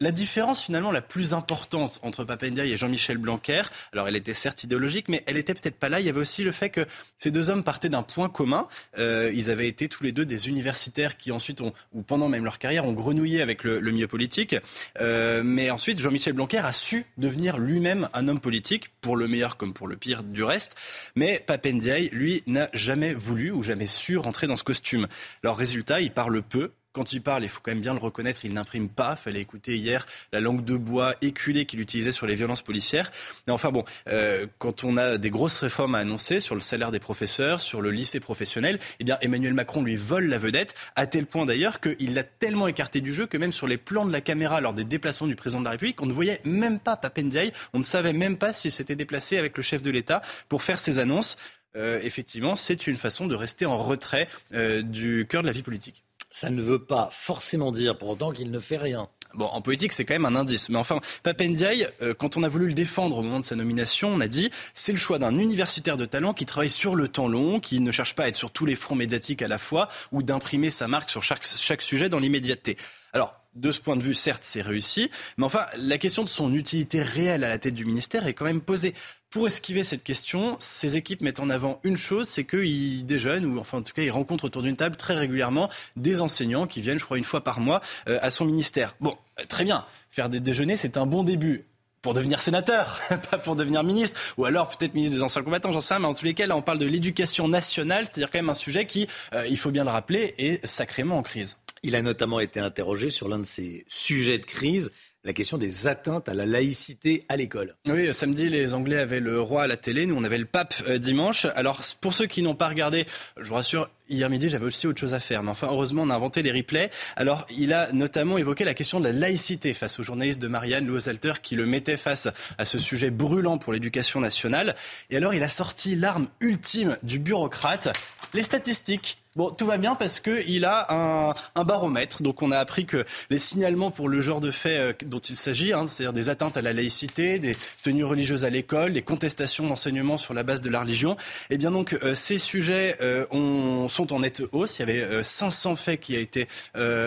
La différence finalement la plus importante entre Papendiaï et Jean-Michel Blanquer, alors elle était certes idéologique, mais elle était peut-être pas là. Il y avait aussi le fait que ces deux hommes partaient d'un point commun. Euh, ils avaient été tous les deux des universitaires qui ensuite ont, ou pendant même leur carrière, ont grenouillé avec le, le milieu politique. Euh, mais ensuite, Jean-Michel Blanquer a su devenir lui-même un homme politique, pour le meilleur comme pour le pire du reste. Mais Papendiaï, lui, n'a jamais voulu ou jamais su rentrer dans ce costume. Alors résultat, il parle peu, quand il parle, il faut quand même bien le reconnaître, il n'imprime pas. Fallait écouter hier la langue de bois éculée qu'il utilisait sur les violences policières. Mais enfin bon, euh, quand on a des grosses réformes à annoncer sur le salaire des professeurs, sur le lycée professionnel, eh bien Emmanuel Macron lui vole la vedette, à tel point d'ailleurs qu'il l'a tellement écarté du jeu que même sur les plans de la caméra lors des déplacements du président de la République, on ne voyait même pas Papendiaï, on ne savait même pas s'il s'était déplacé avec le chef de l'État pour faire ses annonces. Euh, effectivement, c'est une façon de rester en retrait euh, du cœur de la vie politique ça ne veut pas forcément dire pour autant qu'il ne fait rien. Bon, en politique, c'est quand même un indice. Mais enfin, Papendiaï, euh, quand on a voulu le défendre au moment de sa nomination, on a dit c'est le choix d'un universitaire de talent qui travaille sur le temps long, qui ne cherche pas à être sur tous les fronts médiatiques à la fois ou d'imprimer sa marque sur chaque, chaque sujet dans l'immédiateté. Alors, de ce point de vue, certes, c'est réussi, mais enfin, la question de son utilité réelle à la tête du ministère est quand même posée. Pour esquiver cette question, ces équipes mettent en avant une chose, c'est qu'ils déjeunent, ou enfin en tout cas ils rencontrent autour d'une table très régulièrement des enseignants qui viennent, je crois, une fois par mois euh, à son ministère. Bon, euh, très bien, faire des déjeuners, c'est un bon début pour devenir sénateur, pas pour devenir ministre, ou alors peut-être ministre des anciens combattants, j'en sais rien, mais en tous les cas, là on parle de l'éducation nationale, c'est-à-dire quand même un sujet qui, euh, il faut bien le rappeler, est sacrément en crise. Il a notamment été interrogé sur l'un de ses sujets de crise, la question des atteintes à la laïcité à l'école. Oui, samedi, les Anglais avaient le roi à la télé, nous on avait le pape euh, dimanche. Alors pour ceux qui n'ont pas regardé, je vous rassure, hier midi j'avais aussi autre chose à faire, mais enfin heureusement on a inventé les replays. Alors il a notamment évoqué la question de la laïcité face aux journalistes de Marianne Loisalter qui le mettaient face à ce sujet brûlant pour l'éducation nationale. Et alors il a sorti l'arme ultime du bureaucrate, les statistiques. Bon, tout va bien parce qu'il a un, un, baromètre. Donc, on a appris que les signalements pour le genre de faits euh, dont il s'agit, hein, c'est-à-dire des atteintes à la laïcité, des tenues religieuses à l'école, des contestations d'enseignement sur la base de la religion, eh bien donc euh, ces sujets euh, ont, sont en nette hausse. Il y avait 500 faits qui, a été,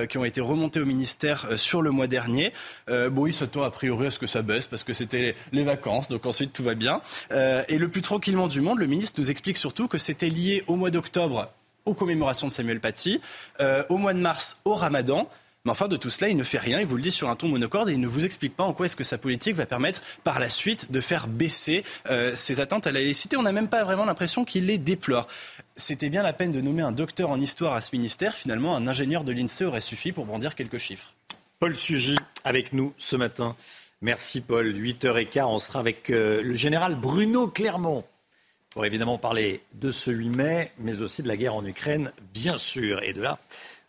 qui ont été remontés au ministère sur le mois dernier. bon, il s'attend a priori à ce que ça baisse parce que c'était les, les, vacances, donc ensuite tout va bien. et le plus tranquillement du monde, le ministre nous explique surtout que c'était lié au mois d'octobre aux commémorations de Samuel Paty, euh, au mois de mars au Ramadan. Mais enfin, de tout cela, il ne fait rien. Il vous le dit sur un ton monocorde et il ne vous explique pas en quoi est-ce que sa politique va permettre par la suite de faire baisser euh, ses attentes à la laïcité. On n'a même pas vraiment l'impression qu'il les déplore. C'était bien la peine de nommer un docteur en histoire à ce ministère. Finalement, un ingénieur de l'INSEE aurait suffi pour brandir quelques chiffres. Paul Sugy avec nous ce matin. Merci Paul. 8h15, on sera avec euh, le général Bruno Clermont pour évidemment parler de ce 8 mai, mais aussi de la guerre en Ukraine, bien sûr, et de la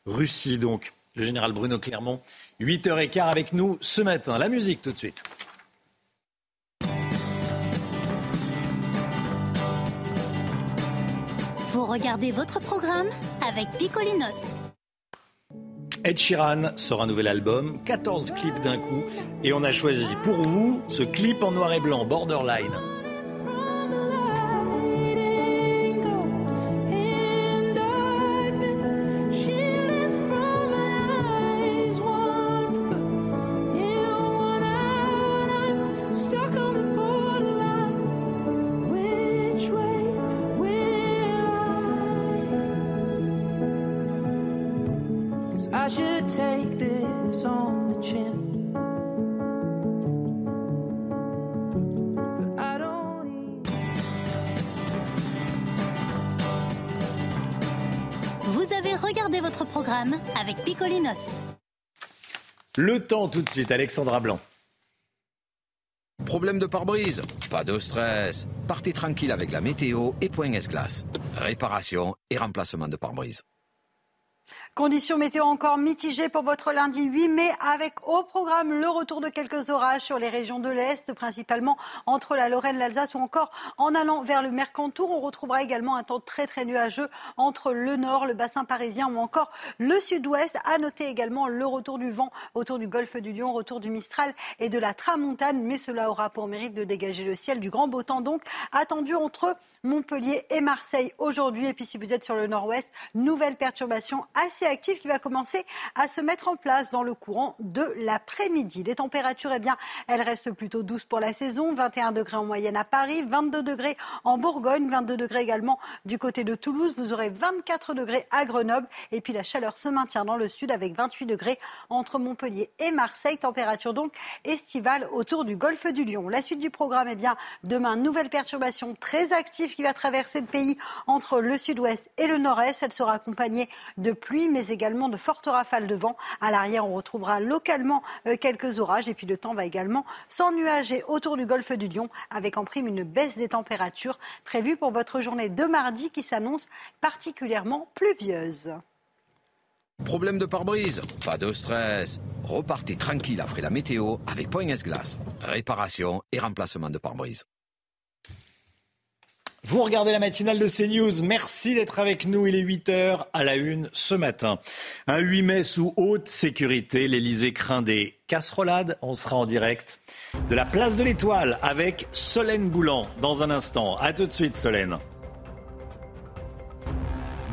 Russie. Donc, le général Bruno Clermont, 8h15 avec nous ce matin. La musique tout de suite. Vous regardez votre programme avec Picolinos. Ed Sheeran sort un nouvel album, 14 clips d'un coup, et on a choisi pour vous ce clip en noir et blanc, Borderline. Temps tout de suite, Alexandra Blanc. Problème de pare-brise Pas de stress. Partez tranquille avec la météo et Point S-Glace. Réparation et remplacement de pare-brise. Conditions météo encore mitigées pour votre lundi 8 mai avec au programme le retour de quelques orages sur les régions de l'Est, principalement entre la Lorraine, l'Alsace ou encore en allant vers le Mercantour. On retrouvera également un temps très très nuageux entre le nord, le bassin parisien ou encore le sud-ouest. À noter également le retour du vent autour du golfe du Lion, retour du Mistral et de la Tramontane, mais cela aura pour mérite de dégager le ciel du grand beau temps donc attendu entre Montpellier et Marseille aujourd'hui. Et puis si vous êtes sur le nord-ouest, nouvelle perturbation assez active qui va commencer à se mettre en place dans le courant de l'après-midi. Les températures, eh bien, elles restent plutôt douces pour la saison. 21 degrés en moyenne à Paris, 22 degrés en Bourgogne, 22 degrés également du côté de Toulouse. Vous aurez 24 degrés à Grenoble. Et puis la chaleur se maintient dans le sud avec 28 degrés entre Montpellier et Marseille. Température donc estivale autour du golfe du Lion. La suite du programme, eh bien, demain, nouvelle perturbation très active qui va traverser le pays entre le sud-ouest et le nord-est. Elle sera accompagnée de pluie, mais également de fortes rafales de vent. À l'arrière, on retrouvera localement euh, quelques orages et puis le temps va également s'ennuager autour du golfe du Lion avec en prime une baisse des températures prévue pour votre journée de mardi qui s'annonce particulièrement pluvieuse. Problème de pare-brise? Pas de stress. Repartez tranquille après la météo avec Point S-Glace. Réparation et remplacement de pare-brise. Vous regardez la matinale de CNews. Merci d'être avec nous. Il est 8h à la une ce matin. Un 8 mai sous haute sécurité. L'Elysée craint des casserolades. On sera en direct de la place de l'Étoile avec Solène Boulan dans un instant. A tout de suite, Solène.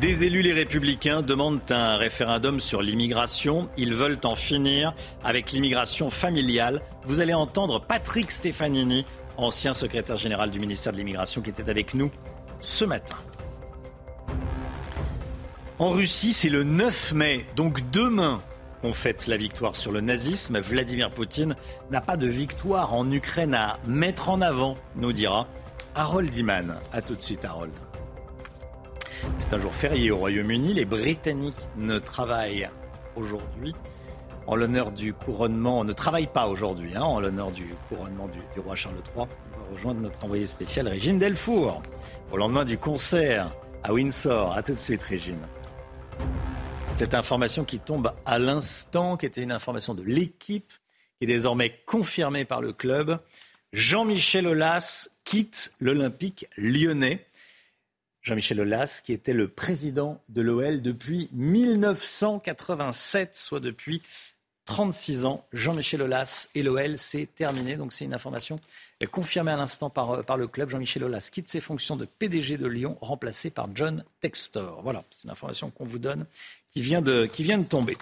Des élus les républicains demandent un référendum sur l'immigration. Ils veulent en finir avec l'immigration familiale. Vous allez entendre Patrick Stefanini ancien secrétaire général du ministère de l'Immigration, qui était avec nous ce matin. En Russie, c'est le 9 mai, donc demain, qu'on fête la victoire sur le nazisme. Vladimir Poutine n'a pas de victoire en Ukraine à mettre en avant, nous dira Harold Iman. A tout de suite, Harold. C'est un jour férié au Royaume-Uni. Les Britanniques ne travaillent aujourd'hui en l'honneur du couronnement, on ne travaille pas aujourd'hui, hein, en l'honneur du couronnement du, roi Charles III. On va rejoindre notre envoyé spécial Régine Delfour au lendemain du concert à Windsor. A tout de suite, Régine. Cette information qui tombe à l'instant, qui était une information de l'équipe, qui est désormais confirmée par le club. Jean-Michel Aulas quitte l'Olympique lyonnais. Jean-Michel Aulas, qui était le président de l'OL depuis 1987, soit depuis 36 ans. Jean-Michel Aulas et l'OL, c'est terminé. Donc c'est une information confirmée à l'instant par, euh, le club. Jean-Michel Aulas quitte ses fonctions de PDG de Lyon, remplacé par John Textor. Voilà, c'est une information qu'on vous donne qui vient, de, qui vient de tomber.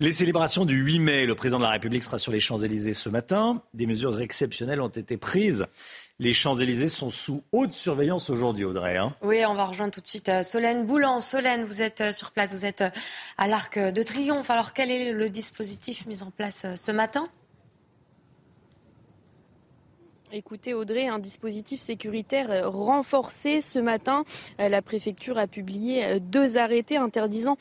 Les célébrations du 8 mai, le président de la République sera sur les Champs-Élysées ce matin. Des mesures exceptionnelles ont été prises les Champs-Élysées sont sous haute surveillance aujourd'hui, Audrey. Hein. oui, on va rejoindre tout de suite euh, Solène Boulan. Solène, vous êtes euh, sur place, vous êtes euh, à l'Arc de Triomphe. Alors, quel est le dispositif mis en place ce matin? Écoutez Audrey, un dispositif sécuritaire euh, renforcé ce matin. Euh, la préfecture a publié euh, deux arrêtés interdisant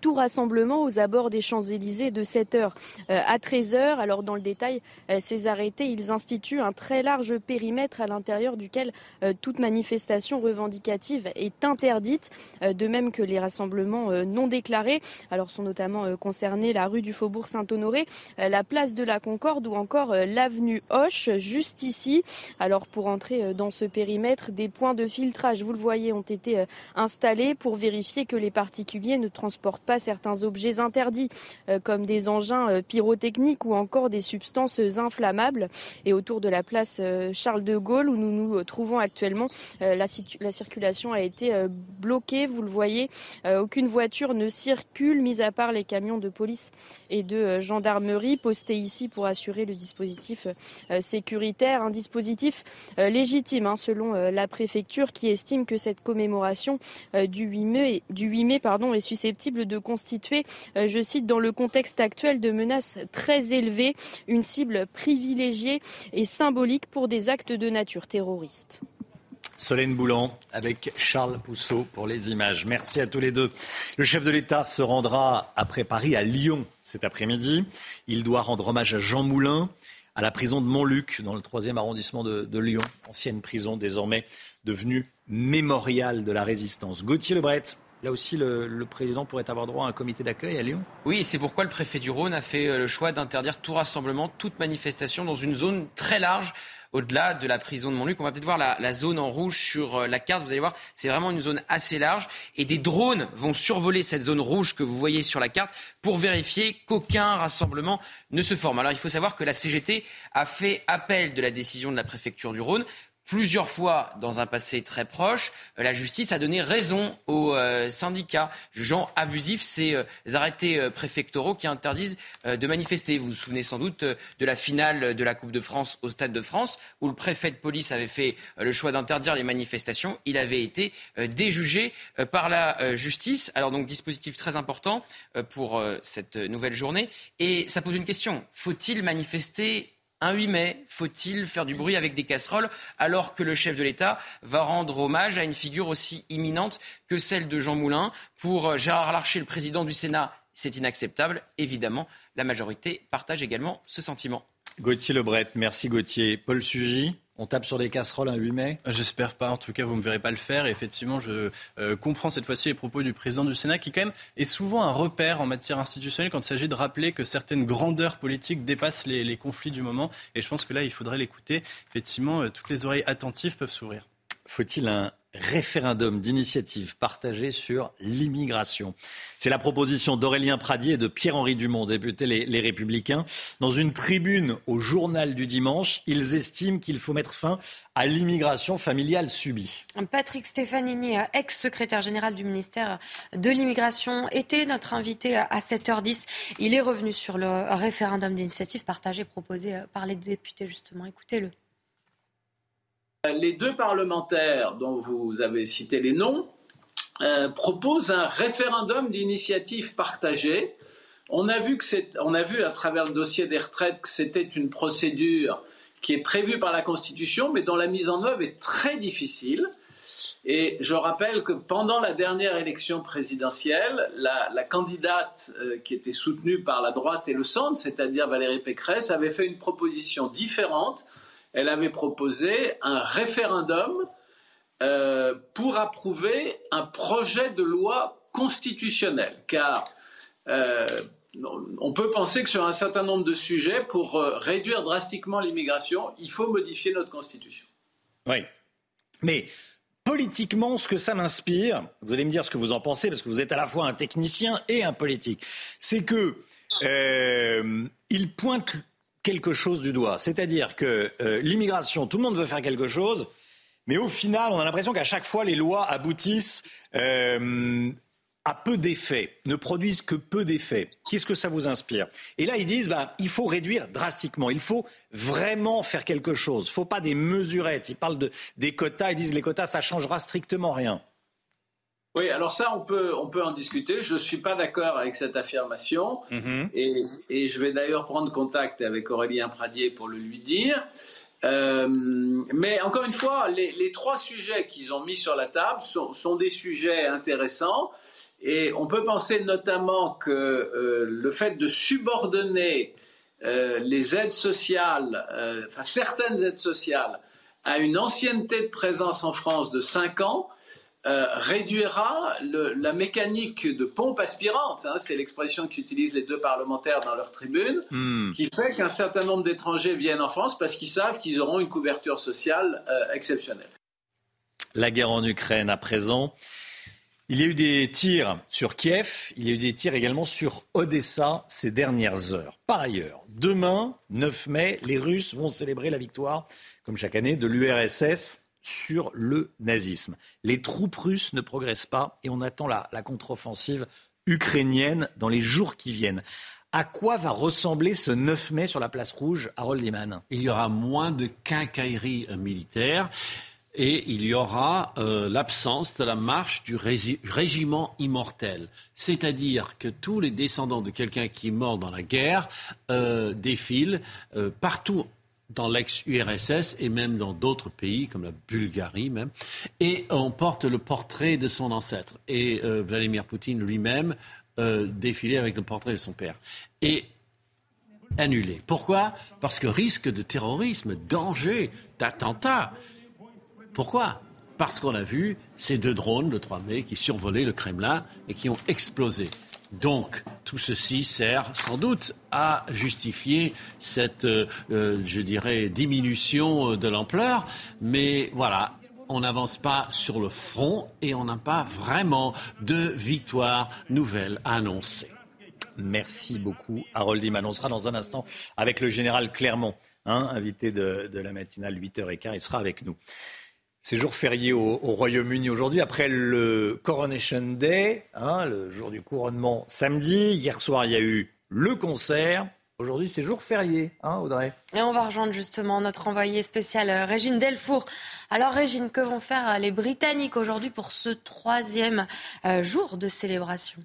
tout rassemblement aux abords des Champs-Élysées de 7h à 13h. Alors dans le détail, ces arrêtés, ils instituent un très large périmètre à l'intérieur duquel toute manifestation revendicative est interdite, de même que les rassemblements non déclarés. Alors sont notamment concernés la rue du Faubourg Saint-Honoré, la place de la Concorde ou encore l'avenue Hoche, juste ici alors pour entrer euh, dans ce périmètre, des points de filtrage, vous le voyez, ont été euh, installés pour vérifier que les particuliers ne transportent pas certains objets interdits, euh, comme des engins pyrotechniques ou encore des substances inflammables. Et autour de la place Charles de Gaulle, où nous nous trouvons actuellement, la, circulation a été bloquée, vous le voyez. Aucune voiture ne circule, mis à part les camions de police et de gendarmerie postés ici pour assurer le dispositif sécuritaire dispositif euh, légitime, hein, selon euh, la préfecture, qui estime que cette commémoration euh, du 8 mai, du 8 mai pardon, est susceptible de constituer, je cite, dans le contexte actuel de menaces très élevées, une cible privilégiée et symbolique pour des actes de nature terroriste. Solène Boulan avec Charles Pousseau pour les images. Merci à tous les deux. Le chef de l'État se rendra après Paris à Lyon cet après-midi. Il doit rendre hommage à Jean Moulin à la prison de Montluc, dans le troisième arrondissement de, Lyon, ancienne prison désormais devenue mémorial de la résistance. Gauthier Lebret, Là aussi, le, président pourrait avoir droit à un comité d'accueil à Lyon? Oui, c'est pourquoi le préfet du Rhône a fait euh, le choix d'interdire tout rassemblement, toute manifestation dans une zone très large au-delà de la prison de Montluc. On va peut-être voir la, zone en rouge sur euh, la carte. Vous allez voir, c'est vraiment une zone assez large. Et des drones vont survoler cette zone rouge que vous voyez sur la carte pour vérifier qu'aucun rassemblement ne se forme. Alors il faut savoir que la CGT a fait appel de la décision de la préfecture du Rhône plusieurs fois dans un passé très proche, euh, la justice a donné raison aux euh, syndicats jugeant abusifs ces euh, arrêtés préfectoraux qui interdisent de manifester. Vous vous souvenez sans doute de la finale de la Coupe de France au Stade de France, où le préfet de police avait fait le choix d'interdire les manifestations. Il avait été déjugé par la justice. Alors donc dispositif très important pour cette nouvelle journée. Et ça pose une question. Faut-il manifester un 8 mai, faut-il faire du bruit avec des casseroles alors que le chef de l'État va rendre hommage à une figure aussi imminente que celle de Jean Moulin? Pour euh, Gérard Larcher, le président du Sénat, c'est inacceptable. Évidemment, la majorité partage également ce sentiment. Gauthier Lebret, merci Gauthier. Paul Sugy on tape sur des casseroles un 8 mai J'espère pas. En tout cas, vous ne me verrez pas le faire. Et effectivement, je euh, comprends cette fois-ci les propos du président du Sénat, qui quand même est souvent un repère en matière institutionnelle quand il s'agit de rappeler que certaines grandeurs politiques dépassent les, conflits du moment. Et je pense que là, il faudrait l'écouter. Effectivement, euh, toutes les oreilles attentives peuvent s'ouvrir. Faut-il un référendum d'initiative partagée sur l'immigration? C'est la proposition d'Aurélien Pradier et de Pierre-Henri Dumont, député les, Républicains. Dans une tribune au journal du dimanche, ils estiment qu'il faut mettre fin à l'immigration familiale subie. Patrick Stefanini, ex-secrétaire général du ministère de l'immigration, était notre invité à 7h10. Il est revenu sur le référendum d'initiative partagé proposé par les députés, justement. Écoutez-le. Les deux parlementaires dont vous avez cité les noms euh, proposent un référendum d'initiative partagée. On a, vu a vu à travers le dossier des retraites que c'était une procédure qui est prévue par la Constitution, mais dont la mise en œuvre est très difficile. Et je rappelle que pendant la dernière élection présidentielle, la, candidate euh, qui était soutenue par la droite et le centre, c'est-à-dire Valérie Pécresse, avait fait une proposition différente. Elle avait proposé un référendum euh, pour approuver un projet de loi constitutionnel, car euh, on peut penser que sur un certain nombre de sujets, pour réduire drastiquement l'immigration, il faut modifier notre constitution. Oui, mais politiquement ce que ça m'inspire, vous allez me dire ce que vous en pensez, parce que vous êtes à la fois un technicien et un politique, c'est que euh, il pointe quelque chose du doigt. C'est-à-dire que euh, l'immigration, tout le monde veut faire quelque chose, mais au final, on a l'impression qu'à chaque fois, les lois aboutissent euh, a peu d'effets, ne produisent que peu d'effets. Qu'est-ce que ça vous inspire? Et là, ils disent, bah, il faut réduire drastiquement, il faut vraiment faire quelque chose. Il ne faut pas des mesurettes. Ils parlent de, des quotas, ils disent les quotas, ça changera strictement rien. Oui, alors ça, on peut, on peut en discuter. Je ne suis pas d'accord avec cette affirmation. Mm-hmm. et, et, je vais d'ailleurs prendre contact avec Aurélien Pradier pour le lui dire. Euh, mais encore une fois, les, les trois sujets qu'ils ont mis sur la table sont, sont des sujets intéressants. Et on peut penser notamment que euh, le fait de subordonner euh, les aides sociales, enfin certaines aides sociales, à une ancienneté de présence en France de 5 ans, réduira la mécanique de pompe aspirante, hein, c'est l'expression qu'utilisent les deux parlementaires dans leur tribune, hmm. qui fait qu'un certain nombre d'étrangers viennent en France parce qu'ils savent qu'ils auront une couverture sociale exceptionnelle. La guerre en Ukraine à présent. Il y a eu des tirs sur Kiev, il y a eu des tirs également sur Odessa ces dernières heures. Par ailleurs, demain, 9 mai, les Russes vont célébrer la victoire, comme chaque année, de l'URSS sur le nazisme. Les troupes russes ne progressent pas et on attend la, contre-offensive ukrainienne dans les jours qui viennent. À quoi va ressembler ce 9 mai sur la place rouge, Harold Iman? Il y aura moins de quincailleries militaires et il y aura euh, l'absence de la marche du régiment immortel. C'est-à-dire que tous les descendants de quelqu'un qui est mort dans la guerre euh, défilent euh, partout dans l'ex-URSS et même dans d'autres pays comme la Bulgarie même, et on porte le portrait de son ancêtre. Et Vladimir Poutine lui-même défilait avec le portrait de son père. Et annulé. Pourquoi? Parce que risque de terrorisme, danger, d'attentat. Pourquoi? Parce qu'on a vu ces deux drones le 3 mai qui survolaient le Kremlin et qui ont explosé. Donc, tout ceci sert sans doute à justifier cette, euh, euh, je dirais, diminution de l'ampleur. Mais voilà, on n'avance pas sur le front et on n'a pas vraiment de victoire nouvelle à annoncer. Merci beaucoup, Harold Iman. On sera dans un instant avec le général Clermont, hein, invité de, de la matinale 8h15. Il sera avec nous. C'est jour férié au, Royaume-Uni aujourd'hui, après le Coronation Day, hein, le jour du couronnement samedi. Hier soir, il y a eu le concert. Aujourd'hui, c'est jour férié, hein, Audrey Et on va rejoindre justement notre envoyé spécial, euh, Régine Delfour. Alors, Régine, que vont faire euh, les Britanniques aujourd'hui pour ce troisième euh, jour de célébration?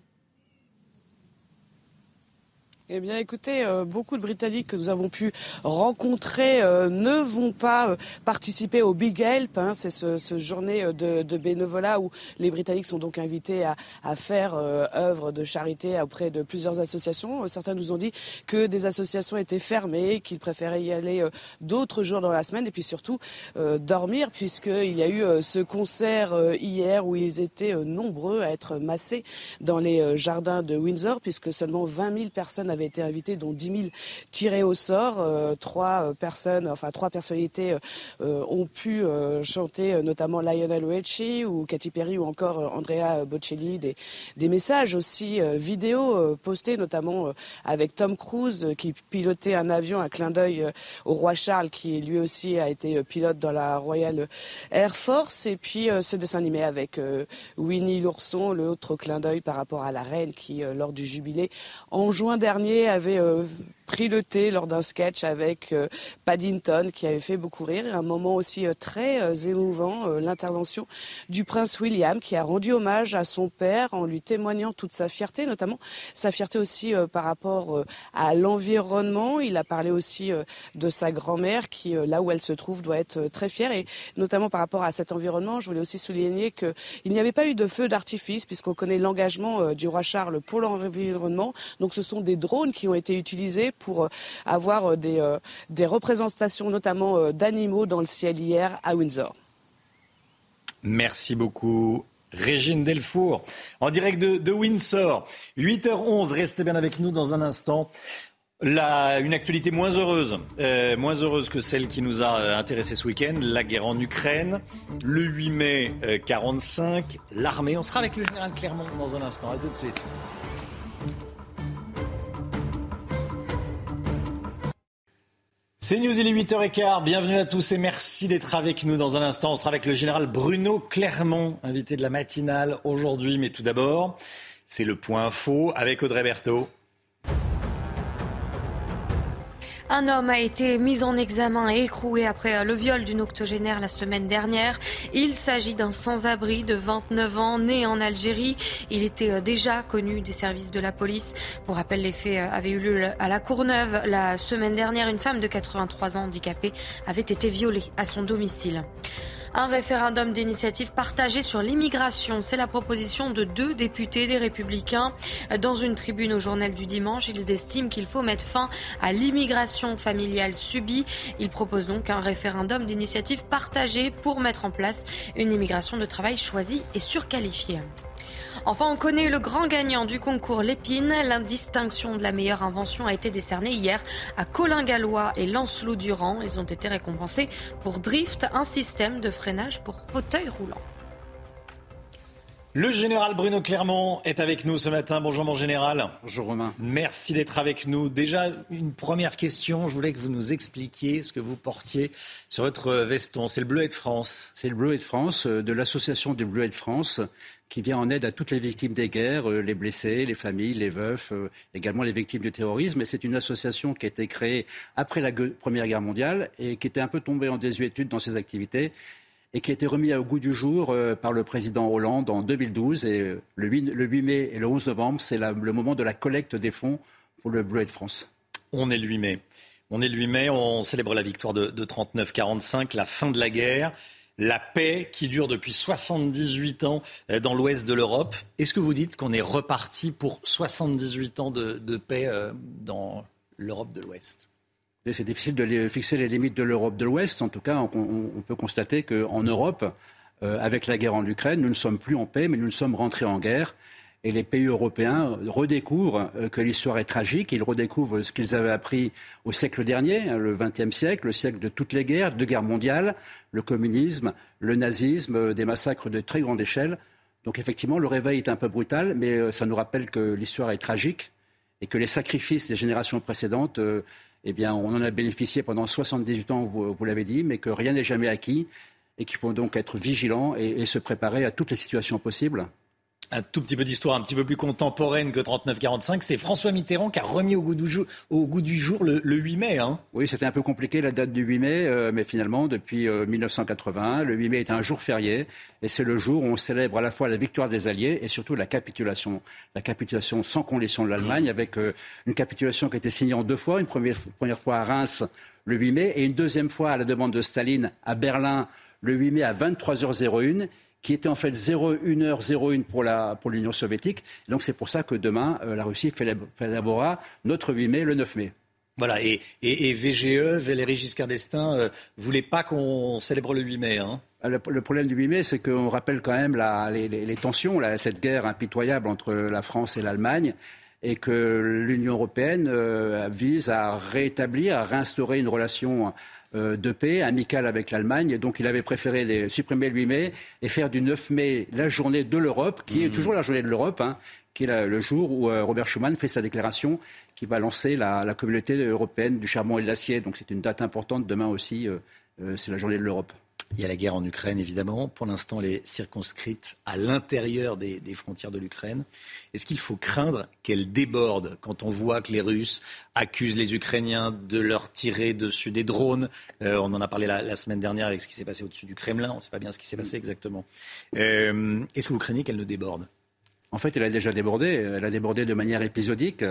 Eh bien, écoutez, euh, beaucoup de Britanniques que nous avons pu rencontrer euh, ne vont pas euh, participer au Big Help. Hein, c'est ce, ce, journée de, de, bénévolat où les Britanniques sont donc invités à, à faire œuvre de charité auprès de plusieurs associations. Certains nous ont dit que des associations étaient fermées, qu'ils préféraient y aller d'autres jours dans la semaine et puis surtout dormir puisqu'il y a eu ce concert hier où ils étaient nombreux à être massés dans les jardins de Windsor puisque seulement 20 000 personnes été invités, dont 10 000 tirés au sort. Euh, trois euh, personnes, enfin trois personnalités euh, ont pu chanter, notamment Lionel Richie ou Katy Perry ou encore Andrea Bocelli, des, des messages aussi vidéo postés, notamment avec Tom Cruise qui pilotait un avion, un clin d'œil au roi Charles qui lui aussi a été pilote dans la Royal Air Force et puis ce dessin animé avec Winnie l'ourson, l'autre clin d'œil par rapport à la reine qui lors du jubilé en juin dernier avait euh, pris le thé lors d'un sketch avec Paddington qui avait fait beaucoup rire. Un moment aussi très émouvant, l'intervention du prince William qui a rendu hommage à son père en lui témoignant toute sa fierté, notamment sa fierté aussi par rapport à l'environnement. Il a parlé aussi de sa grand-mère qui, là où elle se trouve, doit être très fière et notamment par rapport à cet environnement, je voulais aussi souligner qu'il n'y avait pas eu de feu d'artifice puisqu'on connaît l'engagement euh, du roi Charles pour l'environnement. Donc ce sont des drones qui ont été utilisés pour euh, avoir euh, des, des représentations notamment d'animaux dans le ciel hier à Windsor. Merci beaucoup. Régine Delfour, en direct de, Windsor. 8h11, restez bien avec nous dans un instant une actualité moins heureuse, euh, moins heureuse que celle qui nous a euh, intéressé ce week-end, la guerre en Ukraine, le 8 mai 45, euh, l'armée. On sera avec le général Clermont dans un instant. À tout de suite. C'est News, il est 8h15. Bienvenue à tous et merci d'être avec nous dans un instant. On sera avec le général Bruno Clermont, invité de la matinale aujourd'hui. Mais tout d'abord, c'est le point faux avec Audrey Berthaud. Un homme a été mis en examen et écroué après le viol d'une octogénaire la semaine dernière. Il s'agit d'un sans-abri de 29 ans, né en Algérie. Il était euh, déjà connu des services de la police. Pour rappel, les faits euh, avaient eu lieu à la Courneuve. La semaine dernière, une femme de 83 ans handicapée avait été violée à son domicile. Un référendum d'initiative partagée sur l'immigration, c'est la proposition de deux députés des Républicains. Dans une tribune au journal du dimanche, ils estiment qu'il faut mettre fin à l'immigration familiale subie. Ils proposent donc un référendum d'initiative partagée pour mettre en place une immigration de travail choisie et surqualifiée. Enfin, on connaît le grand gagnant du concours Lépine. L'indistinction de la meilleure invention a été décernée hier à Colin Gallois et Lancelot Durand. Ils ont été récompensés pour Drift, un système de freinage pour fauteuil roulant. Le général Bruno Clermont est avec nous ce matin. Bonjour mon général. Bonjour Romain. Merci d'être avec nous. Déjà, une première question. Je voulais que vous nous expliquiez ce que vous portiez sur votre veston. C'est le Bleuet de France. C'est le Bleuet de France, euh, de l'association du Bleuet de France, qui vient en aide à toutes les victimes des guerres, euh, les blessés, les familles, les veufs, euh, également les victimes du terrorisme. Et c'est une association qui a été créée après la Première Guerre mondiale et qui était un peu tombée en désuétude dans ses activités et qui a été remis au goût du jour euh, par le président Hollande en 2012. Et le 8, mai et le 11 novembre, c'est le moment de la collecte des fonds pour le Bleu de France. On est le 8 mai. On est le 8 mai, on célèbre la victoire de 39-45, la fin de la guerre la paix qui dure depuis 78 ans euh, dans l'ouest de l'Europe. Est-ce que vous dites qu'on est reparti pour 78 ans de, paix euh, dans l'Europe de l'Ouest? C'est difficile de fixer les limites de l'Europe de l'Ouest. En tout cas, on, peut constater qu'en Europe, euh, avec la guerre en Ukraine, nous ne sommes plus en paix, mais nous sommes rentrés en guerre. Et les pays européens redécouvrent que l'histoire est tragique. Ils redécouvrent ce qu'ils avaient appris au siècle dernier, hein, le XXe siècle, le siècle de toutes les guerres, deux guerres mondiales, le communisme, le nazisme, euh, des massacres de très grande échelle. Donc effectivement, le réveil est un peu brutal, mais euh, ça nous rappelle que l'histoire est tragique et que les sacrifices des générations précédentes, euh, eh bien, on en a bénéficié pendant 78 ans, vous, l'avez dit, mais que rien n'est jamais acquis et qu'il faut donc être vigilant et se préparer à toutes les situations possibles un tout petit peu d'histoire un petit peu plus contemporaine que 39-45, c'est François Mitterrand qui a remis au goût du jour, jour le, 8 mai. Hein. Oui, c'était un peu compliqué la date du 8 mai, euh, mais finalement, depuis 1981, euh, le 8 mai est un jour férié, et c'est le jour où on célèbre à la fois la victoire des Alliés et surtout la capitulation, la capitulation sans condition de l'Allemagne, avec euh, une capitulation qui a été signée en deux fois, une première, première fois à Reims le 8 mai, et une deuxième fois à la demande de Staline à Berlin le 8 mai à 23h01 qui était en fait 01h01 pour, la, pour l'Union soviétique. donc c'est pour ça que demain, euh, la Russie élaborera notre 8 mai, le 9 mai. Voilà, et, et, VGE, Valéry Giscard d'Estaing, ne euh, voulait pas qu'on célèbre le 8 mai. Hein. Ah, le, problème du 8 mai, c'est qu'on rappelle quand même la, les, tensions, cette guerre impitoyable entre la France et l'Allemagne, et que l'Union européenne euh, vise à rétablir, à réinstaurer une relation de paix amicale avec l'Allemagne. Et donc il avait préféré supprimer le 8 mai et faire du 9 mai la journée de l'Europe, qui est mmh. toujours la journée de l'Europe, hein, qui est le jour où euh, Robert Schuman fait sa déclaration qui va lancer la, communauté européenne du charbon et de l'acier. Donc c'est une date importante. Demain aussi, euh, c'est la journée de l'Europe. Il y a la guerre en Ukraine, évidemment. Pour l'instant, elle est circonscrite à l'intérieur des, frontières de l'Ukraine. Est-ce qu'il faut craindre qu'elle déborde quand on voit que les Russes accusent les Ukrainiens de leur tirer dessus des drones? Euh, On en a parlé la, semaine dernière avec ce qui s'est passé au-dessus du Kremlin. On ne sait pas bien ce qui s'est passé exactement. Euh, est-ce que vous craignez qu'elle ne déborde? En fait, elle a déjà débordé. Elle a débordé de manière épisodique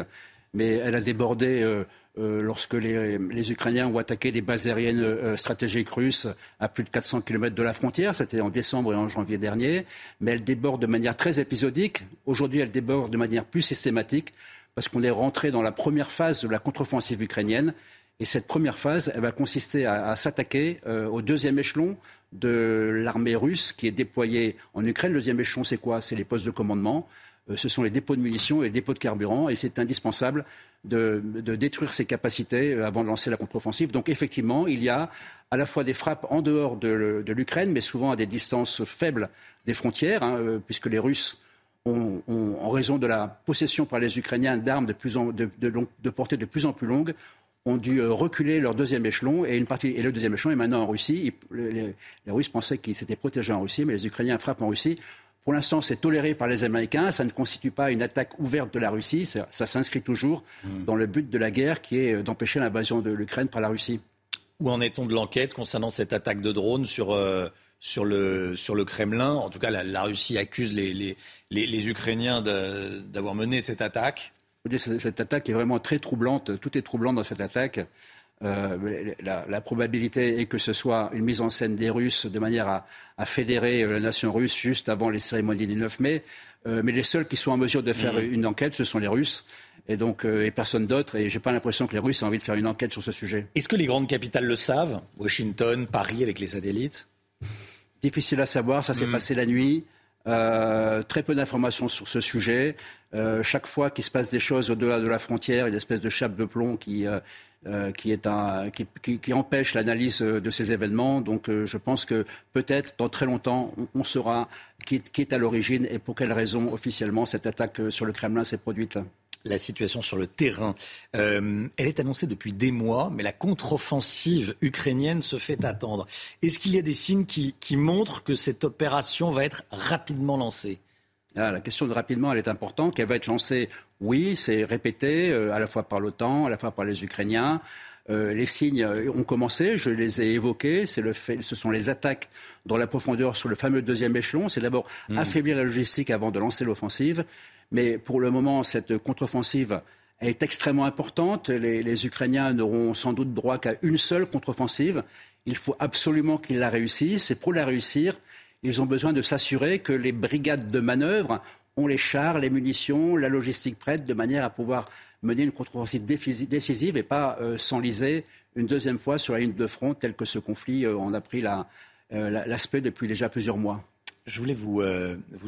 mais elle a débordé euh, euh, lorsque les, Ukrainiens ont attaqué des bases aériennes euh, stratégiques russes à plus de 400 km de la frontière. C'était en décembre et en janvier dernier. Mais elle déborde de manière très épisodique. Aujourd'hui, elle déborde de manière plus systématique parce qu'on est rentré dans la première phase de la contre-offensive ukrainienne. Et cette première phase, elle va consister à, s'attaquer au deuxième échelon de l'armée russe qui est déployée en Ukraine. Le deuxième échelon, c'est quoi? C'est les postes de commandement. Euh, ce sont les dépôts de munitions et les dépôts de carburant, et c'est indispensable de, détruire ces capacités euh, avant de lancer la contre-offensive. Donc effectivement, il y a à la fois des frappes en dehors de, l'Ukraine, mais souvent à des distances faibles des frontières, hein, euh, puisque les Russes en raison de la possession par les Ukrainiens d'armes de, portée de plus en plus longue, ont dû reculer leur deuxième échelon et, une partie, et le deuxième échelon est maintenant en Russie. les Russes pensaient qu'ils s'étaient protégés en Russie, mais les Ukrainiens frappent en Russie. Pour l'instant, c'est toléré par les Américains. Ça ne constitue pas une attaque ouverte de la Russie. Ça, s'inscrit toujours hmm. dans le but de la guerre qui est d'empêcher l'invasion de l'Ukraine par la Russie. Où en est-on de l'enquête concernant cette attaque de drone sur, euh, sur, le, sur le Kremlin? En tout cas, la, Russie accuse les, les, les, Ukrainiens d'avoir mené cette attaque. Cette attaque est vraiment très troublante. Tout est troublant dans cette attaque. Euh, la, probabilité est que ce soit une mise en scène des Russes de manière à, fédérer euh, la nation russe juste avant les cérémonies du 9 mai. Euh, mais les seuls qui sont en mesure de faire mmh. une enquête, ce sont les Russes. Et donc, et personne d'autre. Et j'ai pas l'impression que les Russes aient envie de faire une enquête sur ce sujet. Est-ce que les grandes capitales le savent? Washington, Paris avec les satellites? Difficile à savoir. Ça s'est mmh. passé la nuit. très peu d'informations sur ce sujet. chaque fois qu'il se passe des choses au-delà de la frontière, il y a une espèce de chape de plomb qui, euh, un, qui, empêche l'analyse euh, de ces événements. Donc euh, je pense que peut-être dans très longtemps, on, saura qui, est à l'origine et pour quelles raisons officiellement cette attaque sur le Kremlin s'est produite la situation sur le terrain. elle est annoncée depuis des mois, mais la contre-offensive ukrainienne se fait attendre. Est-ce qu'il y a des signes qui, montrent que cette opération va être rapidement lancée? Ah, La question de rapidement, elle est importante. Qu'elle va être lancée oui, c'est répété euh, à la fois par l'OTAN, à la fois par les Ukrainiens. Euh, les signes euh, ont commencé, je les ai évoqués. Le fait, ce sont les attaques dans la profondeur sur le fameux deuxième échelon. C'est d'abord mmh. affaiblir la logistique avant de lancer l'offensive. Mais pour le moment, cette contre-offensive est extrêmement importante. Les, les Ukrainiens n'auront sans doute droit qu'à une seule contre-offensive. Il faut absolument qu'ils la réussissent. Et pour la réussir, ils ont besoin de s'assurer que les brigades de manœuvre ont les chars, les munitions, la logistique prête, de manière à pouvoir mener une contre-offensive décisive et pas euh, s'enliser une deuxième fois sur la ligne de front, tel que ce conflit en euh, a pris euh, l'aspect depuis déjà plusieurs mois. Je voulais vous,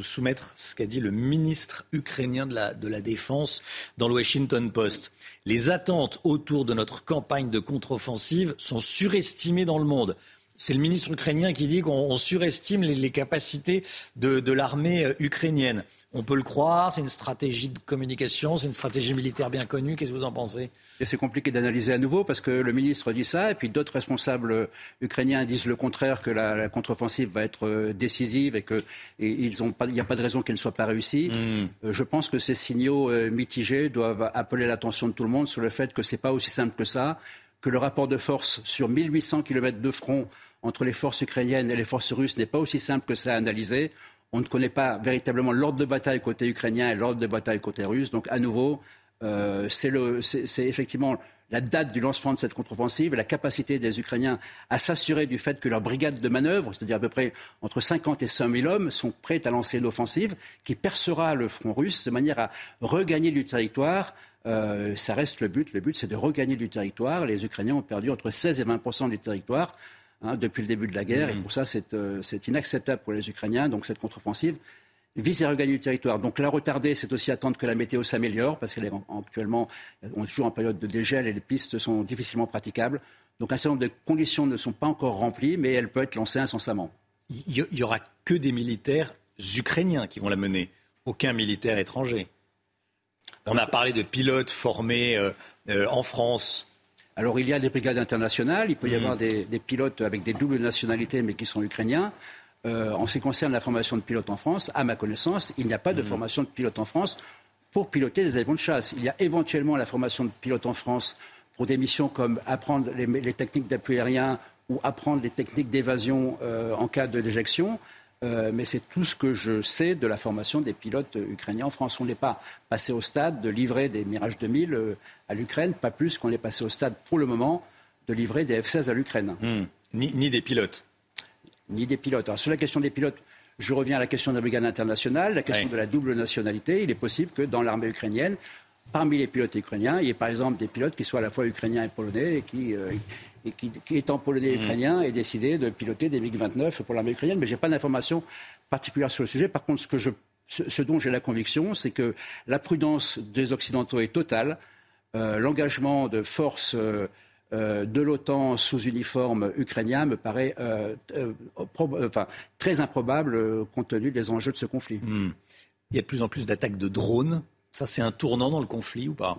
soumettre ce qu'a dit le ministre ukrainien de la, de la Défense dans le Washington Post. Les attentes autour de notre campagne de contre-offensive sont surestimées dans le monde. C'est le ministre ukrainien qui dit qu'on surestime les, capacités de, l'armée euh, ukrainienne. On peut le croire, c'est une stratégie de communication, c'est une stratégie militaire bien connue. Qu'est-ce que vous en pensez? C'est compliqué d'analyser à nouveau parce que le ministre dit ça et puis d'autres responsables euh, ukrainiens disent le contraire, que la, contre-offensive va être euh, décisive et qu'il n'y a pas de raison qu'elle ne soit pas réussie. Hmm. Je pense que ces signaux mitigés doivent appeler l'attention de tout le monde sur le fait que ce n'est pas aussi simple que ça, que le rapport de force sur 1800 km de front entre les forces ukrainiennes et les forces russes n'est pas aussi simple que ça à analyser. On ne connaît pas véritablement l'ordre de bataille côté ukrainien et l'ordre de bataille côté russe. Donc, à nouveau, euh, c'est effectivement la date du lancement de cette contre-offensive, la capacité des Ukrainiens à s'assurer du fait que leurs brigades de manœuvre, c'est-à-dire à peu près entre 50 et 100 000 hommes, sont prêtes à lancer une offensive qui percera le front russe de manière à regagner du territoire. Euh, ça reste le but. Le but, c'est de regagner du territoire. Les Ukrainiens ont perdu entre 16 et 20% du territoire. Hein, depuis le début de la guerre. Et pour ça, euh, c'est inacceptable pour les Ukrainiens. Donc cette contre-offensive vise à regagner du territoire. Donc la retarder, c'est aussi attendre que la météo s'améliore, parce qu'elle actuellement, on est toujours en période de dégel et les pistes sont difficilement praticables. Donc un certain nombre de conditions ne sont pas encore remplies, mais elle peut être lancée incessamment. Il n'y aura que des militaires ukrainiens qui vont la mener, aucun militaire étranger. On a parlé de pilotes formés euh, euh, en France, Alors il y a des brigades internationales, il peut y Mhm. avoir des, des pilotes avec des doubles nationalités mais qui sont ukrainiens. Euh, en ce qui concerne la formation de pilotes en France, à ma connaissance, il n'y a pas de formation de pilote en France pour piloter des avions de chasse. Il y a éventuellement la formation de pilote en France pour des missions comme apprendre les, les techniques d'appui aérien ou apprendre les techniques d'évasion euh, en cas de déjection. Euh, mais c'est tout ce que je sais de la formation des pilotes ukrainiens en France. On n'est pas passé au stade de livrer des Mirage 2000 euh, à l'Ukraine, pas plus qu'on est passé au stade pour le moment de livrer des F-16 à l'Ukraine. Hmm. Ni, ni des pilotes. Ni des pilotes. Alors, sur la question des pilotes, je reviens à la question de la brigade internationale, la question Oui. de la double nationalité. Il est possible que dans l'armée ukrainienne, parmi les pilotes ukrainiens, il y ait par exemple des pilotes qui soient à la fois ukrainiens et polonais et qui, euh, et qui, qui, étant polonais et Mm. ukrainiens, aient décidé de piloter des MiG-29 pour l'armée ukrainienne. Mais je n'ai pas d'informations particulières sur le sujet. Par contre, ce, que je, ce, ce dont j'ai la conviction, c'est que la prudence des Occidentaux est totale. Euh, L'engagement de forces euh, euh, de l'OTAN sous uniforme ukrainien me paraît euh, euh, prob- enfin, très improbable euh, compte tenu des enjeux de ce conflit. Hmm. Il y a de plus en plus d'attaques de drones. Ça, c'est un tournant dans le conflit ou pas?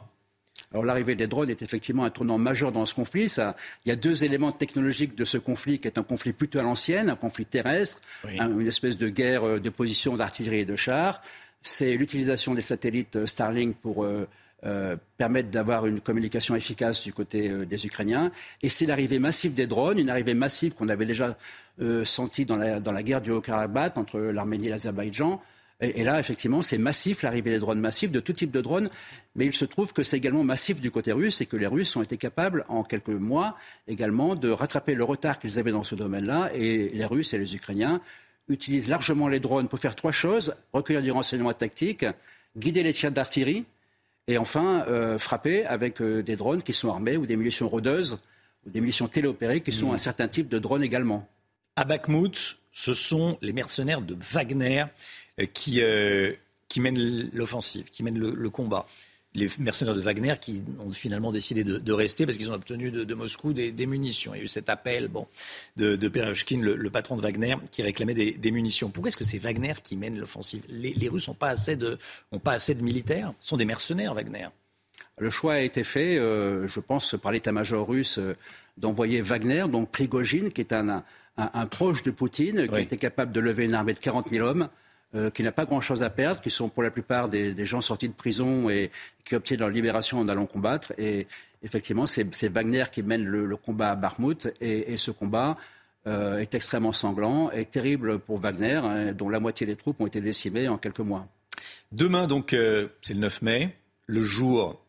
Alors l'arrivée des drones est effectivement un tournant majeur dans ce conflit. Ça, il y a deux éléments technologiques de ce conflit qui est un conflit plutôt à l'ancienne, un conflit terrestre, Oui. un- une espèce de guerre euh, de position d'artillerie et de chars. C'est l'utilisation des satellites euh, Starlink pour euh, euh, permettre d'avoir une communication efficace du côté euh, des Ukrainiens. Et c'est l'arrivée massive des drones, une arrivée massive qu'on avait déjà sentie dans la, dans la guerre du Haut-Karabakh entre l'Arménie et l'Azerbaïdjan. Et, et là, effectivement, c'est massif, l'arrivée des drones massifs, de tout type de drones. Mais il se trouve que c'est également massif du côté russe et que les Russes ont été capables, en quelques mois, également, de rattraper le retard qu'ils avaient dans ce domaine-là. Et les Russes et les Ukrainiens utilisent largement les drones pour faire trois choses recueillir du renseignement tactique, guider les tirs d'artillerie et enfin euh, frapper avec euh, des drones qui sont armés ou des munitions rôdeuses ou des munitions téléopérées qui sont un certain type de drones également. À Bakhmut, ce sont les mercenaires de Wagner qui, euh, qui mènent l'offensive, qui mènent le, le combat. Les mercenaires de Wagner qui ont finalement décidé de, de rester parce qu'ils ont obtenu de, de Moscou des, des munitions. Il y a eu cet appel bon, de, de le, le patron de Wagner, qui réclamait des, des munitions. Pourquoi est-ce que c'est Wagner qui mène l'offensive? Les, les Russes n'ont pas, assez de- ont pas assez de militaires. Ce sont des mercenaires, Wagner. Le choix a été fait, euh, je pense, par l'état-major russe euh, d'envoyer Wagner, donc Prigogine, qui est un, un- un proche de Poutine, qui Oui. était capable de lever une armée de 40 000 hommes, euh, qui n'a pas grand-chose à perdre, qui sont pour la plupart des, gens sortis de prison et qui obtiennent leur libération en allant combattre. Et effectivement, c'est Wagner qui mène le, combat à Bakhmut. Et, ce combat euh, est extrêmement sanglant et terrible pour Wagner, hein, dont la moitié des troupes ont été décimées en quelques mois. Demain, donc, euh, c'est le 9 mai, le jour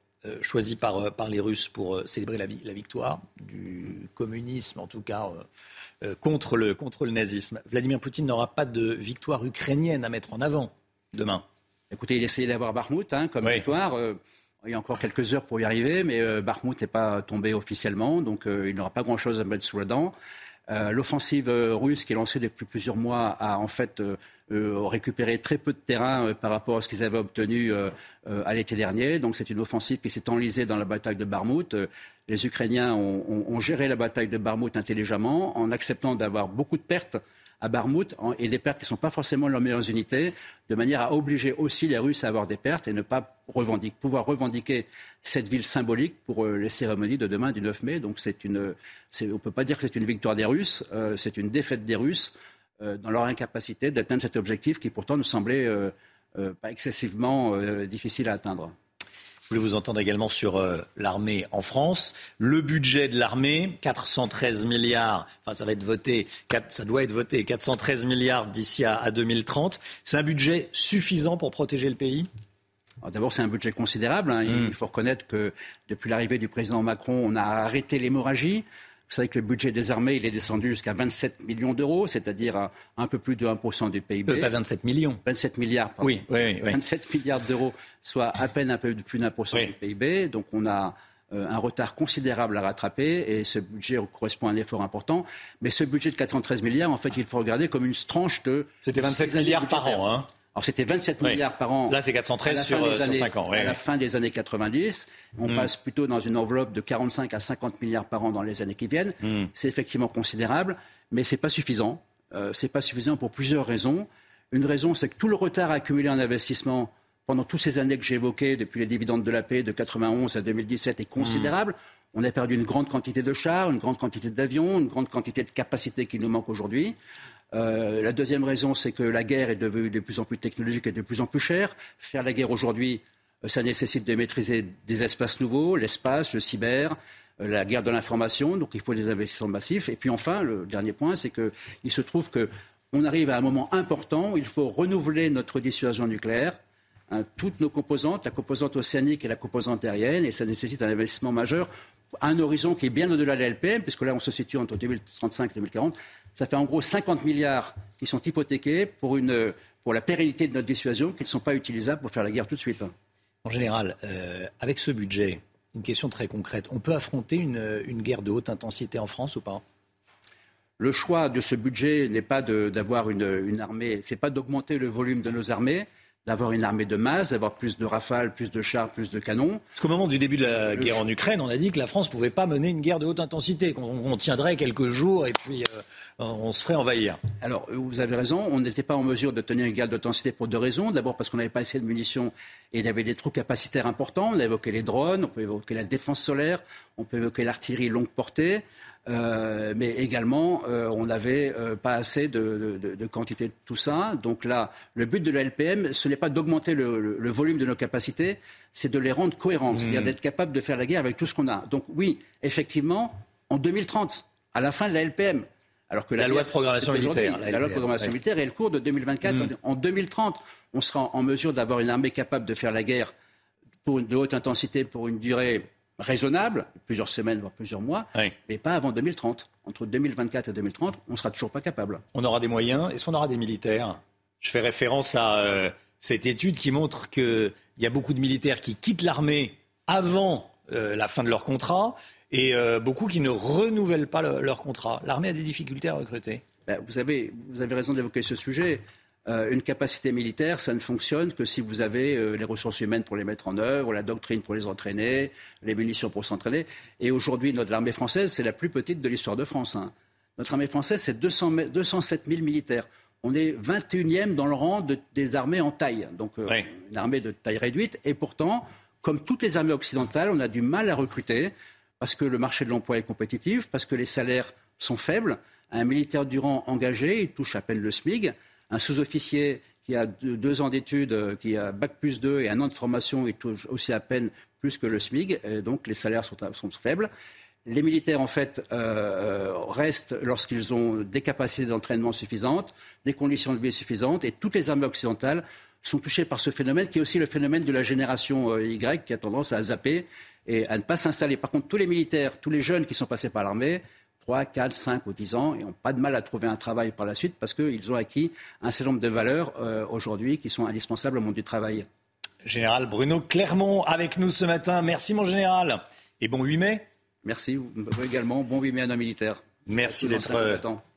choisi par, les Russes pour célébrer la, vi- la victoire du communisme, en tout cas contre, le, contre le nazisme. Vladimir Poutine n'aura pas de victoire ukrainienne à mettre en avant demain. Écoutez, il essayait d'avoir Bakhmut hein, comme victoire. Euh, il y a encore quelques heures pour y arriver, mais euh, Bakhmut n'est pas tombé officiellement, donc euh, il n'aura pas grand-chose à mettre sous la dent. Euh, L'offensive euh, russe qui est lancée depuis plusieurs mois a en fait euh, euh, récupéré très peu de terrain euh, par rapport à ce qu'ils avaient obtenu euh, à l'été dernier. Donc c'est une offensive qui s'est enlisée dans la bataille de Barmout. Euh, les Ukrainiens ont, ont- ont géré la bataille de Barmout intelligemment en acceptant d'avoir beaucoup de pertes à Barmout en- et des pertes qui ne sont pas forcément leurs meilleures unités, de manière à obliger aussi les Russes à avoir des pertes et ne pas pouvoir revendiquer cette ville symbolique pour les cérémonies de demain du 9 mai. Donc on ne peut pas dire que c'est une victoire des Russes, c'est une défaite des Russes dans leur incapacité d'atteindre cet objectif qui pourtant nous semblait euh, euh, pas excessivement euh, difficile à atteindre. Je voulais vous entendre également sur euh, l'armée en France. Le budget de l'armée, 413 milliards, enfin ça va être voté, ça doit être voté, 413 milliards d'ici à, à 2030. C'est un budget suffisant pour protéger le pays? D'abord, c'est un budget considérable. hein. Il- Il faut reconnaître que depuis l'arrivée du président Macron, on a arrêté l'hémorragie. Vous savez que le budget des armées, il est descendu jusqu'à 27 millions d'euros, c'est-à-dire à un peu plus de 1% du PIB. Euh, pas 27 millions. 27 milliards, pardon. Oui, oui, oui, oui. 27 milliards d'euros, soit à peine un peu plus d'un pour cent du PIB. Donc on a euh, un retard considérable à rattraper et ce budget correspond à un effort important. Mais ce budget de 413 milliards, en fait, il faut regarder comme une tranche de. C'était 27 six années milliards par an, hein. Alors c'était 27 Oui. milliards par an. Là, c'est 413 à la sur, fin des euh, sur ans, oui, à la fin des années 90. On Mm. passe plutôt dans une enveloppe de 45 à 50 milliards par an dans les années qui viennent. Mm. C'est effectivement considérable, mais c'est pas suffisant. Euh, c'est pas suffisant pour plusieurs raisons. Une raison, c'est que tout le retard accumulé en investissement pendant toutes ces années que j'ai évoquées, depuis les dividendes de la paix de 91 à 2017, est considérable. On a perdu une grande quantité de chars, une grande quantité d'avions, une grande quantité de capacités qui nous manquent aujourd'hui. Euh, la deuxième raison, c'est que la guerre est devenue de plus en plus technologique et de plus en plus chère. Faire la guerre aujourd'hui, euh, ça nécessite de maîtriser des espaces nouveaux, l'espace, le cyber, euh, la guerre de l'information. Donc il faut des investissements massifs. Et puis enfin, le dernier point, c'est qu'il se trouve qu'on arrive à un moment important où il faut renouveler notre dissuasion nucléaire Hein, toutes nos composantes, la composante océanique et la composante aérienne, et ça nécessite un investissement majeur un horizon qui est bien au-delà de la LPM, puisque là on se situe entre 2035 et 2040. Ça fait en gros 50 milliards qui sont hypothéqués pour, une, pour la pérennité de notre dissuasion, qui ne sont pas utilisables pour faire la guerre tout de suite. En général, euh, avec ce budget, une question très concrète, on peut affronter une, une guerre de haute intensité en France ou pas? Le choix de ce budget n'est pas d'avoir une, une, armée, c'est pas d'augmenter le volume de nos armées, d'avoir une armée de masse, d'avoir plus de rafales, plus de chars, plus de canons. Parce qu'au moment du début de la guerre en Ukraine, on a dit que la France ne pouvait pas mener une guerre de haute intensité, qu'on tiendrait quelques jours et puis euh, on se ferait envahir. Alors, vous avez raison, on n'était pas en mesure de tenir une guerre d'intensité pour deux raisons. D'abord parce qu'on n'avait pas assez de munitions et il y avait des trous capacitaires importants. On a évoqué les drones, on peut évoquer la défense solaire, on peut évoquer l'artillerie longue portée. Euh, mais également, euh, on n'avait euh, pas assez de, quantité de tout ça. Donc là, le but de la LPM, ce n'est pas d'augmenter le, volume de nos capacités, c'est de les rendre cohérentes, mmh. c'est-à-dire d'être capable de faire la guerre avec tout ce qu'on a. Donc oui, effectivement, en 2030, à la fin de la LPM, alors que la, loi de programmation militaire, la, loi de programmation militaire est le cours de 2024. Mmh. En 2030, on sera en mesure d'avoir une armée capable de faire la guerre pour de haute intensité pour une durée raisonnable, plusieurs semaines, voire plusieurs mois, mais pas avant 2030. Entre 2024 et 2030, on ne sera toujours pas capable. On aura des moyens. Est-ce qu'on aura des militaires? Je fais référence à euh, cette étude qui montre qu'il y a beaucoup de militaires qui quittent l'armée avant euh, la fin de leur contrat et euh, beaucoup qui ne renouvellent pas leur contrat. L'armée a des difficultés à recruter. Ben, vous, avez, vous avez raison d'évoquer ce sujet. Euh, une capacité militaire, ça ne fonctionne que si vous avez euh, les ressources humaines pour les mettre en œuvre, la doctrine pour les entraîner, les munitions pour s'entraîner. Et aujourd'hui, notre armée française, c'est la plus petite de l'histoire de France. Hein. Notre armée française, c'est 207 000 militaires. On est 21e dans le rang des armées en taille, donc euh, une armée de taille réduite. Et pourtant, comme toutes les armées occidentales, on a du mal à recruter parce que le marché de l'emploi est compétitif, parce que les salaires sont faibles. Un militaire du rang engagé, il touche à peine le SMIC un sous-officier qui a deux, ans d'études, euh, qui a bac plus 2 et un an de formation, il touche aussi à peine plus que le SMIG, donc les salaires sont, faibles. Les militaires, en fait, euh, euh, restent lorsqu'ils ont des capacités d'entraînement suffisantes, des conditions de vie suffisantes, et toutes les armées occidentales sont touchées par ce phénomène, qui est aussi le phénomène de la génération Y, qui a tendance à zapper et à ne pas s'installer. Par contre, tous les militaires, tous les jeunes qui sont passés par l'armée, 3, 4, 5 ou 10 ans et n'ont pas de mal à trouver un travail par la suite parce qu'ils ont acquis un certain nombre de valeurs euh, aujourd'hui qui sont indispensables au monde du travail. Général Bruno Clermont avec nous ce matin. Merci mon général. Et bon 8 mai. Merci vous également. Bon 8 mai à nos militaires. Merci d'être euh,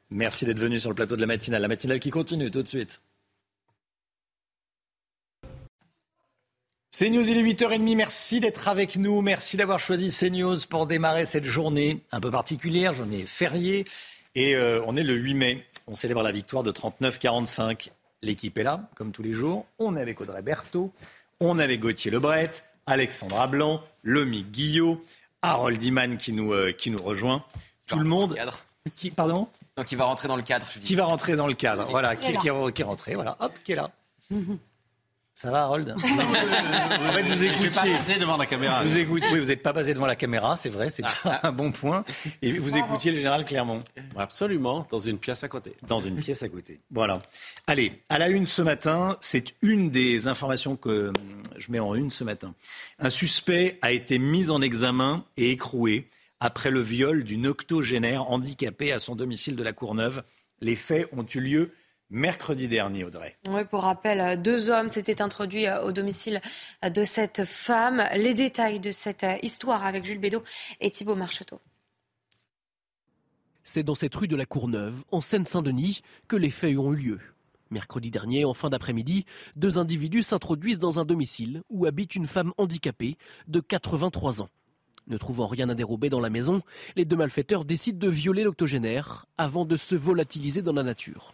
merci d'être venu sur le plateau de la matinale. La matinale qui continue tout de suite. CNews, il est 8h30. Merci d'être avec nous. Merci d'avoir choisi CNews pour démarrer cette journée un peu particulière, journée fériée. Et euh, on est le 8 mai. On célèbre la victoire de 39-45. L'équipe est là, comme tous les jours. On est avec Audrey Berthaud. On est avec Gauthier Lebret, Alexandra Blanc, Lomi Guillot, Harold Iman qui nous, euh, qui nous rejoint. Tout le monde. Qui, pardon? Donc, qui va rentrer dans le cadre. Qui va rentrer dans le cadre. Voilà, qui, qui, qui est rentré. Voilà, hop, qui est là. Ça va, Harold fait, vous écoutiez. Je pas passé devant la caméra. Vous écoutez, oui, vous n'êtes pas passé devant la caméra, c'est vrai, c'est ah. un bon point. Et vous écoutiez le général Clermont. Absolument, dans une pièce à côté. Dans une pièce à côté. Voilà. Allez, à la une ce matin, c'est une des informations que je mets en une ce matin. Un suspect a été mis en examen et écroué après le viol d'une octogénaire handicapée à son domicile de la Courneuve. Les faits ont eu lieu mercredi dernier, Audrey. Oui, pour rappel, deux hommes s'étaient introduits euh, au domicile de cette femme. Les détails de cette euh, histoire avec Jules Bédot et Thibault Marcheteau. C'est dans cette rue de la Courneuve, en Seine-Saint-Denis, que les faits ont eu lieu. Mercredi dernier, en fin d'après-midi, deux individus s'introduisent dans un domicile où habite une femme handicapée de 83 ans. Ne trouvant rien à dérober dans la maison, les deux malfaiteurs décident de violer l'octogénaire avant de se volatiliser dans la nature.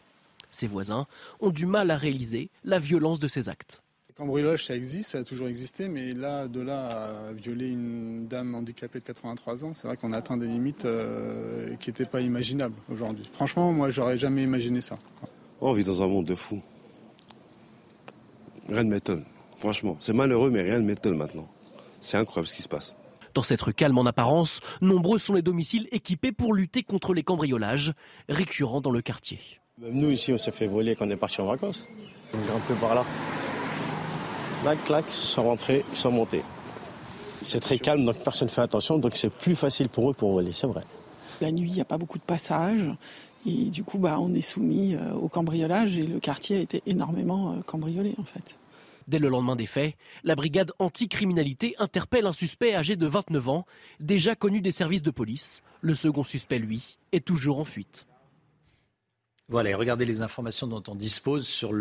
Ses voisins ont du mal à réaliser la violence de ces actes. Cambriolage, ça existe, ça a toujours existé, mais là, de là à violer une dame handicapée de 83 ans, c'est vrai qu'on atteint des limites euh, qui n'étaient pas imaginables aujourd'hui. Franchement, moi, j'aurais jamais imaginé ça. On vit dans un monde de fous. Rien ne m'étonne, franchement. C'est malheureux, mais rien ne m'étonne maintenant. C'est incroyable ce qui se passe. Dans cette rue calme en apparence, nombreux sont les domiciles équipés pour lutter contre les cambriolages, récurrents dans le quartier. Même nous, ici, on s'est fait voler quand on est parti en vacances. Un peu par là. Clac, clac, ils sont rentrés, ils sont montés. C'est très calme, donc personne ne fait attention, donc c'est plus facile pour eux pour voler, c'est vrai. La nuit, il n'y a pas beaucoup de passages. Et du coup, bah, on est soumis euh, au cambriolage et le quartier a été énormément euh, cambriolé en fait. Dès le lendemain des faits, la brigade anticriminalité interpelle un suspect âgé de 29 ans, déjà connu des services de police. Le second suspect, lui, est toujours en fuite. Voilà, et regardez les informations dont on dispose sur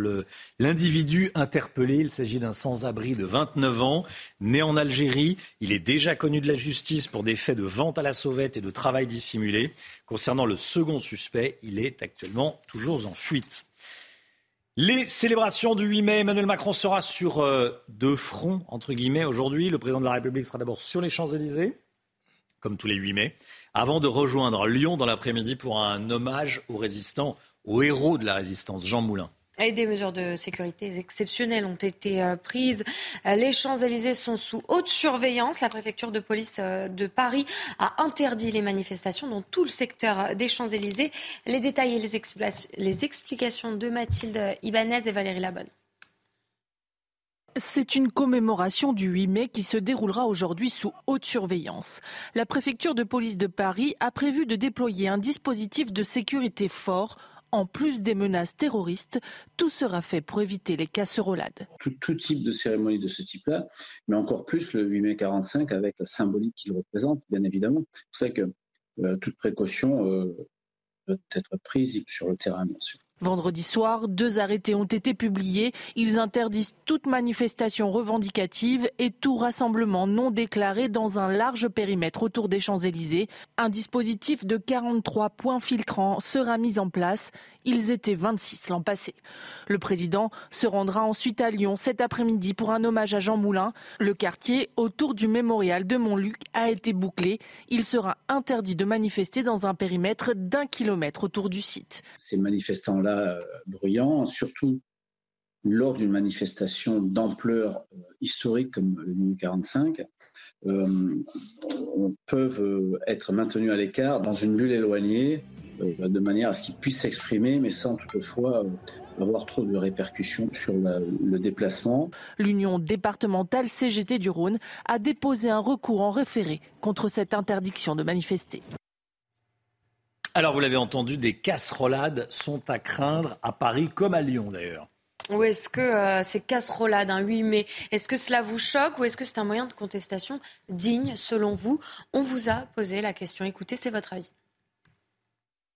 l'individu interpellé. Il s'agit d'un sans-abri de 29 ans, né en Algérie. Il est déjà connu de la justice pour des faits de vente à la sauvette et de travail dissimulé. Concernant le second suspect, il est actuellement toujours en fuite. Les célébrations du 8 mai, Emmanuel Macron sera sur euh, deux fronts, entre guillemets, aujourd'hui. Le président de la République sera d'abord sur les Champs-Élysées, comme tous les 8 mai, avant de rejoindre Lyon dans l'après-midi pour un hommage aux résistants au héros de la résistance, Jean Moulin. Et des mesures de sécurité exceptionnelles ont été euh, prises. Euh, les Champs-Élysées sont sous haute surveillance. La préfecture de police euh, de Paris a interdit les manifestations dans tout le secteur des Champs-Élysées. Les détails et les, explications de Mathilde Ibanez et Valérie Labonne. C'est une commémoration du 8 mai qui se déroulera aujourd'hui sous haute surveillance. La préfecture de police de Paris a prévu de déployer un dispositif de sécurité fort en plus des menaces terroristes, tout sera fait pour éviter les casserolades. Tout, type de cérémonie de ce type-là, mais encore plus le 8 mai 45 avec la symbolique qu'il représente, bien évidemment. C'est que euh, toute précaution euh, doit être prise sur le terrain, bien sûr. Vendredi soir, deux arrêtés ont été publiés. Ils interdisent toute manifestation revendicative et tout rassemblement non déclaré dans un large périmètre autour des Champs-Élysées. Un dispositif de 43 points filtrants sera mis en place. Ils étaient 26 l'an passé. Le président se rendra ensuite à Lyon cet après-midi pour un hommage à Jean Moulin. Le quartier autour du mémorial de Montluc a été bouclé. Il sera interdit de manifester dans un périmètre d'un kilomètre autour du site. Ces manifestants-là euh, bruyants, surtout lors d'une manifestation d'ampleur euh, historique comme le 1945, euh, peuvent être maintenus à l'écart dans une bulle éloignée euh, de manière à ce qu'ils puissent s'exprimer, mais sans toutefois avoir trop de répercussions sur le déplacement. L'Union départementale CGT du Rhône a déposé un recours en référé contre cette interdiction de manifester. Alors vous l'avez entendu, des casserolades sont à craindre à Paris comme à Lyon d'ailleurs. Ou est-ce que euh, ces casserolades, un 8 mai, est-ce que cela vous choque ou est-ce que c'est un moyen de contestation digne selon vous? On vous a posé la question. Écoutez, c'est votre avis.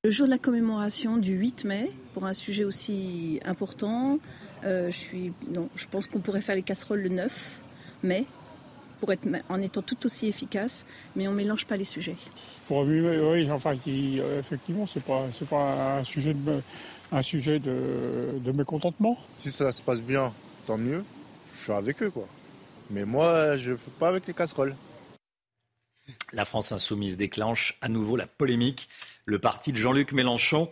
Le jour de la commémoration du 8 mai, pour un sujet aussi important, euh, je, suis, non, je pense qu'on pourrait faire les casseroles le 9 mai, pour être, en étant tout aussi efficace, mais on ne mélange pas les sujets. Pour oui, enfin, qui, euh, effectivement, ce n'est pas, pas un sujet, de, un sujet de, de mécontentement. Si ça se passe bien, tant mieux, je suis avec eux, quoi. Mais moi, je ne fais pas avec les casseroles. La France insoumise déclenche à nouveau la polémique. Le parti de Jean-Luc Mélenchon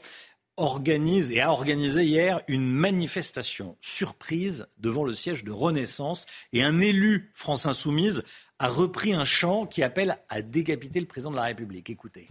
organise et a organisé hier une manifestation surprise devant le siège de Renaissance et un élu France insoumise a repris un chant qui appelle à décapiter le président de la République. Écoutez.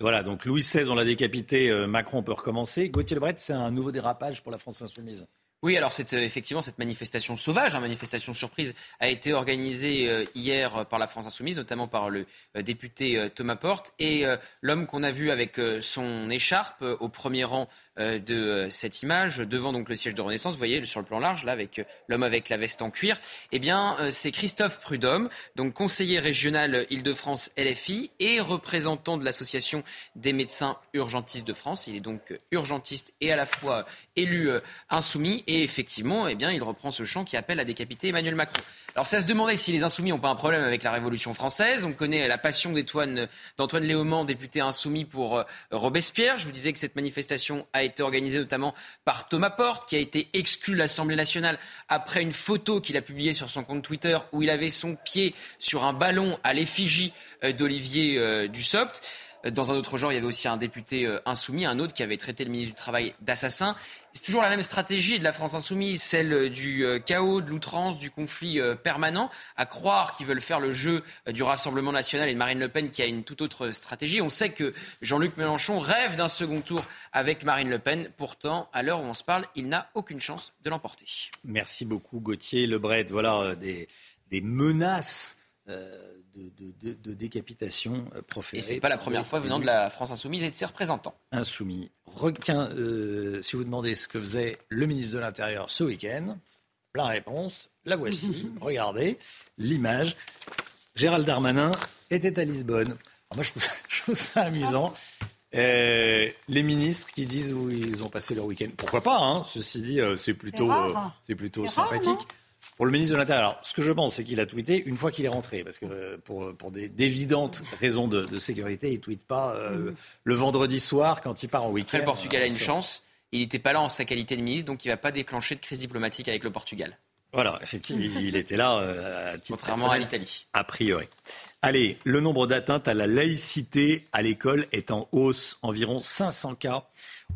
Voilà, donc Louis XVI, on l'a décapité, euh, Macron peut recommencer. Gauthier Lebret, c'est un nouveau dérapage pour la France insoumise. Oui, alors c'est euh, effectivement cette manifestation sauvage, hein, manifestation surprise, a été organisée euh, hier par la France insoumise, notamment par le député Thomas Porte et l'homme qu'on a vu avec son écharpe au premier rang de cette image devant donc le siège de Renaissance. Vous voyez sur le plan large, là, avec l'homme avec la veste en cuir. Eh bien, c'est Christophe Prudhomme, donc conseiller régional Île-de-France LFI et représentant de l'association des médecins urgentistes de France. Il est donc urgentiste et à la fois élu insoumis. Et effectivement, eh bien, il reprend ce chant qui appelle à décapiter Emmanuel Macron. Alors, à se demander si les insoumis n'ont pas un problème avec la Révolution française. On connaît la passion d'Antoine Léaumont, député insoumis pour euh, Robespierre. Je vous disais que cette manifestation a été organisée notamment par Thomas Porte, qui a été exclu de l'Assemblée nationale après une photo qu'il a publiée sur son compte Twitter où il avait son pied sur un ballon à l'effigie euh, d'Olivier euh, Dussopt. Dans un autre genre, il y avait aussi un député euh, insoumis, un autre qui avait traité le ministre du Travail d'assassin. C'est toujours la même stratégie de la France insoumise, celle du euh, chaos, de l'outrance, du conflit euh, permanent. À croire qu'ils veulent faire le jeu du Rassemblement national et de Marine Le Pen qui a une toute autre stratégie. On sait que Jean-Luc Mélenchon rêve d'un second tour avec Marine Le Pen. Pourtant, à l'heure où on se parle, il n'a aucune chance de l'emporter. Merci beaucoup Gauthier Lebret. Voilà des menaces de, décapitation euh, proférée. Et ce n'est pas la première fois venant de la France insoumise et de ses représentants. Insoumis. Tiens, euh, si vous demandez ce que faisait le ministre de l'Intérieur ce week-end, la réponse, la voici. Regardez l'image. Gérald Darmanin était à Lisbonne. moi, je trouve, ça amusant. Euh, les ministres qui disent où ils ont passé leur week-end. Pourquoi pas hein Ceci dit, c'est plutôt, c'est plutôt sympathique. Pour le ministre de l'Intérieur, alors, ce que je pense, c'est qu'il a tweeté une fois qu'il est rentré, parce que euh, pour, pour d'évidentes raisons de, sécurité, il ne tweete pas euh, le vendredi soir quand il part en week-end. le Portugal a une chance. Il n'était pas là en sa qualité de ministre, donc il ne va pas déclencher de crise diplomatique avec le Portugal. Voilà, effectivement, il était là euh, à titre Contrairement à l'Italie. A priori. Allez, le nombre d'atteintes à la laïcité à l'école est en hausse. Environ 500 cas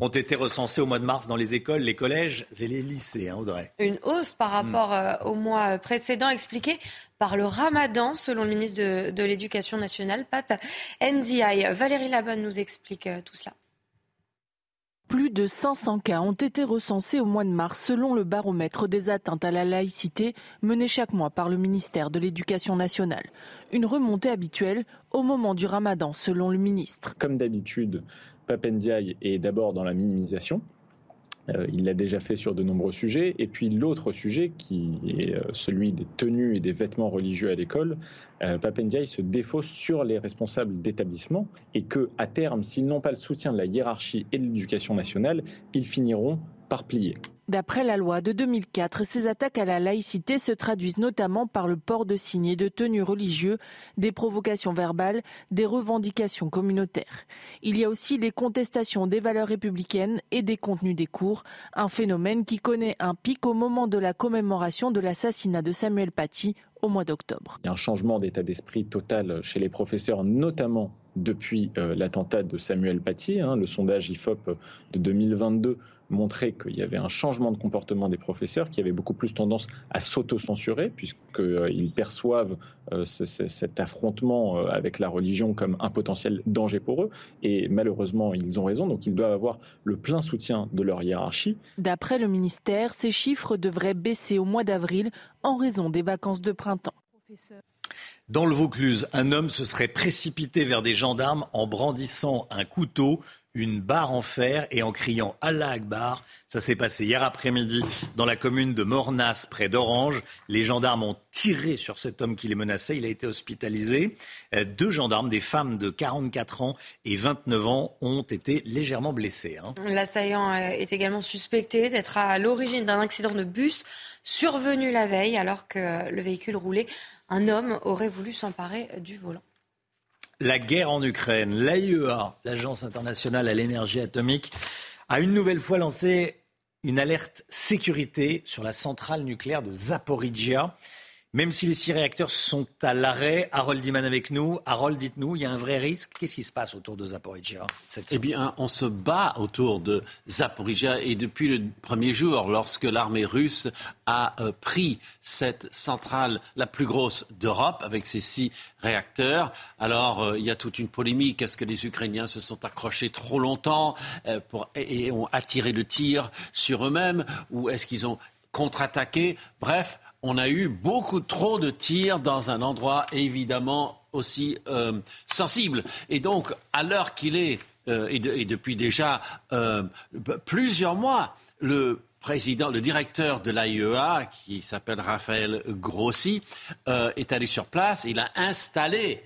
ont été recensés au mois de mars dans les écoles, les collèges et les lycées, hein, Audrey. Une hausse par rapport hmm. euh, au mois précédent, expliquée par le ramadan, selon le ministre de, l'Éducation nationale, Pape NDI. Valérie Labonne nous explique euh, tout cela. Plus de 500 cas ont été recensés au mois de mars selon le baromètre des atteintes à la laïcité mené chaque mois par le ministère de l'Éducation nationale. Une remontée habituelle au moment du ramadan selon le ministre. Comme d'habitude, Papendiaï est d'abord dans la minimisation. Euh, il l'a déjà fait sur de nombreux sujets. Et puis l'autre sujet, qui est euh, celui des tenues et des vêtements religieux à l'école, euh, Papendiaï se défausse sur les responsables d'établissement et que, à terme, s'ils n'ont pas le soutien de la hiérarchie et de l'éducation nationale, ils finiront D'après la loi de 2004, ces attaques à la laïcité se traduisent notamment par le port de signes et de tenues religieux, des provocations verbales, des revendications communautaires. Il y a aussi les contestations des valeurs républicaines et des contenus des cours, un phénomène qui connaît un pic au moment de la commémoration de l'assassinat de Samuel Paty au mois d'octobre. Il y a un changement d'état d'esprit total chez les professeurs, notamment depuis euh, l'attentat de Samuel Paty. Hein, le sondage IFOP de 2022 montrait qu'il y avait un changement de comportement des professeurs qui avaient beaucoup plus tendance à s'auto-censurer puisqu'ils perçoivent euh, cet affrontement euh, avec la religion comme un potentiel danger pour eux. Et malheureusement, ils ont raison, donc ils doivent avoir le plein soutien de leur hiérarchie. D'après le ministère, ces chiffres devraient baisser au mois d'avril en raison des vacances de printemps. Dans le Vaucluse, un homme se serait précipité vers des gendarmes en brandissant un couteau une barre en fer et en criant Allah Akbar. Ça s'est passé hier après-midi dans la commune de Mornas, près d'Orange. Les gendarmes ont tiré sur cet homme qui les menaçait. Il a été hospitalisé. Euh, deux gendarmes, des femmes de 44 ans et 29 ans, ont été légèrement blessés. Hein. L'assaillant est également suspecté d'être à l'origine d'un accident de bus survenu la veille alors que le véhicule roulait. Un homme aurait voulu s'emparer du volant la guerre en Ukraine. L'AIEA, l'Agence internationale à l'énergie atomique, a une nouvelle fois lancé une alerte sécurité sur la centrale nucléaire de Zaporizhia. Même si les six réacteurs sont à l'arrêt, Harold Diman avec nous. Harold, dites-nous, il y a un vrai risque. Qu'est-ce qui se passe autour de Zaporizhia Eh bien, on se bat autour de Zaporizhia et depuis le premier jour, lorsque l'armée russe a euh, pris cette centrale la plus grosse d'Europe avec ses six réacteurs, alors euh, il y a toute une polémique. Est-ce que les Ukrainiens se sont accrochés trop longtemps euh, et ont attiré le tir sur eux-mêmes ou est-ce qu'ils ont contre-attaqué? Bref, on a eu beaucoup trop de tirs dans un endroit évidemment aussi euh, sensible. Et donc, à l'heure qu'il est, et, depuis déjà plusieurs mois, le président, le directeur de l'AIEA, qui s'appelle Raphaël Grossi, est allé sur place. Il a installé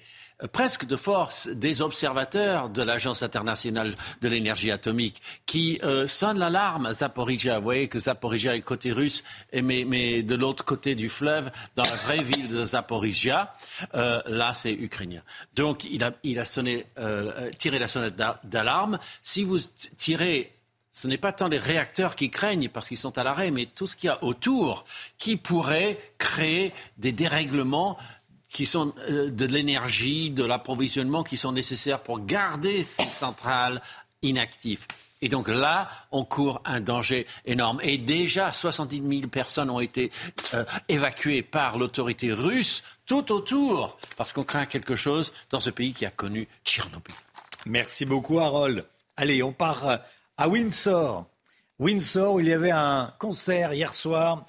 presque de force des observateurs de l'Agence internationale de l'énergie atomique qui euh, sonnent l'alarme à Zaporizhia. Vous voyez que Zaporizhia est côté russe, mais, mais de l'autre côté du fleuve, dans la vraie ville de Zaporizhia, euh, là c'est ukrainien. Donc il a, il a sonné, euh, tiré la sonnette d'alarme. Si vous tirez ce n'est pas tant les réacteurs qui craignent parce qu'ils sont à l'arrêt, mais tout ce qu'il y a autour qui pourrait créer des dérèglements qui sont euh, de l'énergie, de l'approvisionnement qui sont nécessaires pour garder ces centrales inactives. Et donc là, on court un danger énorme. Et déjà, 70 000 personnes ont été euh, évacuées par l'autorité russe tout autour, parce qu'on craint quelque chose dans ce pays qui a connu Tchernobyl. Merci beaucoup, Harold. Allez, on part euh, à Windsor. Windsor, où il y avait un concert hier soir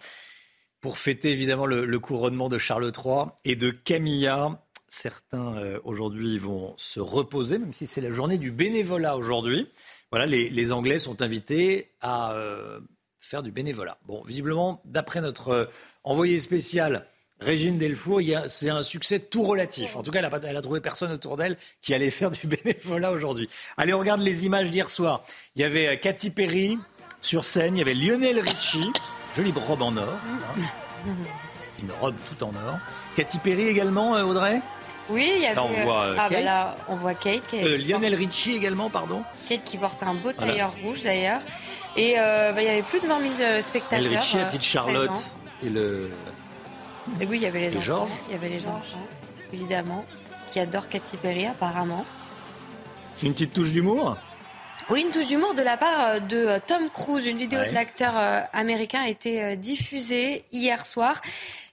pour fêter évidemment le, couronnement de Charles III et de Camilla. Certains euh, aujourd'hui vont se reposer, même si c'est la journée du bénévolat aujourd'hui. Voilà, les, Anglais sont invités à euh, faire du bénévolat. Bon, visiblement, d'après notre euh, envoyé spécial, Régine Delfour, c'est un succès tout relatif. En tout cas, elle a, a trouvé personne autour d'elle qui allait faire du bénévolat aujourd'hui. Allez, on regarde les images d'hier soir. Il y avait Katy Perry sur scène, il y avait Lionel Richie. Jolie robe en or. Une robe tout en or. Katy Perry également, euh, Audrey? Oui, il y avait. Là, on voit euh, ah, bah là, on voit Kate. Euh, Lionel Richie également, pardon. Kate qui porte un beau tailleur rouge d'ailleurs. Et bah, il y avait plus de 20 000 spectateurs. Lionel Richie, la petite Charlotte et le. Et oui, il y avait les et enfants. Il y avait les enfants, évidemment, qui adorent Katy Perry apparemment. Une petite touche d'humour? Oui, une touche d'humour de la part euh, de euh, Tom Cruise. Une vidéo de l'acteur euh, américain a été diffusée hier soir.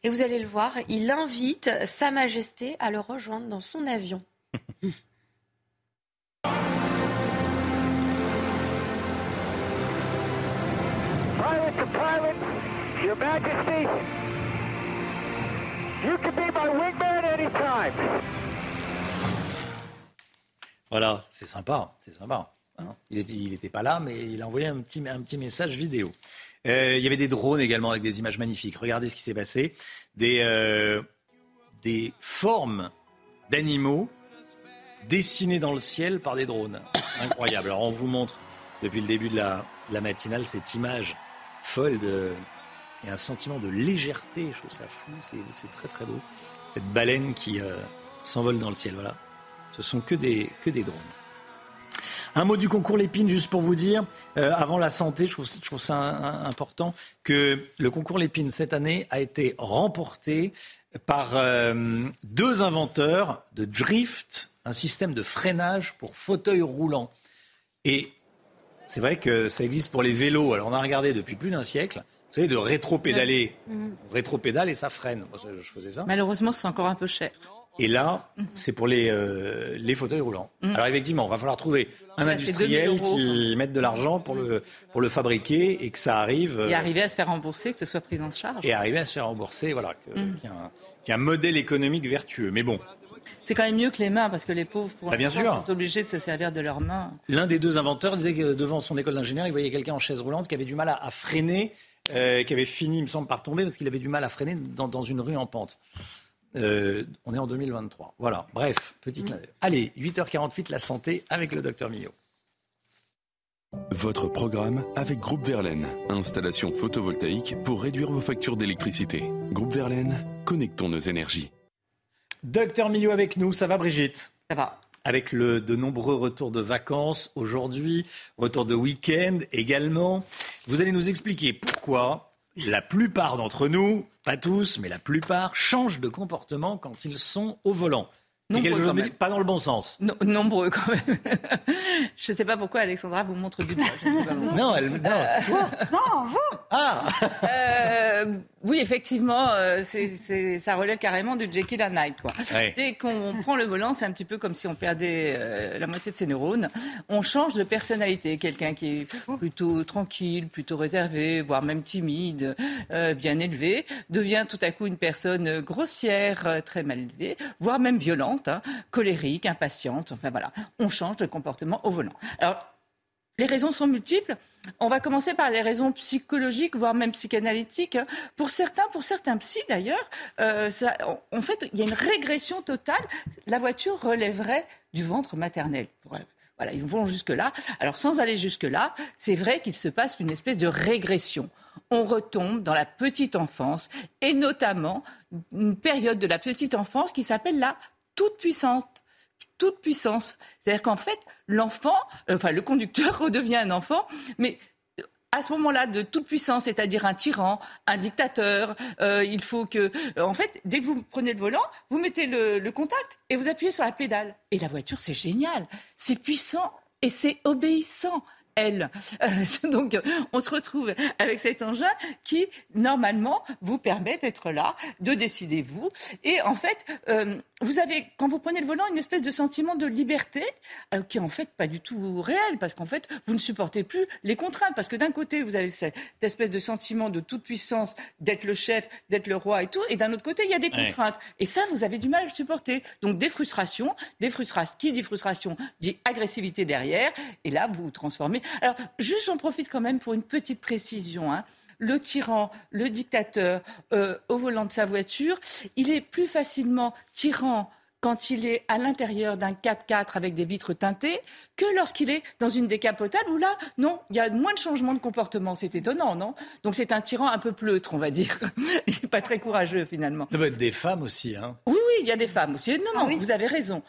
Et vous allez le voir, il invite Sa Majesté à le rejoindre dans son avion. Private to private, Your Majesty, you can be my wingman anytime. Voilà, c'est sympa, c'est sympa. Hein. il n'était pas là, mais il a envoyé un petit, un petit message vidéo. Euh, il y avait des drones également avec des images magnifiques. Regardez ce qui s'est passé. Des, euh, des formes d'animaux dessinées dans le ciel par des drones. Incroyable. Alors on vous montre depuis le début de la, la matinale cette image folle de, et un sentiment de légèreté. Je trouve ça fou. C'est très très beau. Cette baleine qui euh, s'envole dans le ciel. Voilà. Ce sont que des, que des drones. Un mot du concours Lépine, juste pour vous dire, euh, avant la santé, je trouve, ça important, que le concours Lépine, cette année, a été remporté par euh, deux inventeurs de drift, un système de freinage pour fauteuil roulant. Et c'est vrai que ça existe pour les vélos. Alors on a regardé depuis plus d'un siècle. Vous savez, de rétro-pédaler. Mmh. Rétro-pédale et ça freine. je faisais ça. Malheureusement, c'est encore un peu cher. Et là, c'est pour les, euh, les fauteuils roulants. Mhm. Alors effectivement, il va falloir trouver un industriel qui mette de l'argent pour le, pour le fabriquer et que ça arrive. Et arriver à se faire rembourser, que ce soit pris en charge. Et arriver à se faire rembourser, voilà, mhm. qu'il y, ait un modèle économique vertueux. Mais bon. C'est quand même mieux que les mains, parce que les pauvres, pour bah, bien sûr. sont obligés de se servir de leurs mains. L'un des deux inventeurs disait que devant son école d'ingénieur, il voyait quelqu'un en chaise roulante qui avait du mal à, freiner, euh, qui avait fini, il me semble, par tomber parce qu'il avait du mal à freiner dans, dans une rue en pente. Euh, on est en 2023. Voilà, bref, petit clin d'œil. Allez, 8h48, la santé avec le docteur Millot. Votre programme avec Groupe Verlaine. Installation photovoltaïque pour réduire vos factures d'électricité. Groupe Verlaine, connectons nos énergies. Docteur Millot avec nous, ça va Brigitte? Ça va. Avec le, de nombreux retours de vacances aujourd'hui, retour de week-end également. Vous allez nous expliquer pourquoi la plupart d'entre nous, pas tous, mais la plupart, changent de comportement quand ils sont au volant. Nombreux, pas dans le bon sens. nombreux quand même. je ne sais pas pourquoi Alexandra vous montre du doigt. non, elle, non, euh, non, vous. Ah. Euh, oui, effectivement, euh, ça relève carrément du Jekyll and Hyde. Quoi. Dès qu'on prend le volant, c'est un petit peu comme si on perdait la moitié de ses neurones. On change de personnalité. Quelqu'un qui est plutôt tranquille, plutôt réservé, voire même timide, bien élevé, devient tout à coup une personne grossière, très mal élevée, voire même violente hein, colérique, impatiente. Enfin voilà, on change de comportement au volant. Alors, les raisons sont multiples. On va commencer par les raisons psychologiques, voire même psychanalytiques. Pour certains, pour certains psys d'ailleurs, euh, en fait, il y a une régression totale. La voiture relèverait du ventre maternel. Voilà, ils vont jusque-là. Alors, sans aller jusque-là, c'est vrai qu'il se passe une espèce de régression. On retombe dans la petite enfance, et notamment une période de la petite enfance qui s'appelle la toute puissante toute puissance. C'est-à-dire qu'en fait, l'enfant, enfin le conducteur redevient un enfant, mais à ce moment-là de toute puissance, c'est-à-dire un tyran, un dictateur. Euh, il faut que, en fait, dès que vous prenez le volant, vous mettez le, contact et vous appuyez sur la pédale. Et la voiture, c'est génial, c'est puissant et c'est obéissant elle. Euh, donc, on se retrouve avec cet engin qui, normalement, vous permet d'être là, de décider vous. Et en fait, euh, vous avez, quand vous prenez le volant, une espèce de sentiment de liberté, alors qui est en fait pas du tout réel, parce qu'en fait, vous ne supportez plus les contraintes. Parce que d'un côté, vous avez cette espèce de sentiment de toute puissance, d'être le chef, d'être le roi et tout, et d'un autre côté, il y a des contraintes. Et ça, vous avez du mal à le supporter. Donc, des frustrations, des frustrations. Qui dit frustration dit agressivité derrière, et là, vous vous transformez alors, juste, j'en profite quand même pour une petite précision. Hein. Le tyran, le dictateur euh, au volant de sa voiture, il est plus facilement tyran quand il est à l'intérieur d'un 4x4 avec des vitres teintées que lorsqu'il est dans une décapotable où là, non, il y a moins de changement de comportement. C'est étonnant, non? Donc c'est un tyran un peu pleutre, on va dire. il n'est pas très courageux finalement. Ça peut être des femmes aussi, hein Oui, oui, il y a des femmes aussi. Non, non, ah vous avez raison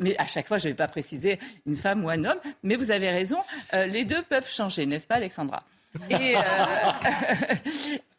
mais à chaque fois, je ne vais pas préciser une femme ou un homme, mais vous avez raison, euh, les deux peuvent changer, n'est-ce pas, Alexandra? Et, euh,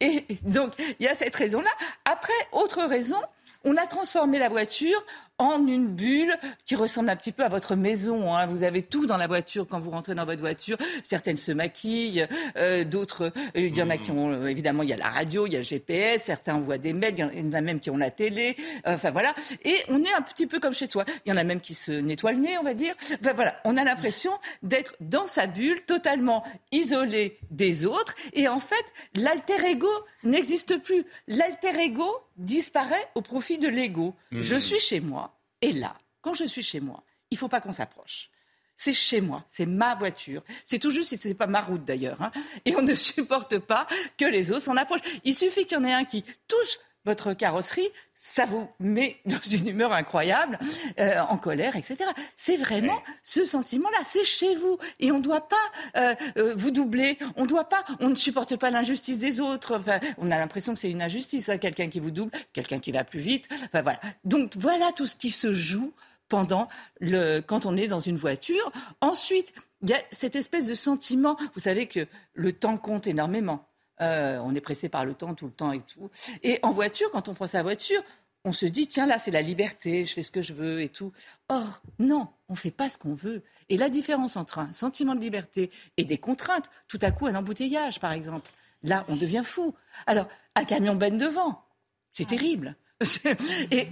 et donc, il y a cette raison-là. Après, autre raison, on a transformé la voiture en une bulle qui ressemble un petit peu à votre maison. Hein. Vous avez tout dans la voiture quand vous rentrez dans votre voiture. Certaines se maquillent, euh, d'autres, euh, il y en a qui ont, euh, évidemment, il y a la radio, il y a le GPS, certains envoient des mails, il y en a même qui ont la télé. Enfin voilà. Et on est un petit peu comme chez toi. Il y en a même qui se nettoient le nez, on va dire. Enfin voilà, on a l'impression d'être dans sa bulle, totalement isolé des autres. Et en fait, l'alter ego n'existe plus. L'alter ego disparaît au profit de l'ego. Mmh. Je suis chez moi, et là, quand je suis chez moi, il ne faut pas qu'on s'approche. C'est chez moi, c'est ma voiture. C'est tout juste si ce n'est pas ma route d'ailleurs. Hein. Et on ne supporte pas que les autres s'en approchent. Il suffit qu'il y en ait un qui touche votre carrosserie, ça vous met dans une humeur incroyable, euh, en colère, etc. C'est vraiment ce sentiment-là, c'est chez vous. Et on ne doit pas euh, euh, vous doubler, on doit pas, on ne supporte pas l'injustice des autres. Enfin, on a l'impression que c'est une injustice, hein, quelqu'un qui vous double, quelqu'un qui va plus vite. Enfin voilà. Donc voilà tout ce qui se joue pendant le, quand on est dans une voiture. Ensuite, il y a cette espèce de sentiment, vous savez que le temps compte énormément. Euh, on est pressé par le temps tout le temps et tout. Et en voiture, quand on prend sa voiture, on se dit tiens là c'est la liberté, je fais ce que je veux et tout. Or non, on fait pas ce qu'on veut. Et la différence entre un sentiment de liberté et des contraintes, tout à coup un embouteillage par exemple, là on devient fou. Alors un camion benne devant, c'est terrible. et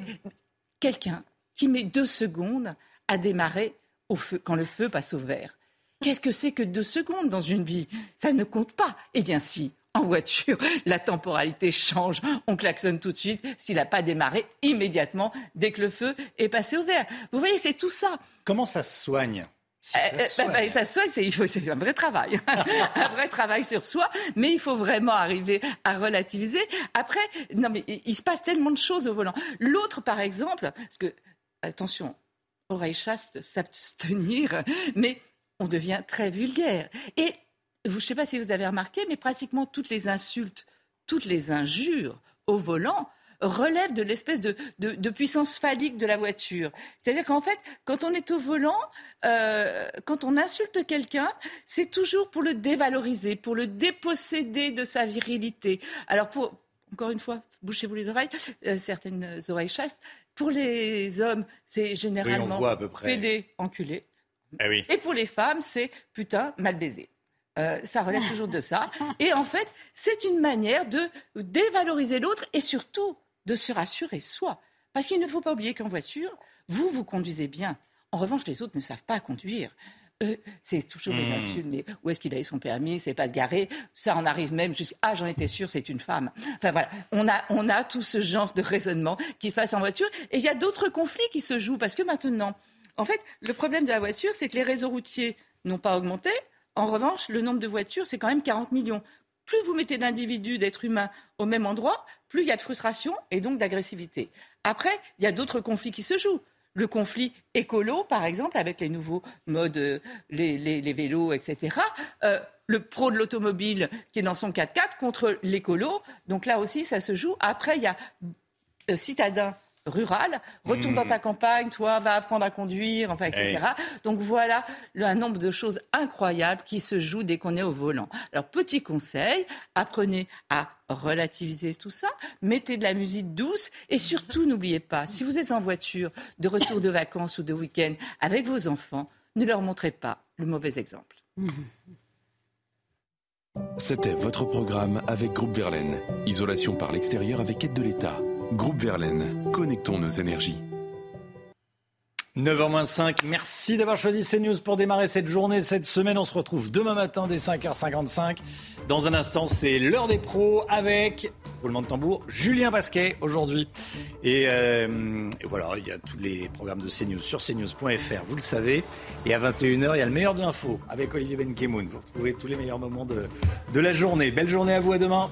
quelqu'un qui met deux secondes à démarrer au feu quand le feu passe au vert. Qu'est-ce que c'est que deux secondes dans une vie? Ça ne compte pas. Eh bien si, en voiture, la temporalité change. On klaxonne tout de suite s'il n'a pas démarré immédiatement dès que le feu est passé au vert. Vous voyez, c'est tout ça. Comment ça se soigne? Ça, se euh, bah, bah, soigne, c'est un vrai travail, un vrai travail sur soi, mais il faut vraiment arriver à relativiser. Après, non mais il se passe tellement de choses au volant. L'autre, par exemple, parce que attention, oreille chaste, s'abstenir, mais on devient très vulgaire. Et je ne sais pas si vous avez remarqué, mais pratiquement toutes les insultes, toutes les injures au volant relèvent de l'espèce de, puissance phallique de la voiture. C'est-à-dire qu'en fait, quand on est au volant, euh, quand on insulte quelqu'un, c'est toujours pour le dévaloriser, pour le déposséder de sa virilité. Alors, pour, encore une fois, bouchez-vous les oreilles, euh, certaines oreilles chastes. Pour les hommes, c'est généralement pédé, enculé. Eh Et pour les femmes, c'est putain, mal baisé. Euh, ça relève toujours de ça. Et en fait, c'est une manière de dévaloriser l'autre et surtout de se rassurer soi. Parce qu'il ne faut pas oublier qu'en voiture, vous, vous conduisez bien. En revanche, les autres ne savent pas conduire. Euh, c'est toujours les hmm. insultes. Mais où est-ce qu'il a eu son permis? C'est pas se garer. Ça en arrive même jusqu'à ah j'en étais sûre, c'est une femme. Enfin voilà, on a on a tout ce genre de raisonnement qui se passe en voiture. Et il y a d'autres conflits qui se jouent parce que maintenant, en fait, le problème de la voiture, c'est que les réseaux routiers n'ont pas augmenté. En revanche, le nombre de voitures, c'est quand même 40 millions. Plus vous mettez d'individus, d'êtres humains au même endroit, plus il y a de frustration et donc d'agressivité. Après, il y a d'autres conflits qui se jouent le conflit écolo, par exemple, avec les nouveaux modes, euh, les, vélos, etc. Euh, le pro de l'automobile qui est dans son 4x4 contre l'écolo. Donc là aussi, ça se joue. Après, il y a euh, citadins rural. Retourne dans ta mmh. campagne, toi, va apprendre à conduire, enfin, etc. Donc voilà un nombre de choses incroyables qui se jouent dès qu'on est au volant. Alors, petit conseil, apprenez à relativiser tout ça, mettez de la musique douce et surtout, n'oubliez pas, si vous êtes en voiture de retour de vacances ou de week-end avec vos enfants, ne leur montrez pas le mauvais exemple. C'était votre programme avec Groupe Verlaine. Isolation par l'extérieur avec aide de l'État. Groupe Verlaine, connectons nos énergies. 9h05, merci d'avoir choisi CNews pour démarrer cette journée, cette semaine. On se retrouve demain matin dès 5h55. Dans un instant, c'est l'heure des pros avec, roulement de tambour, Julien Basquet aujourd'hui. Et, euh, et, voilà, il y a tous les programmes de CNews sur cnews.fr, vous le savez. Et à 21h, il y a le meilleur de l'info avec Olivier Benkemoun. Vous retrouvez tous les meilleurs moments de, de la journée. Belle journée à vous, à demain.